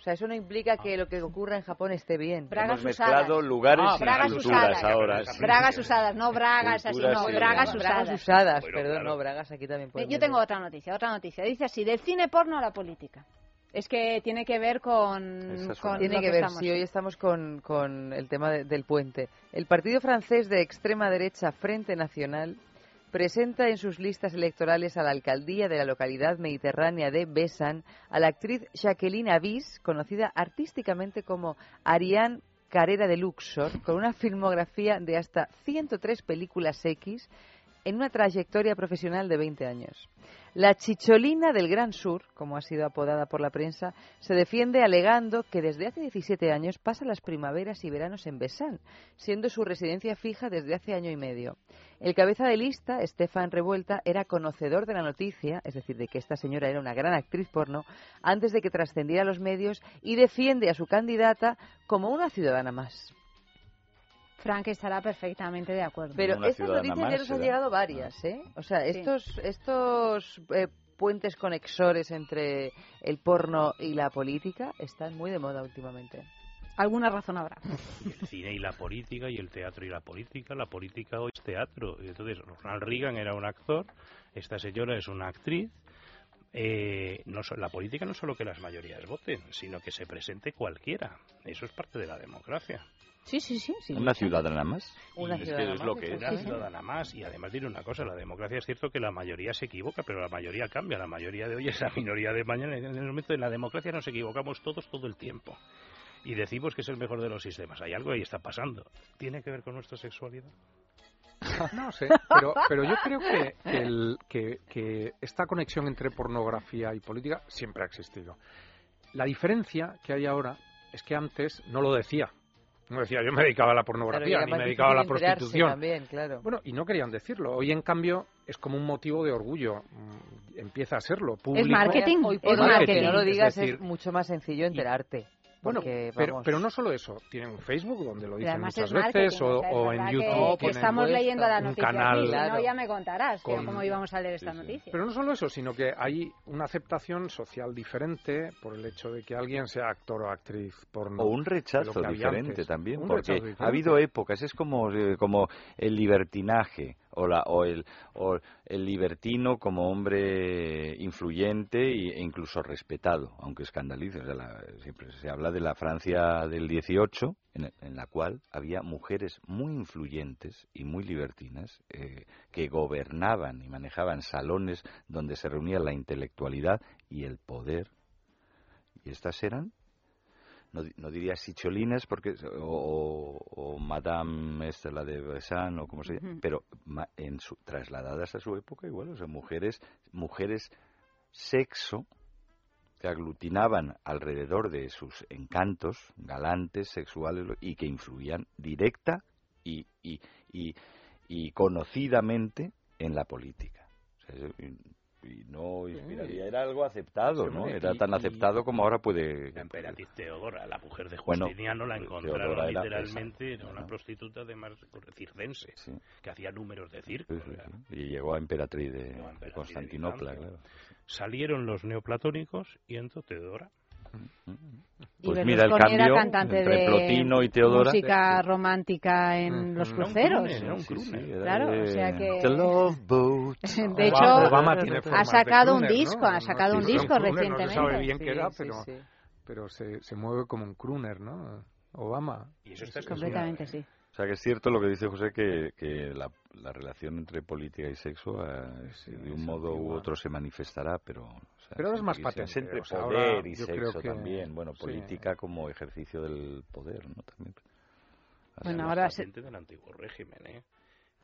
O sea, eso no implica que lo que ocurra en Japón esté bien. Bragas Hemos mezclado usadas. lugares Ah, y bragas culturas usadas. ahora. sí. Bragas usadas, no bragas así, no, y- bragas Bragas usadas. usadas, Bueno, perdón, claro. no, bragas aquí también Eh, pueden Yo tengo otra noticia, otra noticia. Dice así, del cine porno a la política. Es que tiene que ver con... Esa es con una- Tiene lo que ver, estamos- sí, hoy estamos con, con el tema de- del puente. El partido francés de extrema derecha Frente Nacional presenta en sus listas electorales a la alcaldía de la localidad mediterránea de Bessan a la actriz Jacqueline Avis, conocida artísticamente como Ariane Carrera de Luxor, con una filmografía de hasta 103 películas X en una trayectoria profesional de 20 años. La chicholina del Gran Sur, como ha sido apodada por la prensa, se defiende alegando que desde hace 17 años pasa las primaveras y veranos en Besán, siendo su residencia fija desde hace año y medio. El cabeza de lista, Estefan Revuelta, era conocedor de la noticia, es decir, de que esta señora era una gran actriz porno, antes de que trascendiera a los medios y defiende a su candidata como una ciudadana más. Frank estará perfectamente de acuerdo. Pero estas noticias ya nos han llegado varias, ¿eh? O sea, Sí. estos, estos eh, puentes conexores entre el porno y la política están muy de moda últimamente. Alguna razón habrá. Y el cine y la política, y el teatro y la política. La política hoy es teatro. Y entonces, Ronald Reagan era un actor, esta señora es una actriz. Eh, no so- la política no es solo que las mayorías voten, sino que se presente cualquiera. Eso es parte de la democracia. Sí, sí, sí. sí. Una ciudadana más. Una es que ciudadana es más, lo que Una es. ciudadana más. Y además diré una cosa, la democracia es cierto que la mayoría se equivoca, pero la mayoría cambia. La mayoría de hoy es la minoría de mañana. En el momento de la democracia nos equivocamos todos todo el tiempo. Y decimos que es el mejor de los sistemas. Hay algo ahí está pasando. ¿Tiene que ver con nuestra sexualidad? No sé, pero, pero yo creo que, que el- que- que esta conexión entre pornografía y política siempre ha existido. La diferencia que hay ahora es que antes no lo decía. No decía, yo me dedicaba a la pornografía, Claro, y ni me dedicaba a la prostitución. también, claro. Bueno, y no querían decirlo. Hoy, en cambio, es como un motivo de orgullo. Mm, Empieza a serlo. Público. marketing, Hoy es por hoy, marketing. que no lo digas, Es decir, es mucho más sencillo enterarte. Bueno, porque, pero, vamos, pero no solo eso. Tienen un Facebook donde lo dicen muchas veces, o, o en YouTube. que- que, estamos leyendo la un noticia canal aquí, si no ya me contarás con- cómo íbamos a leer esta noticia. Pero no solo eso, sino que hay una aceptación social diferente por el hecho de que alguien sea actor o actriz porno. O un rechazo diferente antes. también, Un porque ha habido épocas, es como, eh, como el libertinaje o, la, o, el, o el libertino como hombre influyente e incluso respetado, aunque escandalice. La- siempre se habla de la Francia del 18, en, en la cual había mujeres muy influyentes y muy libertinas eh, que gobernaban y manejaban salones donde se reunía la intelectualidad y el poder. Y estas eran no, no diría sicholines porque o, Madame esta la de Bessan o como se llama, pero en su, trasladadas a su época igual, o sea, mujeres mujeres sexo que aglutinaban alrededor de sus encantos galantes sexuales y que influían directa y, y, y, y conocidamente en la política. O sea, eso- y, no inspiraría, era algo aceptado, Sí, ¿no? Era tan aceptado como ahora puede... La emperatriz Teodora, la mujer de Bueno, Justiniano, la encontraron Teodora era literalmente, esa, era una ¿no? prostituta de mar circense, que hacía números de circo. Sí, sí, sí. Y llegó a emperatriz de, a emperatriz de Constantinopla, Bizancio. claro. Salieron los neoplatónicos y entró Teodora. Y Pues mira el Berlusconi era cambio cantante entre de Plotino y Teodora. música romántica en los Era un cruceros. era un Claro, de- o sea que... The Love Boat. De hecho, Obama- tiene ha sacado un crooner, disco, ¿no? ha sacado un Sí, disco crooner, No se recientemente. sabe bien qué era, Sí, pero, sí, sí. pero se, se mueve como un crooner, ¿no? Obama. Y eso está Completamente, sí. O sea que es cierto lo que dice José, que, que la, la relación entre política y sexo eh, de un modo u otro se manifestará, pero... sea, Pero ahora es más patente, entre o sea, poder ahora y yo creo sexo que- también. Bueno, sí. política como ejercicio del poder, ¿no? También. Bueno, ahora se- patente del antiguo régimen, ¿eh?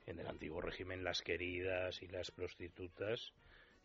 En el antiguo régimen las queridas y las prostitutas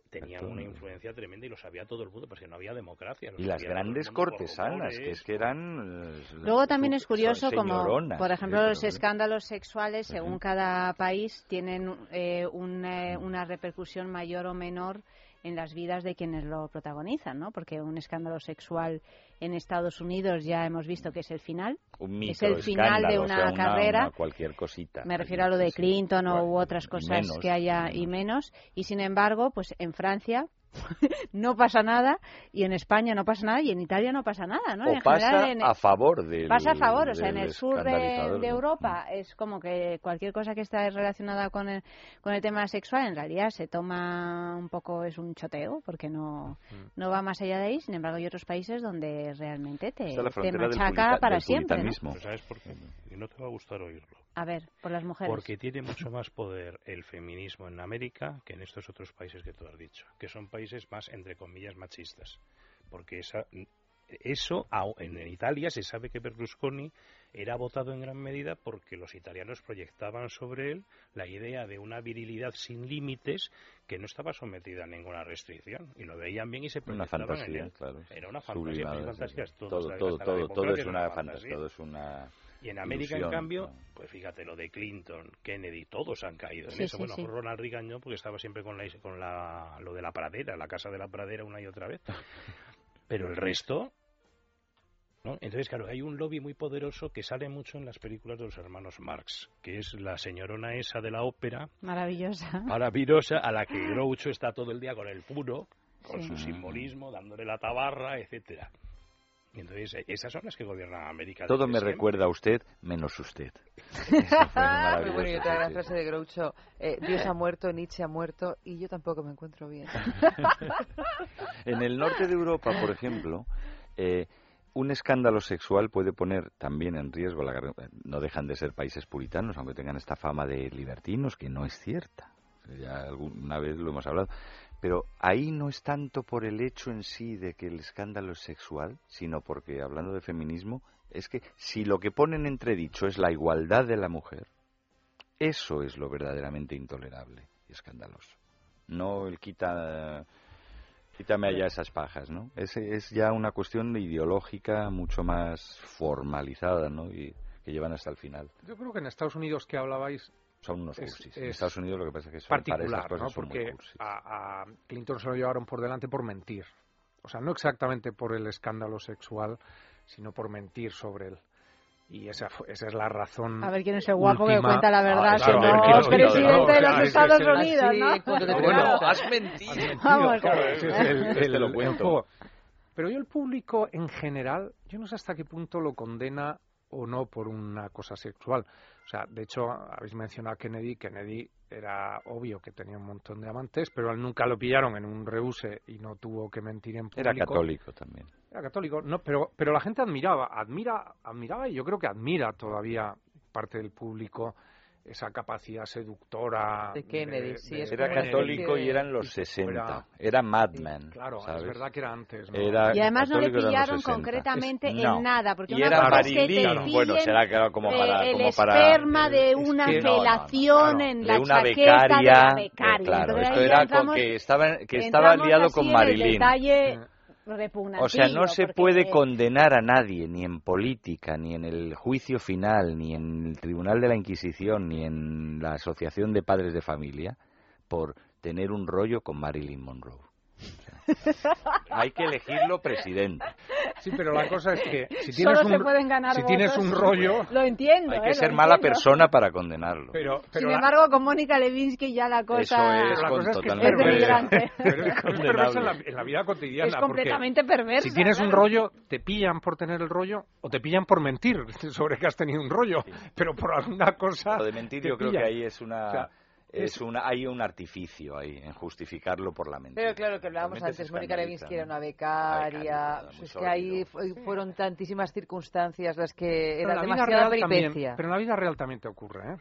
tenían una influencia tremenda y lo sabía todo el mundo, porque no había democracia. Y las grandes cortesanas, que es que eran... eh, Luego también es curioso como, por ¿eh? ejemplo, Pero- los escándalos sexuales, según cada país, tienen eh, una, una repercusión mayor o menor en las vidas de quienes lo protagonizan, ¿no? Porque un escándalo sexual en Estados Unidos ya hemos visto que es el final. un es el final de o una carrera. una cualquier cosita. Me refiero a lo de Clinton o u otras cosas menos, que haya y menos. Y sin embargo, pues en Francia no pasa nada y en España no pasa nada y en Italia no pasa nada, ¿no? O en pasa general, en- a favor del Pasa a favor, o sea, en el sur de. Europa es como que cualquier cosa que está relacionada con el, con el tema sexual en realidad se toma un poco, es un choteo, porque no, no va más allá de ahí. Sin embargo, hay otros países donde realmente te, te machaca para siempre. ¿Sabes por qué? Y no te va a gustar oírlo. A ver, por las mujeres. Porque tiene mucho más poder el feminismo en América que en estos otros países que tú has dicho, que son países más, entre comillas, machistas. Porque esa, eso, en Italia se sabe que Berlusconi era votado en gran medida porque los italianos proyectaban sobre él la idea de una virilidad sin límites que no estaba sometida a ninguna restricción. Y lo veían bien y se Una proyectaban en fantasía, él. claro. Era una fantasía, fantasías todas, Todo, es una fantasía, todo es una y en América, en cambio, pues fíjate, lo de Clinton, Kennedy, todos han caído en Sí, eso. sí, bueno, sí. Ronald Reagan no, porque estaba siempre con, la, con la, lo de la pradera, la casa de la pradera una y otra vez. Pero el resto... ¿no? Entonces, claro, hay un lobby muy poderoso que sale mucho en las películas de los hermanos Marx, que es la señorona esa de la ópera, Maravillosa. maravillosa, a la que Groucho está todo el día con el puro, con Sí. su simbolismo, dándole la tabarra, etcétera. Y entonces, eh, esas son las que gobiernan América. Todo me siempre. recuerda a usted, menos usted. Muy maravilloso, bueno, y otra sí, gran sí. frase de Groucho, eh, Dios ha muerto, Nietzsche ha muerto y yo tampoco me encuentro bien. En el norte de Europa, por ejemplo, eh, un escándalo sexual puede poner también en riesgo la no dejan de ser países puritanos, aunque tengan esta fama de libertinos, que no es cierta. Ya alguna vez lo hemos hablado. Pero ahí no es tanto por el hecho en sí de que el escándalo es sexual, sino porque, hablando de feminismo, es que si lo que ponen entredicho es la igualdad de la mujer, eso es lo verdaderamente intolerable y escandaloso. No el quita Quítame allá esas pajas, ¿no? Es, es ya una cuestión ideológica mucho más formalizada, ¿no? Y que llevan hasta el final. Yo creo que en Estados Unidos que hablabais Son unos Es- cursis. en es Estados Unidos lo que pasa es que son, para particular, esas cosas ¿no? son muy Porque cursis. a, a Clinton se lo llevaron por delante por mentir. O sea, no exactamente por el escándalo sexual, sino por mentir sobre él. Y esa, fue- esa es la razón. A ver quién es el guapo que última. cuenta la verdad, Ah, claro, si a ver no lo es presidente ¿no? de los que Estados Unidos, ¿no? Bueno, has mentido. Vamos. claro, ese es el, Este el- lo cuento. Pero yo el público en general, yo no sé hasta qué punto lo condena o no por una cosa sexual. O sea, de hecho, habéis mencionado a Kennedy. Kennedy era obvio que tenía un montón de amantes, pero él nunca lo pillaron en un reuse y no tuvo que mentir en público. Era católico también. Era católico, no, pero, pero la gente admiraba, admira, admiraba y yo creo que admira todavía parte del público esa capacidad seductora De Kennedy, sí, es Era una católico y eran los y que 60. fuera- Era madman. Claro, ¿sabes? es verdad que era antes. ¿no? Era Y además no le pillaron 60. concretamente No. en nada, porque y una era cosa es que te pillen, bueno, será que como para... el como para esperma de una que no, no, no, felación en la de una chaqueta becaria, de eh, claro, Entonces esto era entramos- con que estaba que estaba liado con en el Marilyn. O sea, no se puede condenar a nadie, ni en política, ni en el juicio final, ni en el Tribunal de la Inquisición, ni en la Asociación de Padres de Familia, por tener un rollo con Marilyn Monroe. Hay que elegirlo presidente. Sí, pero la cosa es que si Solo tienes se un, pueden ganar si tienes un rollo... Lo entiendo, Hay eh, que ser mala entiendo. persona para condenarlo. Pero, pero Sin la- embargo, con Mónica Levinsky ya la cosa Eso es la cosa es que totalmente es denigrante. Pero es, es perverso en la, condenable. en la vida cotidiana. Es completamente perversa, Si tienes un rollo, te pillan por tener el rollo o te pillan por mentir sobre que has tenido un rollo. Pero por alguna cosa. Lo de mentir yo creo que ahí es una... O sea, es una, hay un artificio ahí en justificarlo por la mentira. Pero claro, que hablábamos antes, Mónica Levinsky era una becaria, Becaria, muy es que ahí fueron tantísimas circunstancias las que era demasiada real también- peripecia. pero en la vida real también te ocurre, ¿eh?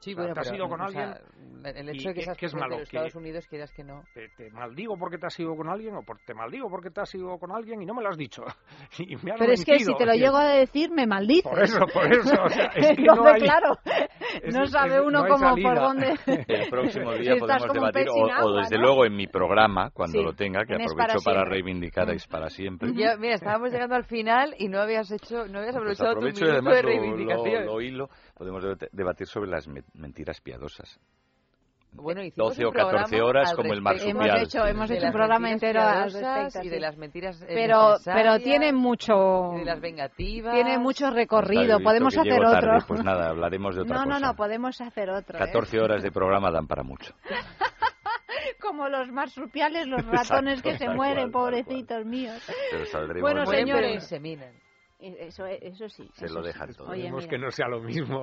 Sí, O sea, bueno, te has pero, ido con o sea, alguien el y hecho de que ¿qué- seas qué es malo? de los Que- Estados Unidos, quieras que no. te, te maldigo porque te has ido con alguien o por, te maldigo porque te has ido con alguien y no me lo has dicho. Y me has Pero es que si te lo llego a decir, me maldices. Por eso, por eso. O sea, es que no hay, claro, es- no sabe es- uno no cómo por dónde. El próximo Si día estás podemos debatir, o, o desde ¿no? luego en mi programa, cuando Sí, lo tenga, que aprovecho para para, reivindicar a Es para siempre. Yo, mira, estábamos llegando al final y no habías hecho, no habías Pues aprovechado tu aprovecho y minuto además de reivindicación. lo- lo hilo. Podemos debatir sobre las me- mentiras piadosas. Bueno, hicimos 12 o un programa 14 horas como el marsupial. Hemos hecho, hemos hecho un programa entero al piadosas respecto. y de las mentiras eh, pero, pero tiene mucho, y de las vengativas. tiene mucho recorrido. visto Podemos que hacer llego tarde, otro. Pues nada, hablaremos de otra No, no, cosa. no, podemos hacer otro. ¿eh? 14 horas de programa dan para mucho. Como los marsupiales, los ratones que Exacto, se tal mueren, cual, pobrecitos míos. Pero saldremos Bueno, muy Mueren, bien. Eso, eso sí. Se eso lo sí. dejan todo. Oye, Esperemos que no sea lo mismo.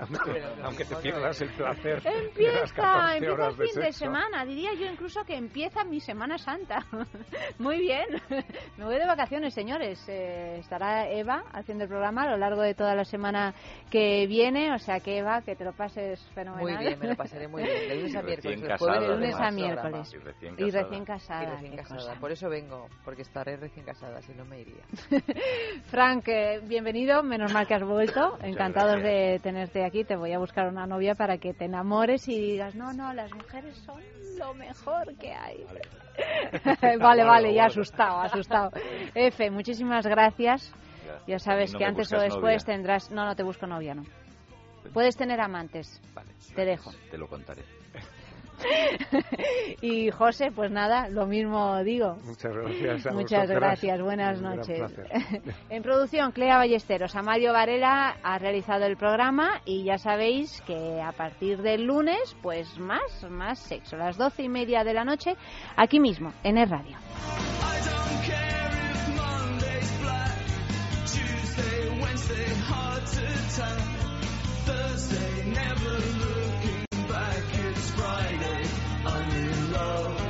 aunque, aunque te pierdas el placer. de las Empieza, 14 empieza el fin de sexo. semana. Diría yo incluso que empieza mi Semana Santa. Muy bien. Me voy de vacaciones, señores. Eh, estará Eva haciendo el programa a lo largo de toda la semana que viene. O sea que, Eva, que te lo pases fenomenal. Muy bien, me lo pasaré muy bien. De lunes a miércoles. casada, de lunes a miércoles. Y recién Y casada. recién casada. Y recién casada. Por eso vengo, porque estaré recién casada, si no me iría. Frank, eh, bienvenido. Menos mal que has vuelto. Encantados de tenerte aquí. Te voy a buscar una novia para que te enamores y digas, no, no, las mujeres son lo mejor que hay. vale, vale, ya asustado, asustado. F, muchísimas gracias. Gracias. Ya sabes no que antes o después novia. tendrás... No, no te busco novia, no. Puedes tener amantes. Vale, Te dejo. te lo contaré. y José, pues nada, lo mismo digo. Muchas gracias. a Muchas gracias, buenas noches. en producción, Clea Ballesteros, Amario Varela ha realizado el programa y ya sabéis que a partir del lunes, pues más, más sexo, las doce y media de la noche, aquí mismo, en el radio. Thursday, never back, it's Friday. I'm in love.